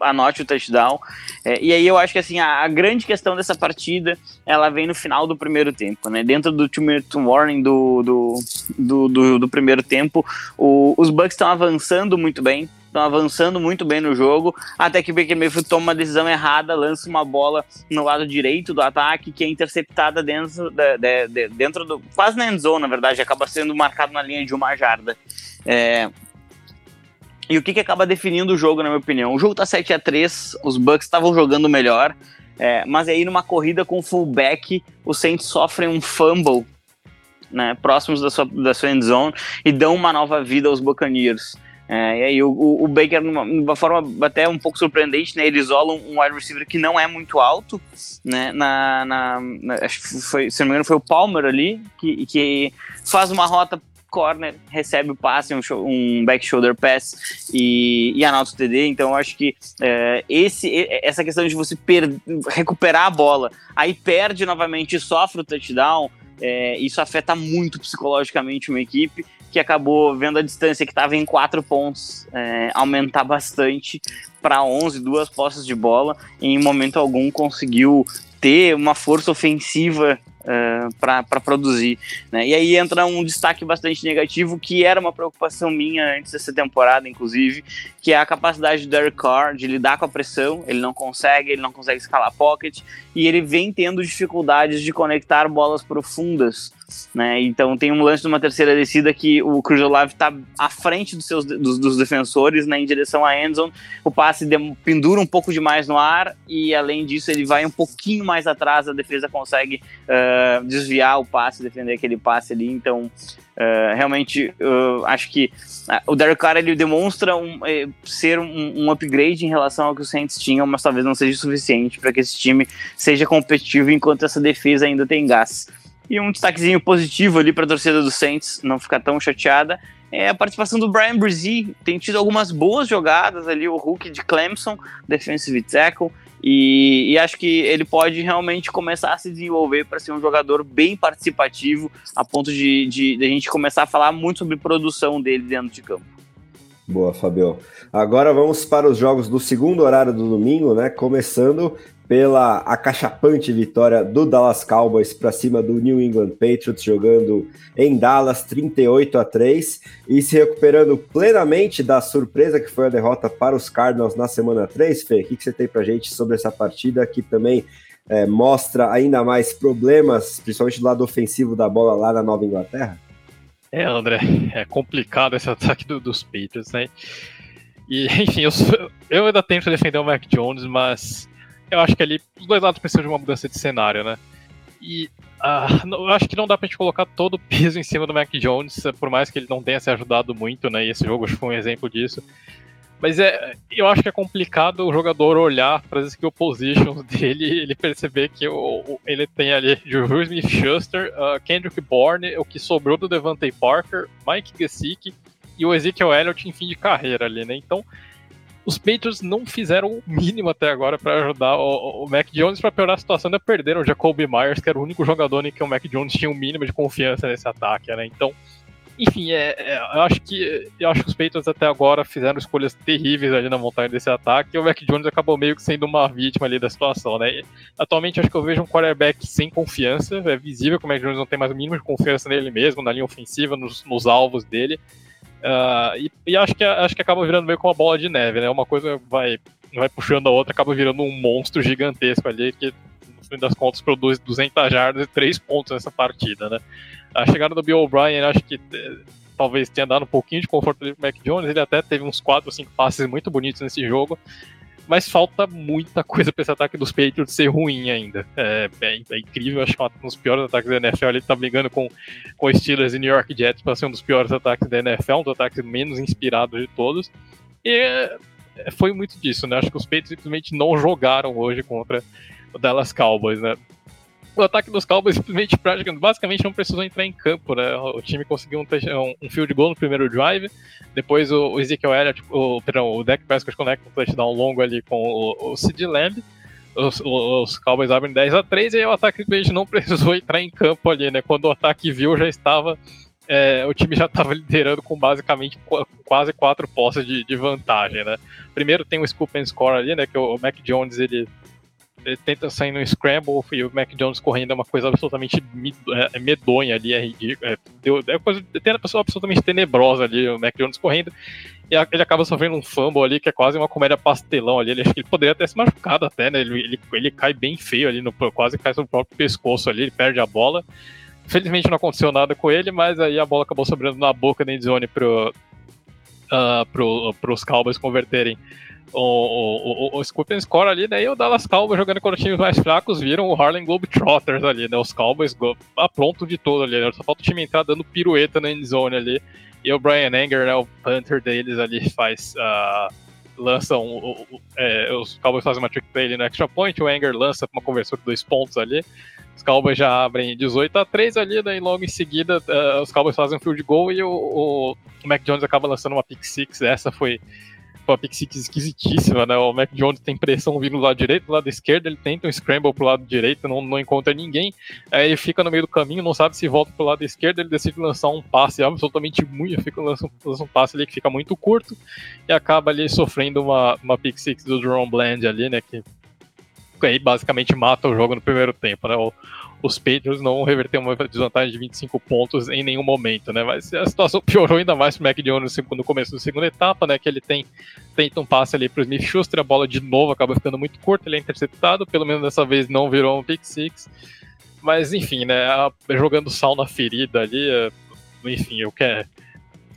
anote o touchdown. É, e aí eu acho que assim, a, a, grande questão dessa partida, ela vem no final do primeiro tempo, né? Dentro do two-minute warning do, do, do, do, do primeiro tempo, o, os Bucks estão avançando muito bem, estão avançando muito bem no jogo, até que o Baker Mayfield toma uma decisão errada, lança uma bola no lado direito do ataque, que é interceptada dentro, de, de, de, dentro do... quase na end zone, na verdade, acaba sendo marcado na linha de uma jarda. É, e o que, que acaba definindo o jogo, na minha opinião? O jogo tá 7 a 3 os Bucks estavam jogando melhor, é, mas aí numa corrida com fullback, os Saints sofrem um fumble né, próximos da sua, da sua end zone e dão uma nova vida aos Buccaneers. É, e aí o, o, Baker, de uma forma até um pouco surpreendente, né, ele isola um, um wide receiver que não é muito alto, né, na, na, na, acho que foi, se não me engano foi o Palmer ali, que, que faz uma rota corner, recebe o passe, um, um back shoulder pass e, e anota o TD. Então eu acho que é, esse, essa questão de você recuperar a bola, aí perde novamente e sofre o touchdown, é, isso afeta muito psicologicamente uma equipe que acabou vendo a distância que estava em quatro pontos é, aumentar bastante para 11, duas posses de bola, e em momento algum conseguiu ter uma força ofensiva uh, para produzir. Né? E aí entra um destaque bastante negativo, que era uma preocupação minha antes dessa temporada, inclusive, que é a capacidade do Derek Carr de lidar com a pressão. Ele não consegue, ele não consegue escalar pocket, e ele vem tendo dificuldades de conectar bolas profundas né? Então tem um lance de uma terceira descida que o Cruz Olave está à frente dos seus dos, dos, defensores, né, em direção à endzone. O passe pendura um pouco demais no ar e além disso ele vai um pouquinho mais atrás, a defesa consegue uh, desviar o passe, defender aquele passe ali. Então, uh, realmente, uh, acho que o Derek Carr ele demonstra um, eh, ser um, um, upgrade em relação ao que os Saints tinham, mas talvez não seja suficiente para que esse time seja competitivo enquanto essa defesa ainda tem gás. E um destaquezinho positivo ali para a torcida do Saints não ficar tão chateada é a participação do Brian Brzee. Tem tido algumas boas jogadas ali, o Hulk de Clemson, defensive tackle. E, e, acho que ele pode realmente começar a se desenvolver para ser um jogador bem participativo, a ponto de, de, de, a gente começar a falar muito sobre produção dele dentro de campo. Boa, Fabio. Agora vamos para os jogos do segundo horário do domingo, né? Começando pela acachapante vitória do Dallas Cowboys para cima do New England Patriots, jogando em Dallas 38 a 3 e se recuperando plenamente da surpresa que foi a derrota para os Cardinals na semana 3. Fê, o que, você tem para gente sobre essa partida que também é, mostra ainda mais problemas, principalmente do lado ofensivo da bola lá na Nova Inglaterra? É, André, é complicado esse ataque do, dos Patriots, né? E, enfim, eu, eu ainda tento defender o Mac Jones, mas eu acho que ali os dois lados precisam de uma mudança de cenário, né? E uh, eu acho que não dá pra gente colocar todo o peso em cima do Mac Jones, por mais que ele não tenha se ajudado muito, né? E esse jogo foi um exemplo disso. Mas é, eu acho que é complicado o jogador olhar para as skill positions dele e ele perceber que o, o, ele tem ali Juju Smith-Schuster, uh, Kendrick Bourne, o que sobrou do Devante Parker, Mike Gesicki e o Ezekiel Elliott em fim de carreira ali, né? Então, os Patriots não fizeram o mínimo até agora para ajudar o, o, Mac Jones para piorar a situação, ainda perderam o Jacoby Myers, que era o único jogador em que o Mac Jones tinha um mínimo de confiança nesse ataque, né? Então, enfim, é, é, eu acho que eu acho que os Patriots até agora fizeram escolhas terríveis ali na montanha desse ataque e o Mac Jones acabou meio que sendo uma vítima ali da situação, né? E, atualmente acho que eu vejo um quarterback sem confiança, é visível que o Mac Jones não tem mais o mínimo de confiança nele mesmo, na linha ofensiva, nos, nos alvos dele. Uh, e, e, acho, que, acho que acaba virando meio como uma bola de neve, né? Uma coisa vai, vai puxando a outra, acaba virando um monstro gigantesco ali que, no fim das contas, produz 200 jardas e 3 pontos nessa partida, né? A chegada do Bill O'Brien, acho que eh, talvez tenha dado um pouquinho de conforto ali pro Mac Jones. Ele até teve uns 4 ou 5 passes muito bonitos nesse jogo mas falta muita coisa para esse ataque dos Patriots ser ruim ainda. É, é, é incrível, acho que é um dos piores ataques da NFL. Ele tá brigando com, com Steelers e New York Jets para ser um dos piores ataques da NFL, um dos ataques menos inspirados de todos. E é, foi muito disso, né? Acho que os Patriots simplesmente não jogaram hoje contra o Dallas Cowboys, né? O ataque dos Cowboys simplesmente praticamente, basicamente não precisou entrar em campo, né? O time conseguiu um, um field goal no primeiro drive, depois o, o Ezekiel Elliott, o, perdão, o Dak Prescott conecta um touchdown longo ali com o, o Sid Lamb, os, os, Cowboys abrem 10 a 3 e aí o ataque simplesmente não precisou entrar em campo ali, né? Quando o ataque viu, já estava é, o time já estava liderando com basicamente quase quatro posses de, de, vantagem, né? Primeiro tem o scoop and score ali, né? Que o Mac Jones ele ele tenta sair no scramble e o Mac Jones correndo é uma coisa absolutamente é, é medonha ali, é ridículo. É, é coisa, tem uma pessoa absolutamente tenebrosa ali, o Mac Jones correndo. E ele acaba sofrendo um fumble ali, que é quase uma comédia pastelão ali. Ele, acho que ele poderia ter se machucado até, né? Ele, ele, ele cai bem feio ali, no, quase cai sobre o próprio pescoço ali, ele perde a bola. Felizmente não aconteceu nada com ele, mas aí a bola acabou sobrando na boca da endzone pro, uh, pro, pros Cowboys converterem o, o, o, o ali, né? E o Dallas Cowboys jogando contra times mais fracos viram o Harlem Globetrotters ali, né? Os Cowboys a pronto de todo ali, né? Só falta o time entrar dando pirueta na endzone ali. E o Brian Anger, né? O punter deles ali faz. Uh, um, um, um, é, os Cowboys fazem uma trick play ali no extra point, o Anger lança uma conversão de dois pontos ali. Os Cowboys já abrem 18 a 3 ali, daí logo em seguida uh, os Cowboys fazem um field goal e o, o, o Mac Jones acaba lançando uma pick six. Essa foi uma pick six esquisitíssima, né? O Mac Jones tem pressão vindo do lado direito, do lado esquerdo, ele tenta um scramble pro lado direito, não, não encontra ninguém, aí ele fica no meio do caminho, não sabe se volta pro lado esquerdo, ele decide lançar um passe absolutamente muito, fica, lança, lança um passe ali que fica muito curto e acaba ali sofrendo uma, uma pick six do Jerome Bland ali, né? Que aí basicamente mata o jogo no primeiro tempo, né? O, os Patriots não reverteram uma desvantagem de 25 pontos em nenhum momento, né? Mas a situação piorou ainda mais pro Mac Jones no começo da segunda etapa, né? Que ele tem tenta um passe ali pro Smith Schuster, a bola de novo acaba ficando muito curta, ele é interceptado, pelo menos dessa vez não virou um pick six. Mas enfim, né? Jogando sal na ferida ali, é, enfim, eu quero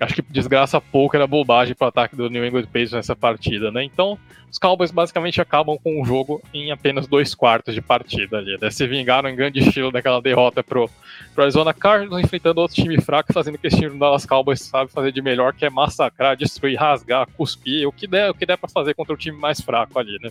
acho que desgraça pouco era bobagem para o ataque do New England Patriots nessa partida, né? Então, os Cowboys basicamente acabam com o jogo em apenas dois quartos de partida ali, né? Se vingaram em grande estilo daquela derrota pro, pro Arizona Cardinals, enfrentando outro time fraco, fazendo o que esse time do Dallas Cowboys sabe fazer de melhor, que é massacrar, destruir, rasgar, cuspir, o que der, o que der para fazer contra o time mais fraco ali, né?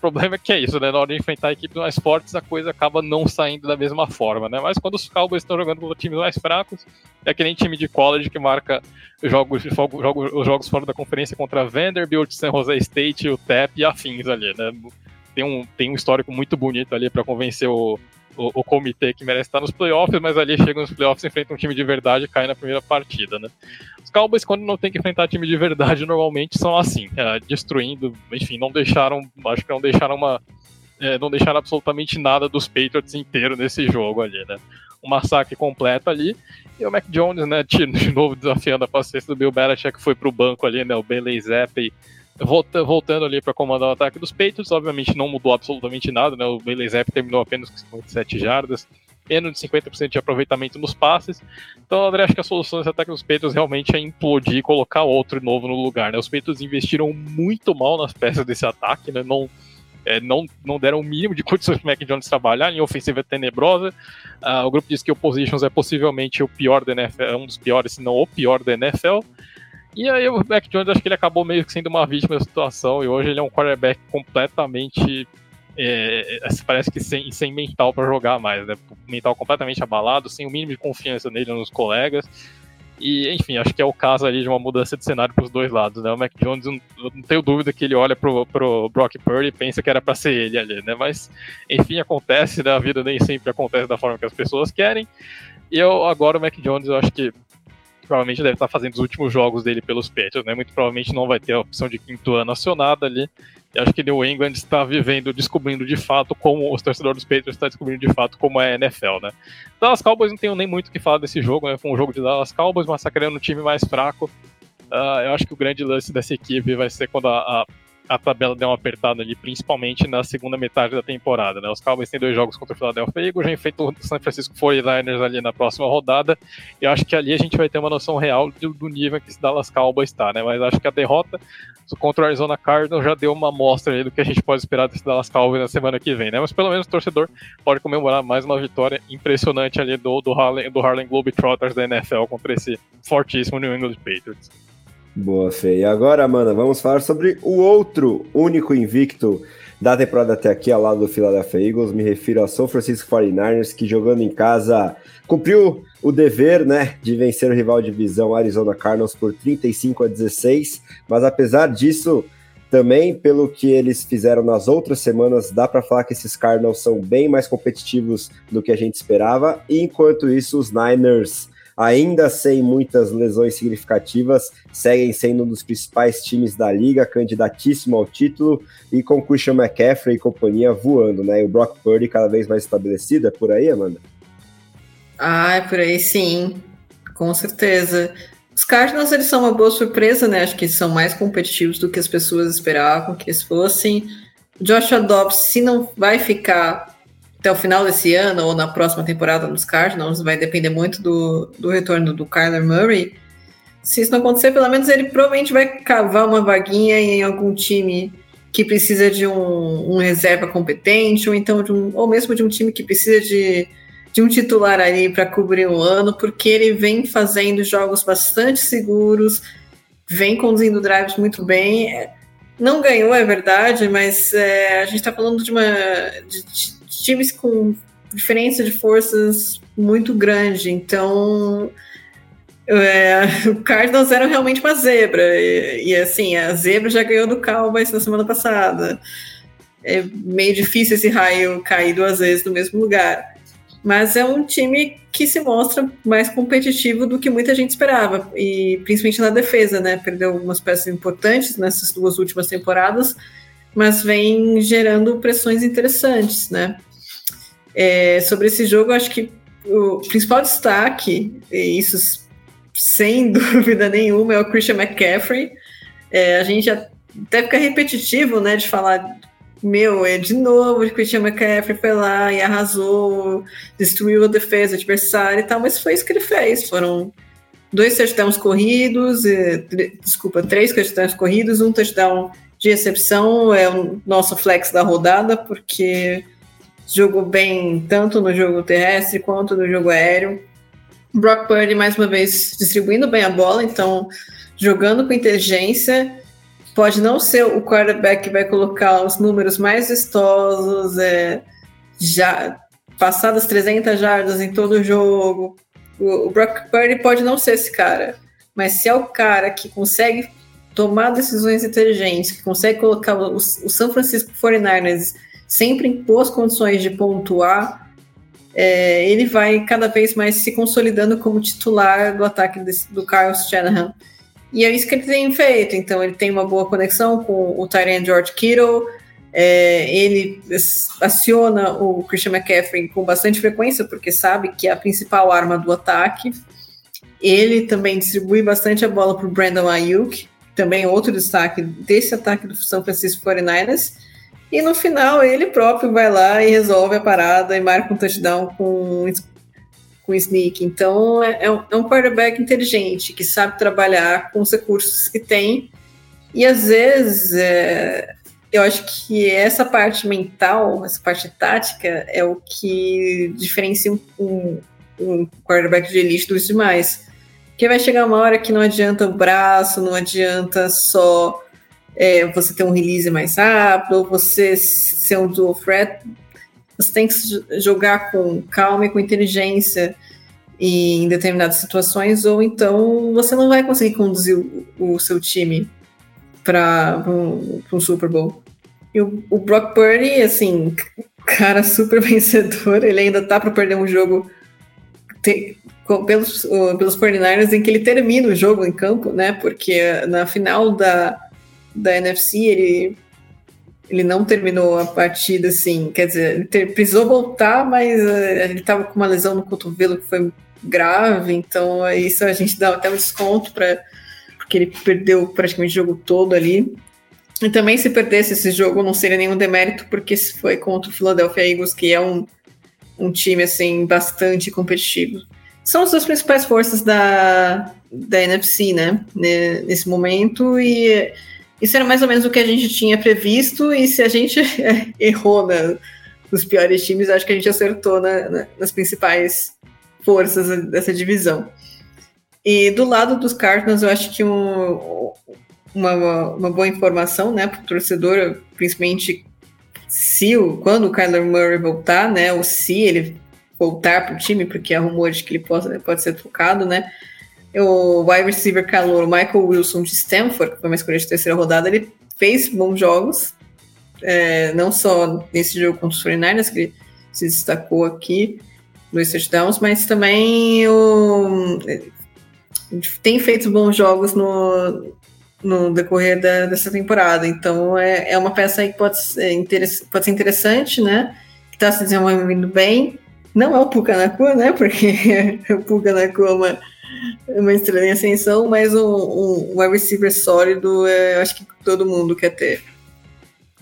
Problema é que é isso, né? Na hora de enfrentar equipes mais fortes, a coisa acaba não saindo da mesma forma, né? Mas quando os Cowboys estão jogando contra times mais fracos, é que nem time de college que marca jogos, jogos, os jogos fora da conferência contra Vanderbilt, San Jose State, o TEP e afins ali, né? Tem um, tem um histórico muito bonito ali para convencer o, o, o, comitê que merece estar nos playoffs, mas ali chega nos playoffs, enfrenta um time de verdade e cai na primeira partida, né? Os Cowboys, quando não tem que enfrentar time de verdade, normalmente são assim, é, destruindo, enfim, não deixaram, acho que não deixaram uma. É, não deixaram absolutamente nada dos Patriots inteiro nesse jogo ali, né? Um massacre completo ali. E o Mac Jones, né, de novo desafiando a paciência do Bill Belichick, que foi pro banco ali, né? O Bailey Zappi Volta, voltando ali para comandar o ataque dos Patriots, obviamente não mudou absolutamente nada, né? O Bailey terminou apenas com 57 jardas, menos de 50% de aproveitamento nos passes. Então, André, acho que a solução desse ataque dos Patriots realmente é implodir e colocar outro novo no lugar, né? Os Patriots investiram muito mal nas peças desse ataque, né? Não, é, não, não deram o mínimo de condições para o Mac Jones trabalhar, em ofensiva é tenebrosa. Uh, o grupo diz que o Positions é possivelmente o pior da NFL, um dos piores, se não o pior da NFL. E aí o Mac Jones, acho que ele acabou meio que sendo uma vítima da situação, e hoje ele é um quarterback completamente. É, é parece que sem, sem mental para jogar mais, né? Mental completamente abalado, sem o mínimo de confiança nele nos colegas. E, enfim, acho que é o caso ali de uma mudança de cenário para os dois lados, né? O Mac Jones, não tenho dúvida que ele olha pro, pro Brock Purdy e pensa que era para ser ele ali, né? Mas, enfim, acontece, né? A vida nem sempre acontece da forma que as pessoas querem. E eu, agora o Mac Jones, eu acho que provavelmente deve estar fazendo os últimos jogos dele pelos Patriots, né? Muito provavelmente não vai ter a opção de quinto ano acionada ali. E acho que New England está vivendo, descobrindo de fato como os torcedores dos Patriots estão descobrindo de fato como é a NFL, né? Dallas Cowboys não tenho nem muito o que falar desse jogo, né? Foi um jogo de Dallas Cowboys massacrando um time mais fraco. Uh, eu acho que o grande lance dessa equipe vai ser quando a, a a tabela deu uma apertada ali, principalmente na segunda metade da temporada. Né? Os Cowboys têm dois jogos contra o Philadelphia Eagles, já enfrentam o San Francisco 49ers ali na próxima rodada, e acho que ali a gente vai ter uma noção real do, do nível que esse Dallas Cowboys está, né? Mas acho que a derrota contra o Arizona Cardinals já deu uma amostra do que a gente pode esperar desse Dallas Cowboys na semana que vem, né? Mas pelo menos o torcedor pode comemorar mais uma vitória impressionante ali do, do Harlem, do Harlem Globetrotters da NFL contra esse fortíssimo New England Patriots. Boa, Fê. E agora, Amanda, vamos falar sobre o outro único invicto da temporada até aqui, ao lado do Philadelphia Eagles. Me refiro ao São Francisco 49ers, que jogando em casa cumpriu o dever, né, de vencer o rival de divisão Arizona Cardinals por 35 a 16. Mas apesar disso, também pelo que eles fizeram nas outras semanas, dá para falar que esses Cardinals são bem mais competitivos do que a gente esperava. E enquanto isso, os Niners ainda sem muitas lesões significativas, seguem sendo um dos principais times da liga, candidatíssimo ao título, e com Christian McCaffrey e companhia voando, né? E o Brock Purdy cada vez mais estabelecido, é por aí, Amanda? Ah, é por aí sim, com certeza. Os Cardinals, eles são uma boa surpresa, né? Acho que eles são mais competitivos do que as pessoas esperavam que eles fossem. Joshua Dobbs, se não vai ficar até o final desse ano ou na próxima temporada nos Cardinals, vai depender muito do, do retorno do Kyler Murray. Se isso não acontecer, pelo menos ele provavelmente vai cavar uma vaguinha em algum time que precisa de um, um reserva competente, ou então de um, ou mesmo de um time que precisa de, de um titular ali para cobrir o ano, porque ele vem fazendo jogos bastante seguros, vem conduzindo drives muito bem. Não ganhou, é verdade, mas é, a gente está falando de uma de, times com diferença de forças muito grande. Então, é, o Cardinals era realmente uma zebra. E, e, assim, a zebra já ganhou do Cowboys na semana passada. É meio difícil esse raio cair duas vezes no mesmo lugar. Mas é um time que se mostra mais competitivo do que muita gente esperava. E principalmente na defesa, né? Perdeu algumas peças importantes nessas duas últimas temporadas, mas vem gerando pressões interessantes, né? É, sobre esse jogo, acho que o principal destaque, e isso sem dúvida nenhuma, é o Christian McCaffrey. É, a gente até fica repetitivo, né, de falar, meu, é de novo o Christian McCaffrey foi lá e arrasou, destruiu a defesa adversária e tal, mas foi isso que ele fez. Foram dois touchdowns corridos, desculpa, três touchdowns corridos, um touchdown de exceção, é o nosso flex da rodada, porque jogou bem tanto no jogo terrestre quanto no jogo aéreo. Brock Purdy, mais uma vez, distribuindo bem a bola, então jogando com inteligência. Pode não ser o quarterback que vai colocar os números mais vistosos, é, já passadas 300 jardas em todo o jogo. O, o Brock Purdy pode não ser esse cara, mas se é o cara que consegue tomar decisões inteligentes, que consegue colocar o, o São Francisco 49ers sempre em boas condições de pontuar, é, ele vai cada vez mais se consolidando como titular do ataque de, do Carlos Shanahan. E é isso que ele tem feito. Então, ele tem uma boa conexão com o Tyrant George Kittle, é, ele aciona o Christian McCaffrey com bastante frequência, porque sabe que é a principal arma do ataque. Ele também distribui bastante a bola para o Brandon Ayuk, também outro destaque desse ataque do São Francisco 49ers. E no final ele próprio vai lá e resolve a parada e marca um touchdown com, com sneak. Então é, é, um, é um quarterback inteligente que sabe trabalhar com os recursos que tem. E às vezes é, eu acho que essa parte mental, essa parte tática, é o que diferencia um, um quarterback de elite dos demais. Porque vai chegar uma hora que não adianta o braço, não adianta só é, você ter um release mais rápido, você ser um dual threat, você tem que jogar com calma e com inteligência em determinadas situações, ou então você não vai conseguir conduzir o, o seu time para um, um, Super Bowl. E o, o, Brock Purdy, assim, cara super vencedor, ele ainda tá para perder um jogo te, pelos, pelos 49ers em que ele termina o jogo em campo, né? Porque na final da, da NFC, ele, ele não terminou a partida assim, quer dizer, ele ter, precisou voltar, mas uh, ele estava com uma lesão no cotovelo que foi grave, então uh, isso a gente dá até um desconto para porque ele perdeu praticamente o jogo todo ali. E também se perdesse esse jogo não seria nenhum demérito, porque se foi contra o Philadelphia Eagles, que é um, um time assim bastante competitivo. São as duas principais forças da, da NFC, né, nesse momento, e isso era mais ou menos o que a gente tinha previsto, e se a gente errou na, nos piores times, acho que a gente acertou na, na, nas principais forças dessa divisão. E do lado dos Cardinals, eu acho que um, uma, uma boa informação né, para o torcedor, principalmente se o, quando o Kyler Murray voltar, né, ou se ele voltar para o time, porque há rumores que ele pode, pode ser trocado, né? O wide receiver calor Michael Wilson de Stanford, que foi uma escolha de terceira rodada, ele fez bons jogos, é, não só nesse jogo contra os 49ers, que ele se destacou aqui, dois touchdowns, mas também o, tem feito bons jogos no, no decorrer da, dessa temporada. Então é, é uma peça que pode ser, pode ser interessante, né? Que está se desenvolvendo bem. Não é o Puka Nakua, né? Porque o Puka Nakua é uma uma estrela em ascensão, mas um, um, wide receiver sólido, é, acho que todo mundo quer ter.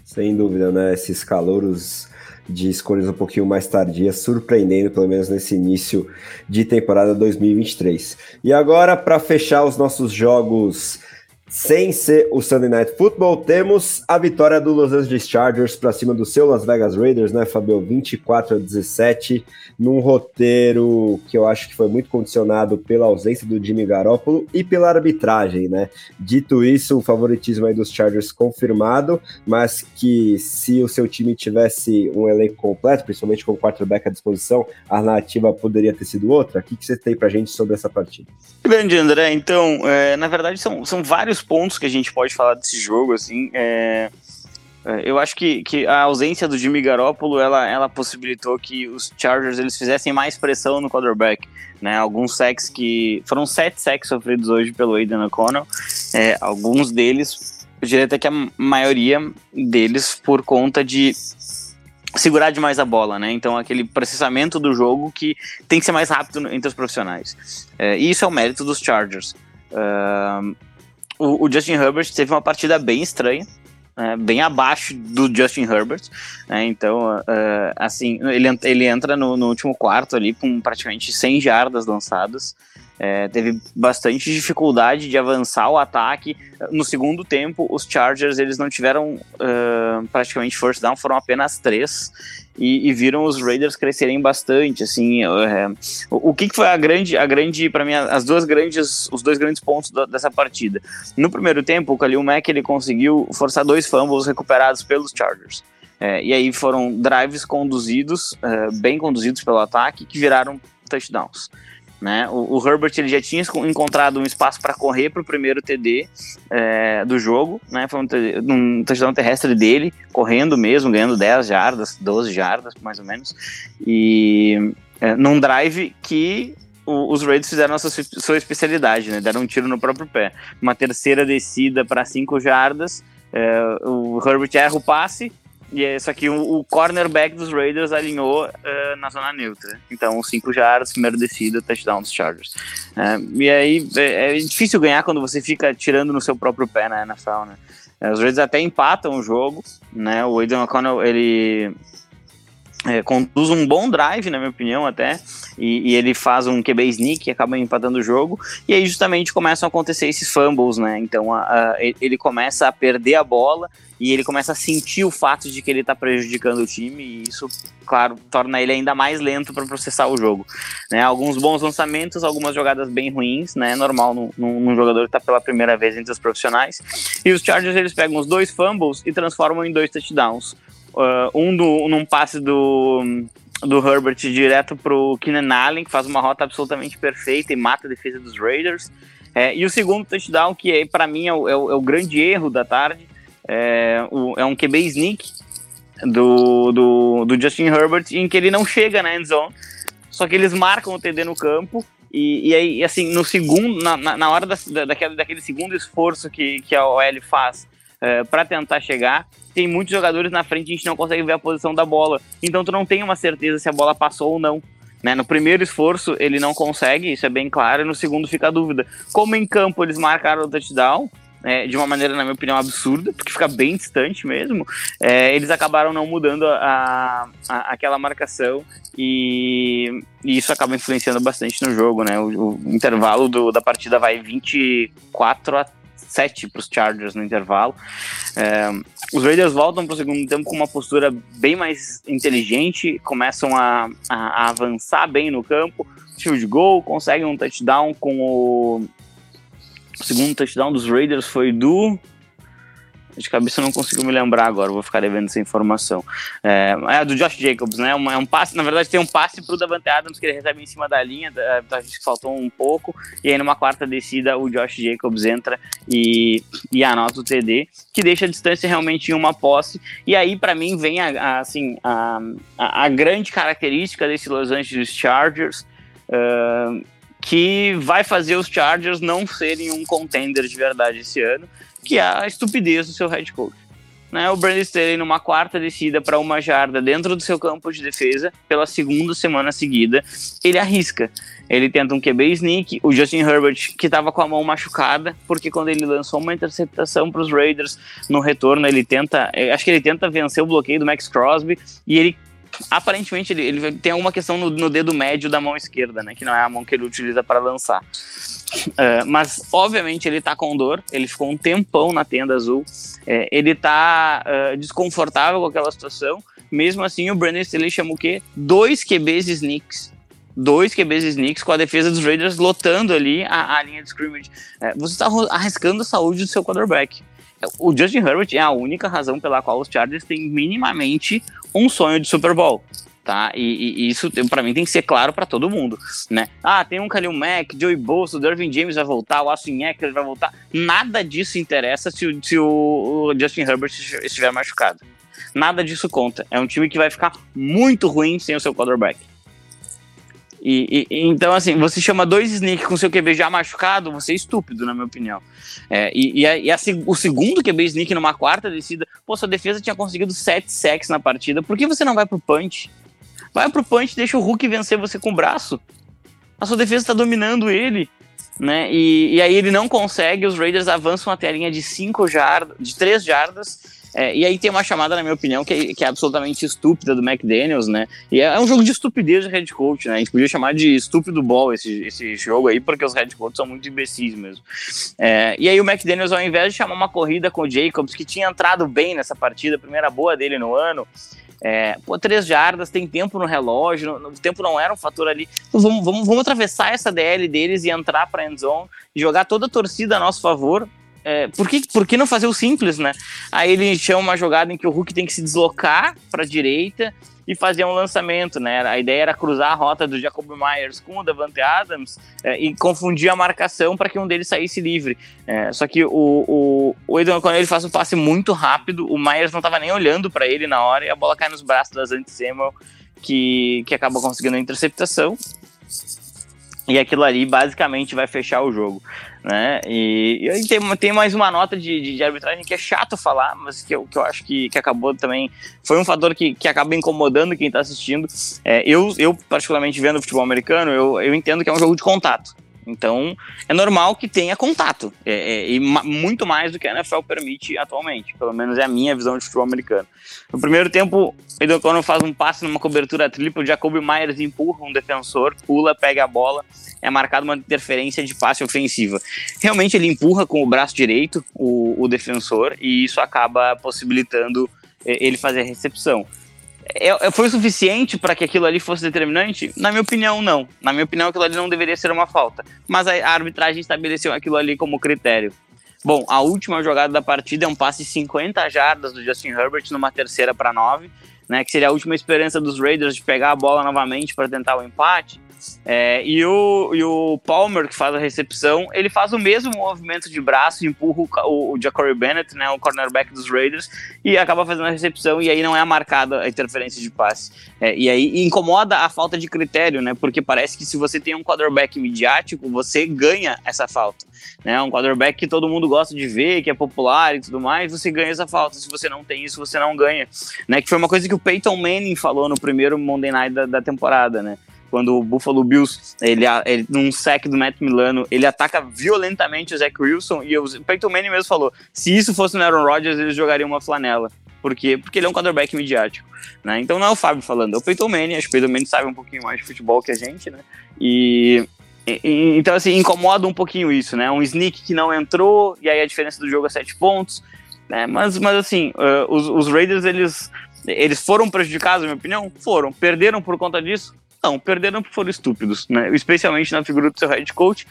Sem dúvida, né? Esses calouros de escolhas um pouquinho mais tardias, surpreendendo, pelo menos nesse início de temporada 2023. E agora, para fechar os nossos jogos sem ser o Sunday Night Football, temos a vitória do Los Angeles Chargers para cima do seu Las Vegas Raiders, né, Fabio? 24 a 17, num roteiro que eu acho que foi muito condicionado pela ausência do Jimmy Garoppolo e pela arbitragem, né? Dito isso, o favoritismo aí dos Chargers confirmado, mas que se o seu time tivesse um elenco completo, principalmente com o quarterback à disposição, a narrativa poderia ter sido outra. O que, que você tem pra gente sobre essa partida? Grande, André. Então, é, na verdade, são, são vários vários pontos que a gente pode falar desse jogo, assim. É, é, eu acho que, que a ausência do Jimmy Garoppolo, ela, ela possibilitou que os Chargers eles fizessem mais pressão no quarterback, né? Alguns sacks que... Foram sete sacks sofridos hoje pelo Aiden O'Connell. É, alguns deles, eu diria até que a maioria deles por conta de segurar demais a bola, né? Então aquele processamento do jogo que tem que ser mais rápido entre os profissionais. É, e isso é o mérito dos Chargers. Uh, o, o Justin Herbert teve uma partida bem estranha, né, bem abaixo do Justin Herbert. Né, então, uh, assim, ele, ele entra no, no, último quarto ali com praticamente 100 jardas lançadas. É, teve bastante dificuldade de avançar o ataque. No segundo tempo, os Chargers eles não tiveram uh, praticamente first down, foram apenas três. E, e, viram os Raiders crescerem bastante, assim, é, o, o, que, que foi a grande, a grande, para mim, as duas grandes, os dois grandes pontos dessa partida. No primeiro tempo, o Khalil Mack ele conseguiu forçar dois fumbles recuperados pelos Chargers. É, e aí foram drives conduzidos, bem conduzidos pelo ataque, que viraram touchdowns. Né? O, o, Herbert ele já tinha encontrado um espaço para correr para o primeiro TD é, do jogo, né? Foi um, um touchdown terrestre dele, correndo mesmo, ganhando 10 jardas, 12 jardas, mais ou menos. E é, num drive que o, os Raiders fizeram a sua, sua especialidade, né? Deram um tiro no próprio pé. Uma terceira descida para 5 jardas. É, o Herbert erra o passe, e é, só que o, o cornerback dos Raiders alinhou uh, na zona neutra. Então, 5 jardas, primeiro descida, touchdown dos Chargers. Uh, e aí é, é, difícil ganhar quando você fica tirando no seu próprio pé na NFL, né? Uh, os Raiders até empatam o jogo, né? O Aidan O'Connell, ele é, conduz um bom drive, na minha opinião, até, e, e, ele faz um QB sneak e acaba empatando o jogo, e aí justamente começam a acontecer esses fumbles, né? Então a, a, ele começa a perder a bola e ele começa a sentir o fato de que ele está prejudicando o time, e isso, claro, torna ele ainda mais lento para processar o jogo. Né? Alguns bons lançamentos, algumas jogadas bem ruins, né? Normal num, num jogador que está pela primeira vez entre os profissionais. E os Chargers eles pegam os dois fumbles e transformam em dois touchdowns. Uh, um do, num passe do, do Herbert direto pro Keenan Allen, que faz uma rota absolutamente perfeita e mata a defesa dos Raiders. É, e o segundo touchdown, que é, para mim é o, é, o, é o, grande erro da tarde, é, o, é um QB sneak do, do, do, Justin Herbert, em que ele não chega na end zone, só que eles marcam o TD no campo. E, e aí, assim, no segundo, na, na hora da, daquele, daquele segundo esforço que, que a OL faz é, para tentar chegar, tem muitos jogadores na frente e a gente não consegue ver a posição da bola. Então tu não tem uma certeza se a bola passou ou não. Né? No primeiro esforço ele não consegue, isso é bem claro, e no segundo fica a dúvida. Como em campo eles marcaram o touchdown, é, de uma maneira, na minha opinião, absurda, porque fica bem distante mesmo, é, eles acabaram não mudando a, a, aquela marcação e, e, isso acaba influenciando bastante no jogo, né? O, o intervalo do, da partida vai 24 a 7 para os Chargers no intervalo. É, os Raiders voltam para o segundo tempo com uma postura bem mais inteligente, começam a, a, a avançar bem no campo, field goal, conseguem um touchdown com o, o segundo touchdown dos Raiders foi do de cabeça eu não consigo me lembrar agora, vou ficar devendo essa informação. É, é do Josh Jacobs, né? é um passe, na verdade, tem um passe pro Davante Adams que ele recebe em cima da linha, da, gente faltou um pouco, e aí numa quarta descida o Josh Jacobs entra e, e anota o TD, que deixa a distância realmente em uma posse. E aí, para mim, vem a, a assim, a, a, a, grande característica desse Los Angeles Chargers. Uh, que vai fazer os Chargers não serem um contender de verdade esse ano, que é a estupidez do seu head coach. Né, o Brandon Staley numa quarta descida para uma jarda dentro do seu campo de defesa pela segunda semana seguida, ele arrisca. Ele tenta um QB sneak, o Justin Herbert que estava com a mão machucada, porque quando ele lançou uma interceptação para os Raiders no retorno, ele tenta, acho que ele tenta vencer o bloqueio do Max Crosby e ele aparentemente ele, ele tem alguma questão no, no, dedo médio da mão esquerda, né? Que não é a mão que ele utiliza para lançar. Uh, mas, obviamente, ele tá com dor. Ele ficou um tempão na tenda azul. É, ele tá uh, desconfortável com aquela situação. Mesmo assim, o Brandon Staley chama o quê? Dois QBs sneaks. Dois QBs sneaks com a defesa dos Raiders lotando ali a, a linha de scrimmage. É, você está arriscando a saúde do seu quarterback. O Justin Herbert é a única razão pela qual os Chargers têm minimamente um sonho de Super Bowl. Tá? E, e isso para mim tem que ser claro para todo mundo, né? Ah, tem um Khalil Mack, Joey Bosa, o Dervin James vai voltar, o Austin Eckler vai voltar. Nada disso interessa se, se o Justin Herbert estiver machucado. Nada disso conta. É um time que vai ficar muito ruim sem o seu quarterback. E, e, então, assim, você chama dois sneak com seu QB já machucado, você é estúpido, na minha opinião. É, e, e, a, e a, o segundo QB sneak numa quarta descida, pô, sua defesa tinha conseguido sete sacks na partida, por que você não vai pro punch? Vai pro punch, deixa o Hulk vencer você com o braço. A sua defesa tá dominando ele, né? E, aí ele não consegue, os Raiders avançam até a linha de cinco jardas, de três jardas, É, e aí tem uma chamada, na minha opinião, que é, que é, absolutamente estúpida do McDaniels, né? E é, é, um jogo de estupidez de head coach, né? A gente podia chamar de estúpido ball esse, esse jogo aí, porque os head coaches são muito imbecis mesmo. É, e aí o McDaniels, ao invés de chamar uma corrida com o Jacobs, que tinha entrado bem nessa partida, primeira boa dele no ano, é, pô, três jardas, tem tempo no relógio, o tempo não era um fator ali. Então, vamos, vamos, vamos atravessar essa DL deles e entrar para a endzone e jogar toda a torcida a nosso favor. É, por, que, por que não fazer o simples, né? Aí ele chama uma jogada em que o Hulk tem que se deslocar para a direita e fazer um lançamento, né? A ideia era cruzar a rota do Jacob Myers com o Davante Adams é, e confundir a marcação para que um deles saísse livre. É, só que o, o, o Edon, quando ele faz um passe muito rápido, o Myers não estava nem olhando para ele na hora e a bola cai nos braços das Anti Samuel, que, que acaba conseguindo a interceptação. E aquilo ali basicamente vai fechar o jogo. Né? E, e tem, tem mais uma nota de, de, de, arbitragem que é chato falar, mas que eu, que eu acho que, que acabou também. Foi um fator que, que acaba incomodando quem está assistindo. É, eu, eu, particularmente vendo futebol americano, eu, eu entendo que é um jogo de contato. Então, é normal que tenha contato. É, é, e ma muito mais do que a NFL permite atualmente. Pelo menos é a minha visão de futebol americano. No primeiro tempo, o Edocono faz um passe numa cobertura tripla, o Jacob Myers empurra um defensor, pula, pega a bola, é marcada uma interferência de passe ofensiva. Realmente ele empurra com o braço direito o, o defensor e isso acaba possibilitando é, ele fazer a recepção. É, foi suficiente para que aquilo ali fosse determinante? Na minha opinião, não. Na minha opinião, aquilo ali não deveria ser uma falta. Mas a, a arbitragem estabeleceu aquilo ali como critério. Bom, a última jogada da partida é um passe de 50 jardas do Justin Herbert numa terceira para nove, né, que seria a última esperança dos Raiders de pegar a bola novamente para tentar o empate. É, e, o, e o Palmer, que faz a recepção, ele faz o mesmo movimento de braço, empurra o, o Jacory Bennett, né, o cornerback dos Raiders, e acaba fazendo a recepção, e aí não é marcada a interferência de passe. É, e aí incomoda a falta de critério, né, porque parece que se você tem um quarterback midiático, você ganha essa falta. Né, um quarterback que todo mundo gosta de ver, que é popular e tudo mais, você ganha essa falta. Se você não tem isso, você não ganha. Né, que foi uma coisa que o Peyton Manning falou no primeiro Monday Night da, da temporada, né? Quando o Buffalo Bills, ele, ele num sec do Matt Milano, ele ataca violentamente o Zach Wilson e o Peyton Manning mesmo falou, se isso fosse no Aaron Rodgers, eles jogariam uma flanela. Por quê? Porque ele é um quarterback midiático, né? Então não é o Fábio falando, é o Peyton Manning, acho que o Peyton Manning sabe um pouquinho mais de futebol que a gente, né? E, então assim, incomoda um pouquinho isso, né? Um sneak que não entrou e aí a diferença do jogo é sete pontos, né? Mas, mas assim, uh, os, os Raiders, eles eles foram prejudicados, na minha opinião? Foram. Perderam por conta disso? Não, perderam porque foram estúpidos, né? Especialmente na figura do seu head coach,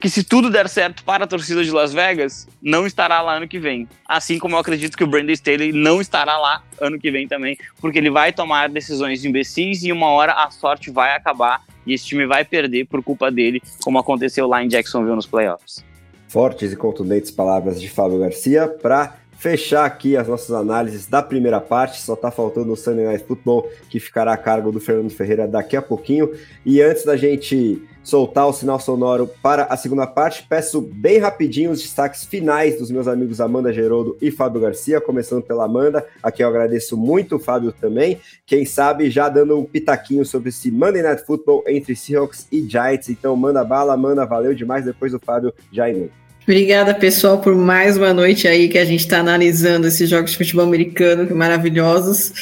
que se tudo der certo para a torcida de Las Vegas, não estará lá ano que vem. Assim como eu acredito que o Brandon Staley não estará lá ano que vem também, porque ele vai tomar decisões imbecis e uma hora a sorte vai acabar e esse time vai perder por culpa dele, como aconteceu lá em Jacksonville nos playoffs. Fortes e contundentes palavras de Fábio Garcia para fechar aqui as nossas análises da primeira parte. Só está faltando o Sunday Night Football, que ficará a cargo do Fernando Ferreira daqui a pouquinho. E antes da gente soltar o sinal sonoro para a segunda parte, peço bem rapidinho os destaques finais dos meus amigos Amanda Geroldo e Fábio Garcia, começando pela Amanda, a quem eu agradeço muito, o Fábio também. Quem sabe já dando um pitaquinho sobre esse Monday Night Football entre Seahawks e Giants. Então manda bala, Amanda, valeu demais. Depois do Fábio já emenda. Obrigada, pessoal, por mais uma noite aí que a gente está analisando esses jogos de futebol americano que maravilhosos.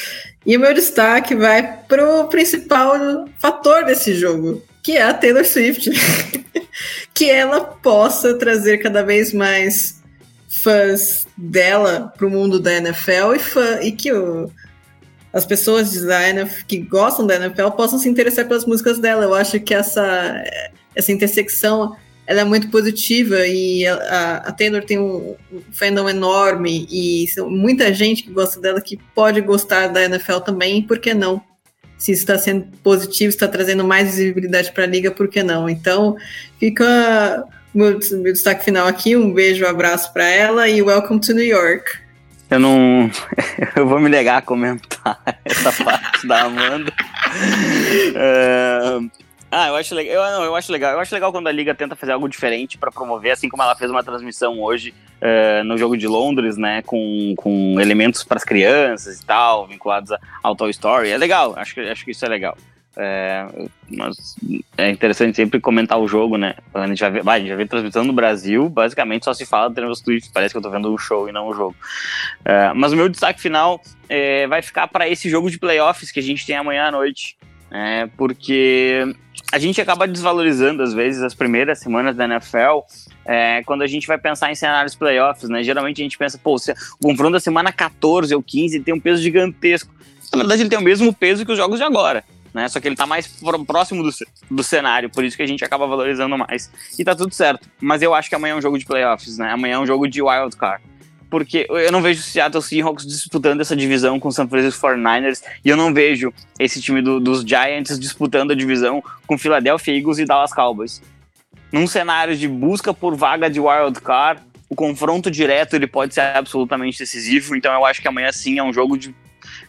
E o meu destaque vai para o principal fator desse jogo, que é a Taylor Swift. que ela possa trazer cada vez mais fãs dela para o mundo da NFL e, fã, e que o, as pessoas da NFL, que gostam da NFL possam se interessar pelas músicas dela. Eu acho que essa, essa intersecção ela é muito positiva e a, a Taylor tem um, um fandom enorme e muita gente que gosta dela que pode gostar da NFL também, por que não? Se isso está sendo positivo, está trazendo mais visibilidade para a liga, por que não? Então, fica meu, meu destaque final aqui, um beijo, um abraço para ela e welcome to New York. Eu não. Eu vou me negar a comentar essa parte da Amanda. É, ah, eu acho legal. Eu, não, eu acho legal. Eu acho legal quando a liga tenta fazer algo diferente para promover, assim como ela fez uma transmissão hoje uh, no jogo de Londres, né, com, com elementos para as crianças e tal, vinculados ao Toy Story. É legal. Acho que acho que isso é legal. É, mas é interessante sempre comentar o jogo, né? A gente já vê, vai, já vê transmissão no Brasil, basicamente só se fala do Swift, parece que eu tô vendo o show e não o jogo. É, mas o meu destaque final é, vai ficar para esse jogo de playoffs que a gente tem amanhã à noite, é, porque a gente acaba desvalorizando às vezes as primeiras semanas da NFL é, quando a gente vai pensar em cenários playoffs, né? Geralmente a gente pensa, pô, o confronto da semana 14 ou 15 tem um peso gigantesco. Na verdade, ele tem o mesmo peso que os jogos de agora né? Só que ele tá mais próximo do, do cenário, por isso que a gente acaba valorizando mais. E tá tudo certo. Mas eu acho que amanhã é um jogo de playoffs, né? Amanhã é um jogo de wild card. Porque eu não vejo o Seattle Seahawks disputando essa divisão com o San Francisco 49ers e eu não vejo esse time do, dos Giants disputando a divisão com Philadelphia Eagles e Dallas Cowboys. Num cenário de busca por vaga de wild card, o confronto direto ele pode ser absolutamente decisivo, então eu acho que amanhã sim é um jogo de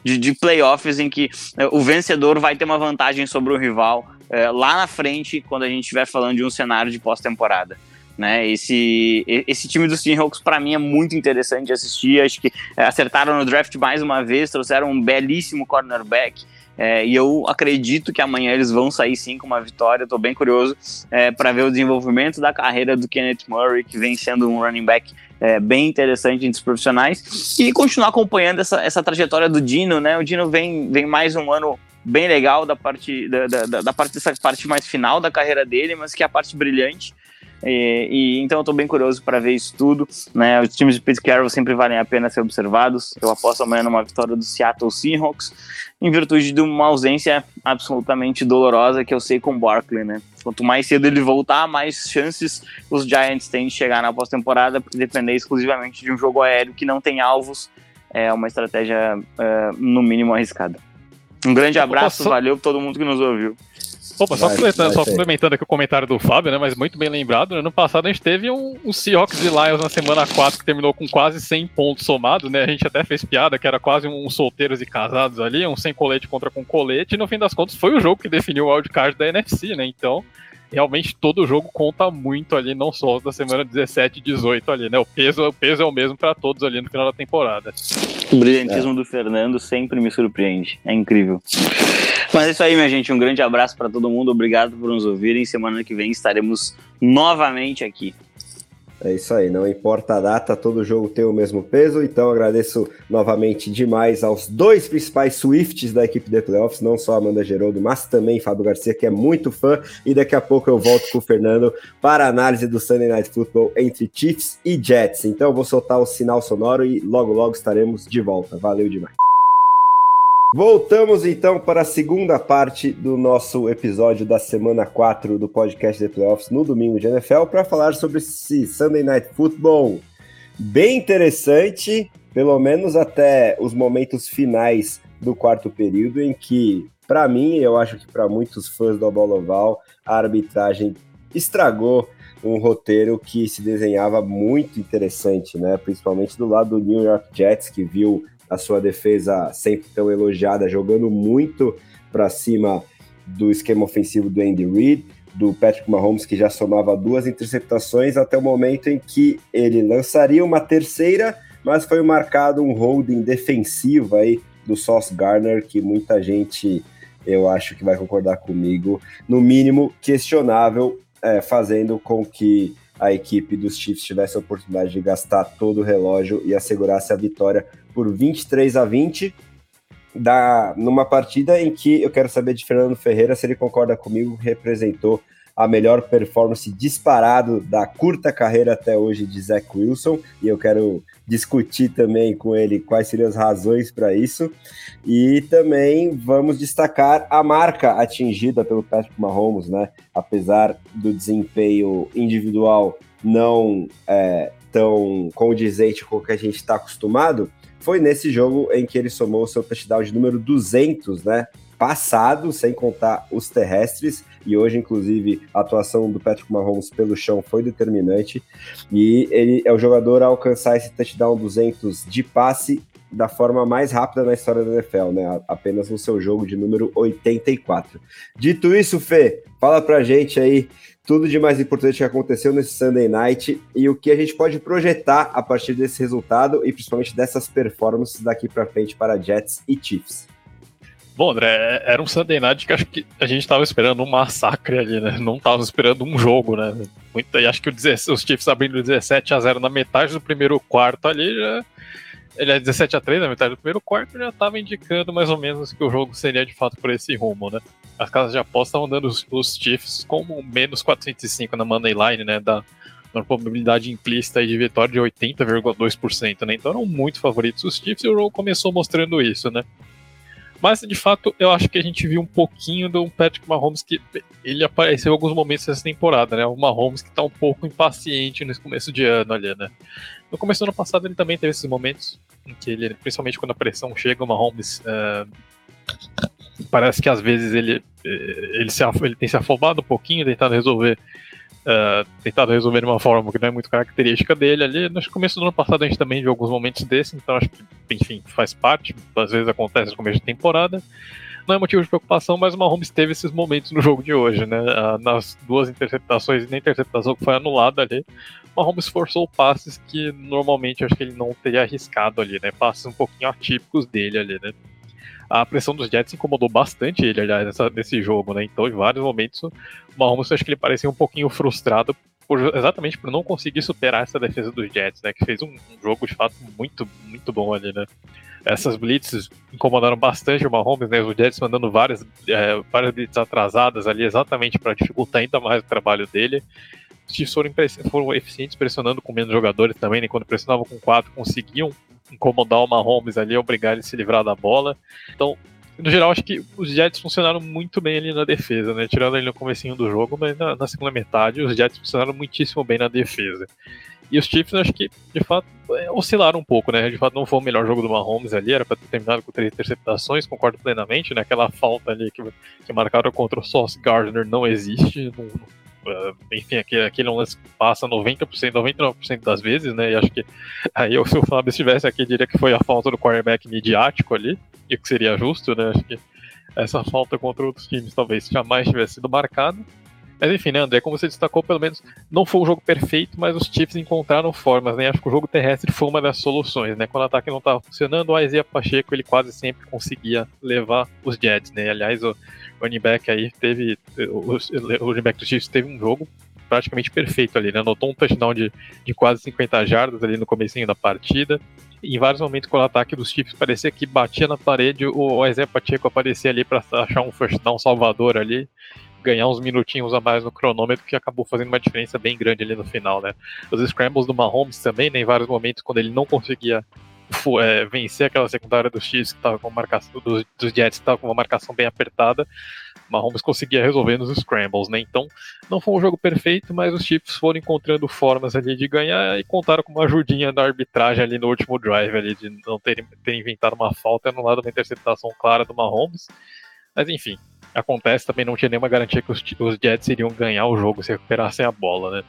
de, de playoffs em que é, o vencedor vai ter uma vantagem sobre o rival é, lá na frente, quando a gente estiver falando de um cenário de pós-temporada. Né, esse, esse time dos Seahawks, para mim, é muito interessante de assistir. Acho que é, acertaram no draft mais uma vez, trouxeram um belíssimo cornerback. É, e eu acredito que amanhã eles vão sair sim com uma vitória. Estou bem curioso é, para ver o desenvolvimento da carreira do Kenneth Murray, que vem sendo um running back é, bem interessante entre os profissionais e continuar acompanhando essa, essa trajetória do Dino, né? O Dino vem, vem mais um ano bem legal da parte da, da, da parte dessa parte mais final da carreira dele, mas que é a parte brilhante. E, e, então eu estou bem curioso para ver isso tudo. Né? Os times de Pete Carroll sempre valem a pena ser observados. Eu aposto amanhã numa vitória do Seattle Seahawks, em virtude de uma ausência absolutamente dolorosa que eu sei com o Barkley, né? Quanto mais cedo ele voltar, mais chances os Giants têm de chegar na pós-temporada, porque depender exclusivamente de um jogo aéreo que não tem alvos é uma estratégia, é, no mínimo, arriscada. Um grande abraço, valeu para todo mundo que nos ouviu. Opa, só, vai, complementando, vai só complementando aqui o comentário do Fábio, né? Mas muito bem lembrado, né? No passado a gente teve um, um Seahawks e Lions na semana 4 que terminou com quase 100 pontos somados, né? A gente até fez piada que era quase um solteiros e casados ali, um sem colete contra com colete, e no fim das contas foi o jogo que definiu o wildcard da NFC, né? Então, realmente todo jogo conta muito ali, não só da semana 17 e 18 ali, né? O peso, o peso é o mesmo para todos ali no final da temporada. O brilhantismo é. do Fernando sempre me surpreende. É incrível. Mas é isso aí, minha gente. Um grande abraço para todo mundo. Obrigado por nos ouvirem. Semana que vem estaremos novamente aqui. É isso aí, não importa a data, todo jogo tem o mesmo peso, então agradeço novamente demais aos dois principais Swifts da equipe de playoffs, não só Amanda Geroldo, mas também Fábio Garcia, que é muito fã, e daqui a pouco eu volto com o Fernando para a análise do Sunday Night Football entre Chiefs e Jets. Então vou soltar o sinal sonoro e logo logo estaremos de volta. Valeu demais. Voltamos então para a segunda parte do nosso episódio da semana 4 do podcast The Playoffs no domingo de NFL para falar sobre esse Sunday Night Football bem interessante, pelo menos até os momentos finais do quarto período, em que, para mim, eu acho que para muitos fãs do bola oval, a arbitragem estragou um roteiro que se desenhava muito interessante, né? Principalmente do lado do New York Jets, que viu a sua defesa sempre tão elogiada, jogando muito para cima do esquema ofensivo do Andy Reid, do Patrick Mahomes, que já somava duas interceptações até o momento em que ele lançaria uma terceira, mas foi marcado um holding defensivo aí do Sauce Garner, que muita gente, eu acho que vai concordar comigo, no mínimo questionável, é, fazendo com que a equipe dos Chiefs tivesse a oportunidade de gastar todo o relógio e assegurasse a vitória por 23 a 20, da, numa partida em que eu quero saber de Fernando Ferreira se ele concorda comigo, representou a melhor performance disparado da curta carreira até hoje de Zach Wilson, e eu quero discutir também com ele quais seriam as razões para isso. E também vamos destacar a marca atingida pelo Patrick Mahomes, né? Apesar do desempenho individual não é, tão condizente com o que a gente está acostumado, foi nesse jogo em que ele somou o seu touchdown de número 200, né? Passado, sem contar os terrestres, e hoje, inclusive, a atuação do Patrick Mahomes pelo chão foi determinante, e ele é o jogador a alcançar esse touchdown 200 de passe da forma mais rápida na história da NFL, né? Apenas no seu jogo de número 84. Dito isso, Fê, fala pra gente aí tudo de mais importante que aconteceu nesse Sunday Night e o que a gente pode projetar a partir desse resultado e principalmente dessas performances daqui para frente para Jets e Chiefs. Bom, André, é, era um Sunday Night que acho que a gente estava esperando um massacre ali, né? Não estava esperando um jogo, né? Muito, e acho que os Chiefs abrindo 17 a 0 na metade do primeiro quarto ali já. Ele é 17 a 3 na metade do primeiro quarto já estava indicando mais ou menos que o jogo seria de fato por esse rumo, né? As casas de aposta estavam dando os, os Chiefs como menos 405 na Money Line, né? Da, uma probabilidade implícita de vitória de 80,2%, né? Então eram muito favoritos os Chiefs e o jogo começou mostrando isso, né? Mas, de fato, eu acho que a gente viu um pouquinho do Patrick Mahomes que ele apareceu em alguns momentos dessa temporada, né? O Mahomes que tá um pouco impaciente nesse começo de ano ali, né? No começo do ano passado ele também teve esses momentos em que ele, principalmente quando a pressão chega, o Mahomes uh, parece que às vezes ele, eh, ele, se, ele tem se afobado um pouquinho, tentando resolver uh, tentado resolver de uma forma que não é muito característica dele ali. No começo do ano passado a gente também viu alguns momentos desses, então acho que, enfim, faz parte, às vezes acontece no começo de temporada. Não é motivo de preocupação, mas o Mahomes teve esses momentos no jogo de hoje, né? Uh, nas duas interceptações e na interceptação que foi anulada ali, o Mahomes forçou passes que normalmente acho que ele não teria arriscado ali, né? Passes um pouquinho atípicos dele ali, né? A pressão dos Jets incomodou bastante ele, aliás, nessa, nesse jogo, né? Então, em vários momentos, o Mahomes acho que ele parecia um pouquinho frustrado por, exatamente por não conseguir superar essa defesa dos Jets, né? Que fez um, um jogo de fato muito, muito bom ali, né? Essas blitzes incomodaram bastante o Mahomes, né? Os Jets mandando várias, é, várias blitzes atrasadas ali, exatamente para dificultar ainda mais o trabalho dele. Chiefs foram, foram eficientes pressionando com menos jogadores também, né? Quando pressionavam com quatro, conseguiam incomodar o Mahomes ali, obrigar ele a se livrar da bola. Então, no geral, acho que os Jets funcionaram muito bem ali na defesa, né? Tirando ele no comecinho do jogo, mas na, na, segunda metade os Jets funcionaram muitíssimo bem na defesa. E os Chiefs, acho que, de fato, é, oscilaram um pouco, né? De fato, não foi o melhor jogo do Mahomes ali, era para ter terminado com três interceptações, concordo plenamente, né? Aquela falta ali que, que marcaram contra o Sauce Gardner não existe, não, enfim, aquele, aquele lance passa 90%, 99% das vezes, né? E acho que aí se o Fábio estivesse aqui, diria que foi a falta do quarterback midiático ali, e que seria justo, né? Acho que essa falta contra outros times talvez jamais tivesse sido marcada. Mas enfim, né, André, como você destacou, pelo menos não foi um jogo perfeito, mas os Chiefs encontraram formas, né? Acho que o jogo terrestre foi uma das soluções, né? Quando o ataque não estava funcionando, o Isaiah Pacheco ele quase sempre conseguia levar os Jets, né? Aliás, o running back aí teve. O, running back dos Chiefs teve um jogo praticamente perfeito ali, né? Anotou um touchdown de, de quase 50 jardas ali no comecinho da partida. Em vários momentos, quando o ataque dos Chiefs parecia que batia na parede, o Isaiah Pacheco aparecia ali para achar um first down salvador ali ganhar uns minutinhos a mais no cronômetro, que acabou fazendo uma diferença bem grande ali no final, né? Os scrambles do Mahomes também, né, em vários momentos, quando ele não conseguia é, vencer aquela secundária dos Chiefs que estava com marcação dos, dos Jets que estava com uma marcação bem apertada, Mahomes conseguia resolver nos scrambles, né? Então não foi um jogo perfeito, mas os Chiefs foram encontrando formas ali de ganhar e contaram com uma ajudinha da arbitragem ali no último drive ali de não terem inventado uma falta e anulado uma interceptação clara do Mahomes. Mas enfim, acontece, também não tinha nenhuma garantia que os, os Jets iriam ganhar o jogo se recuperassem a bola, né?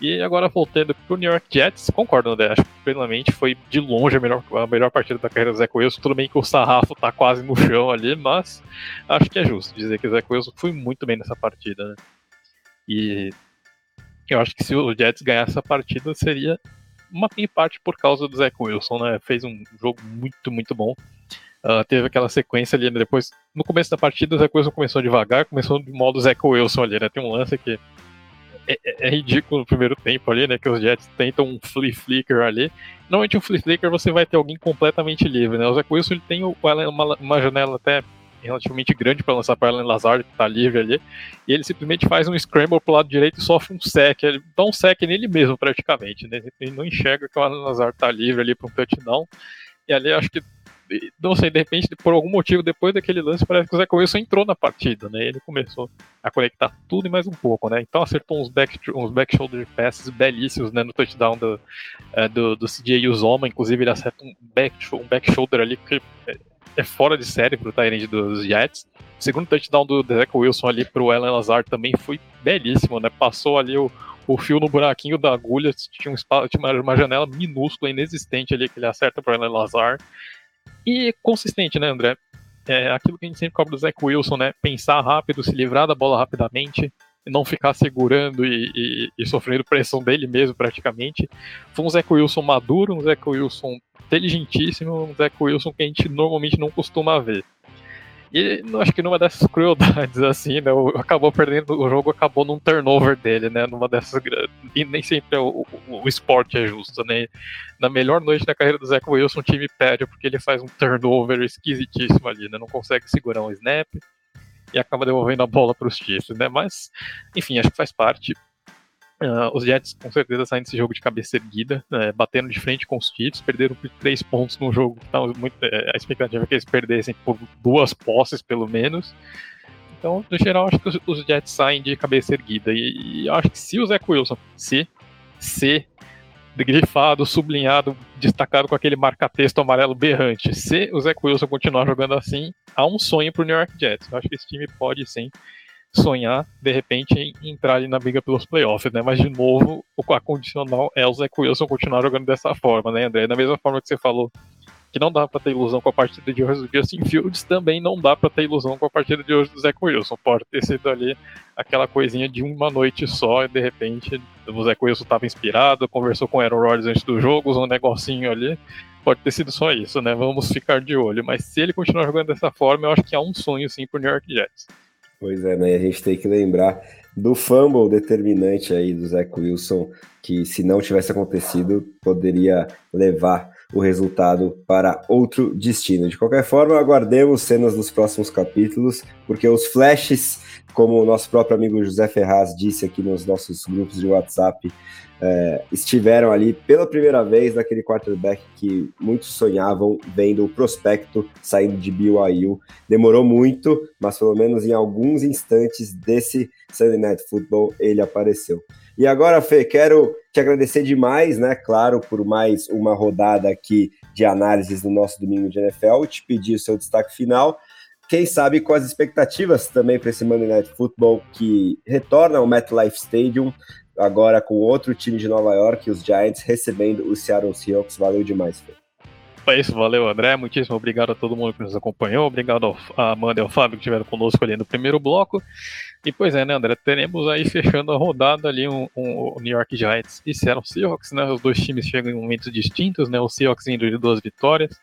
E agora voltando pro New York Jets, concordo, André, acho que plenamente foi de longe a melhor, a melhor partida da carreira do Zach Wilson. Tudo bem que o sarrafo tá quase no chão ali, mas acho que é justo dizer que o Zach Wilson foi muito bem nessa partida, né? E eu acho que se o Jets ganhar essa partida seria uma em parte por causa do Zach Wilson, né? Fez um jogo muito, muito bom. Uh, teve aquela sequência ali, né? depois, no começo da partida, o Zach Wilson começou devagar, começou de modo Zach Wilson ali, né? Tem um lance que é, é, é, ridículo no primeiro tempo ali, né? Que os Jets tentam um flea flicker ali. Normalmente um flea flicker você vai ter alguém completamente livre, né? O Zach Wilson ele tem uma, uma janela até relativamente grande para lançar para Alan Lazard, que tá livre ali, e ele simplesmente faz um scramble pro lado direito e sofre um sec, ele dá um sec nele mesmo praticamente, né? Ele não enxerga que o Alan Lazard tá livre ali para um touchdown, e ali acho que não sei, de repente, por algum motivo, depois daquele lance, parece que o Zé Wilson entrou na partida, né? Ele começou a conectar tudo e mais um pouco, né? Então acertou uns back, uns back shoulder passes belíssimos, né? No touchdown do, é, do, do CJ Uzoma, inclusive ele acerta um back, um back shoulder ali que é, fora de série pro Tyrande dos Jets. O segundo touchdown do Zach Wilson ali pro Alan Lazar também foi belíssimo, né? Passou ali o, o fio no buraquinho da agulha, tinha, um espaço, tinha uma, uma janela minúscula, inexistente ali que ele acerta pro Alan Lazar. E consistente, né, André? É aquilo que a gente sempre cobra do Zach Wilson, né? Pensar rápido, se livrar da bola rapidamente, não ficar segurando e, e, e, sofrendo pressão dele mesmo, praticamente. Foi um Zach Wilson maduro, um Zach Wilson inteligentíssimo, um Zach Wilson que a gente normalmente não costuma ver. E acho que numa dessas crueldades, assim, né? Acabou perdendo, o jogo acabou num turnover dele, né? Numa dessas. E nem sempre o, o, o esporte é justo, né? Na melhor noite da carreira do Zach Wilson, o time perde porque ele faz um turnover esquisitíssimo ali, né? Não consegue segurar um snap e acaba devolvendo a bola para os Chiefs, né? Mas, enfim, acho que faz parte. Uh, os Jets com certeza saem desse jogo de cabeça erguida, né, batendo de frente com os Chiefs, perderam por três pontos no jogo. Então, muito, é, a expectativa é que eles perdessem por duas posses, pelo menos. Então, no geral, acho que os, os Jets saem de cabeça erguida. E, e acho que se o Zach Wilson, se, se grifado, sublinhado, destacado com aquele marca-texto amarelo berrante, se o Zach Wilson continuar jogando assim, há um sonho para o New York Jets. Eu acho que esse time pode sim sonhar, de repente, em entrar ali na briga pelos playoffs, né? Mas, de novo, a condicional é o Zach Wilson continuar jogando dessa forma, né, André? Da mesma forma que você falou que não dá para ter ilusão com a partida de hoje do Justin Fields, também não dá para ter ilusão com a partida de hoje do Zach Wilson. Pode ter sido ali aquela coisinha de uma noite só e de repente o Zach Wilson estava inspirado, conversou com o Aaron Rodgers antes do jogo, usou um negocinho ali. Pode ter sido só isso, né? Vamos ficar de olho. Mas se ele continuar jogando dessa forma, eu acho que há um sonho sim pro New York Jets. Pois é, né? A gente tem que lembrar do fumble determinante aí do Zach Wilson, que se não tivesse acontecido, poderia levar o resultado para outro destino. De qualquer forma, aguardemos cenas dos próximos capítulos, porque os flashes, como o nosso próprio amigo José Ferraz disse aqui nos nossos grupos de WhatsApp, é, estiveram ali pela primeira vez naquele quarterback que muitos sonhavam vendo o prospecto saindo de BYU. Demorou muito, mas pelo menos em alguns instantes desse Sunday Night Football ele apareceu. E agora, Fê, quero te agradecer demais, né? Claro, por mais uma rodada aqui de análises no nosso domingo de NFL. Te pedir o seu destaque final. Quem sabe com as expectativas também para esse Monday Night Football que retorna ao MetLife Stadium agora com outro time de Nova York, os Giants, recebendo o Seattle Seahawks. Valeu demais, Fê. É isso, valeu André, muitíssimo obrigado a todo mundo que nos acompanhou, obrigado a Amanda e ao Fábio que estiveram conosco ali no primeiro bloco. E pois é, né, André, teremos aí fechando a rodada ali um, um, um New York Giants e Seattle Seahawks, né, os dois times chegam em momentos distintos, né, o Seahawks vindo de duas vitórias,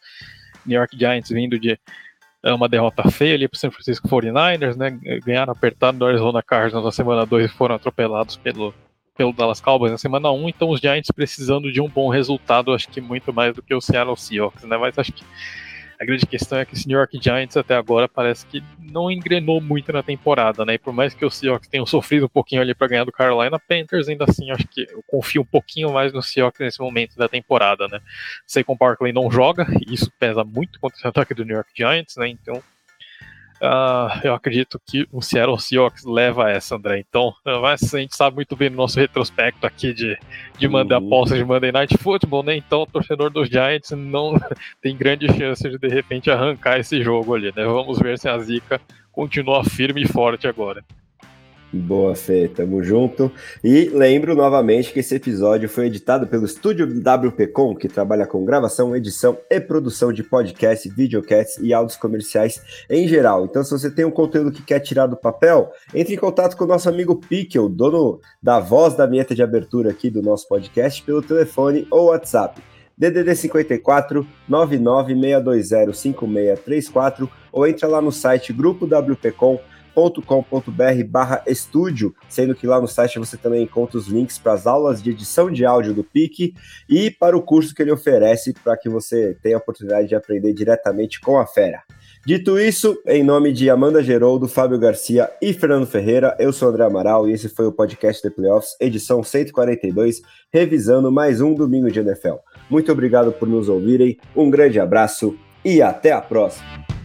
New York Giants vindo de é, uma derrota feia ali para o San Francisco 49ers, né, ganharam apertado do Arizona Cardinals na semana 2 e foram atropelados pelo pelo Dallas Cowboys na semana 1, então os Giants precisando de um bom resultado, acho que muito mais do que o Seattle Seahawks, né? Mas acho que a grande questão é que esse New York Giants até agora parece que não engrenou muito na temporada, né? E por mais que o Seahawks tenha sofrido um pouquinho ali para ganhar do Carolina Panthers, ainda assim acho que eu confio um pouquinho mais no Seahawks nesse momento da temporada, né? Sei que o Barkley não joga, e isso pesa muito contra esse ataque do New York Giants, né? Então Uh, eu acredito que o Seattle Seahawks leva essa, André. Então, mas a gente sabe muito bem no nosso retrospecto aqui de, de mandar uhum. apostas de Monday Night Football, né? Então, o torcedor dos Giants não tem grande chance de de repente arrancar esse jogo ali, né? Vamos ver se a zica continua firme e forte agora. Boa, Fê, tamo junto. E lembro novamente que esse episódio foi editado pelo estúdio WPcom, que trabalha com gravação, edição e produção de podcasts, videocasts e áudios comerciais em geral. Então, se você tem um conteúdo que quer tirar do papel, entre em contato com o nosso amigo Pickle, dono da voz da vinheta de abertura aqui do nosso podcast, pelo telefone ou WhatsApp. DDD 54 99620 5634 ou entra lá no site grupo WPcom com.br barra estúdio, sendo que lá no site você também encontra os links para as aulas de edição de áudio do PIC e para o curso que ele oferece para que você tenha a oportunidade de aprender diretamente com a fera. Dito isso, em nome de Amanda Geroldo, Fábio Garcia e Fernando Ferreira, eu sou André Amaral e esse foi o podcast The Playoffs, edição 142, revisando mais um domingo de NFL. Muito obrigado por nos ouvirem, um grande abraço e até a próxima!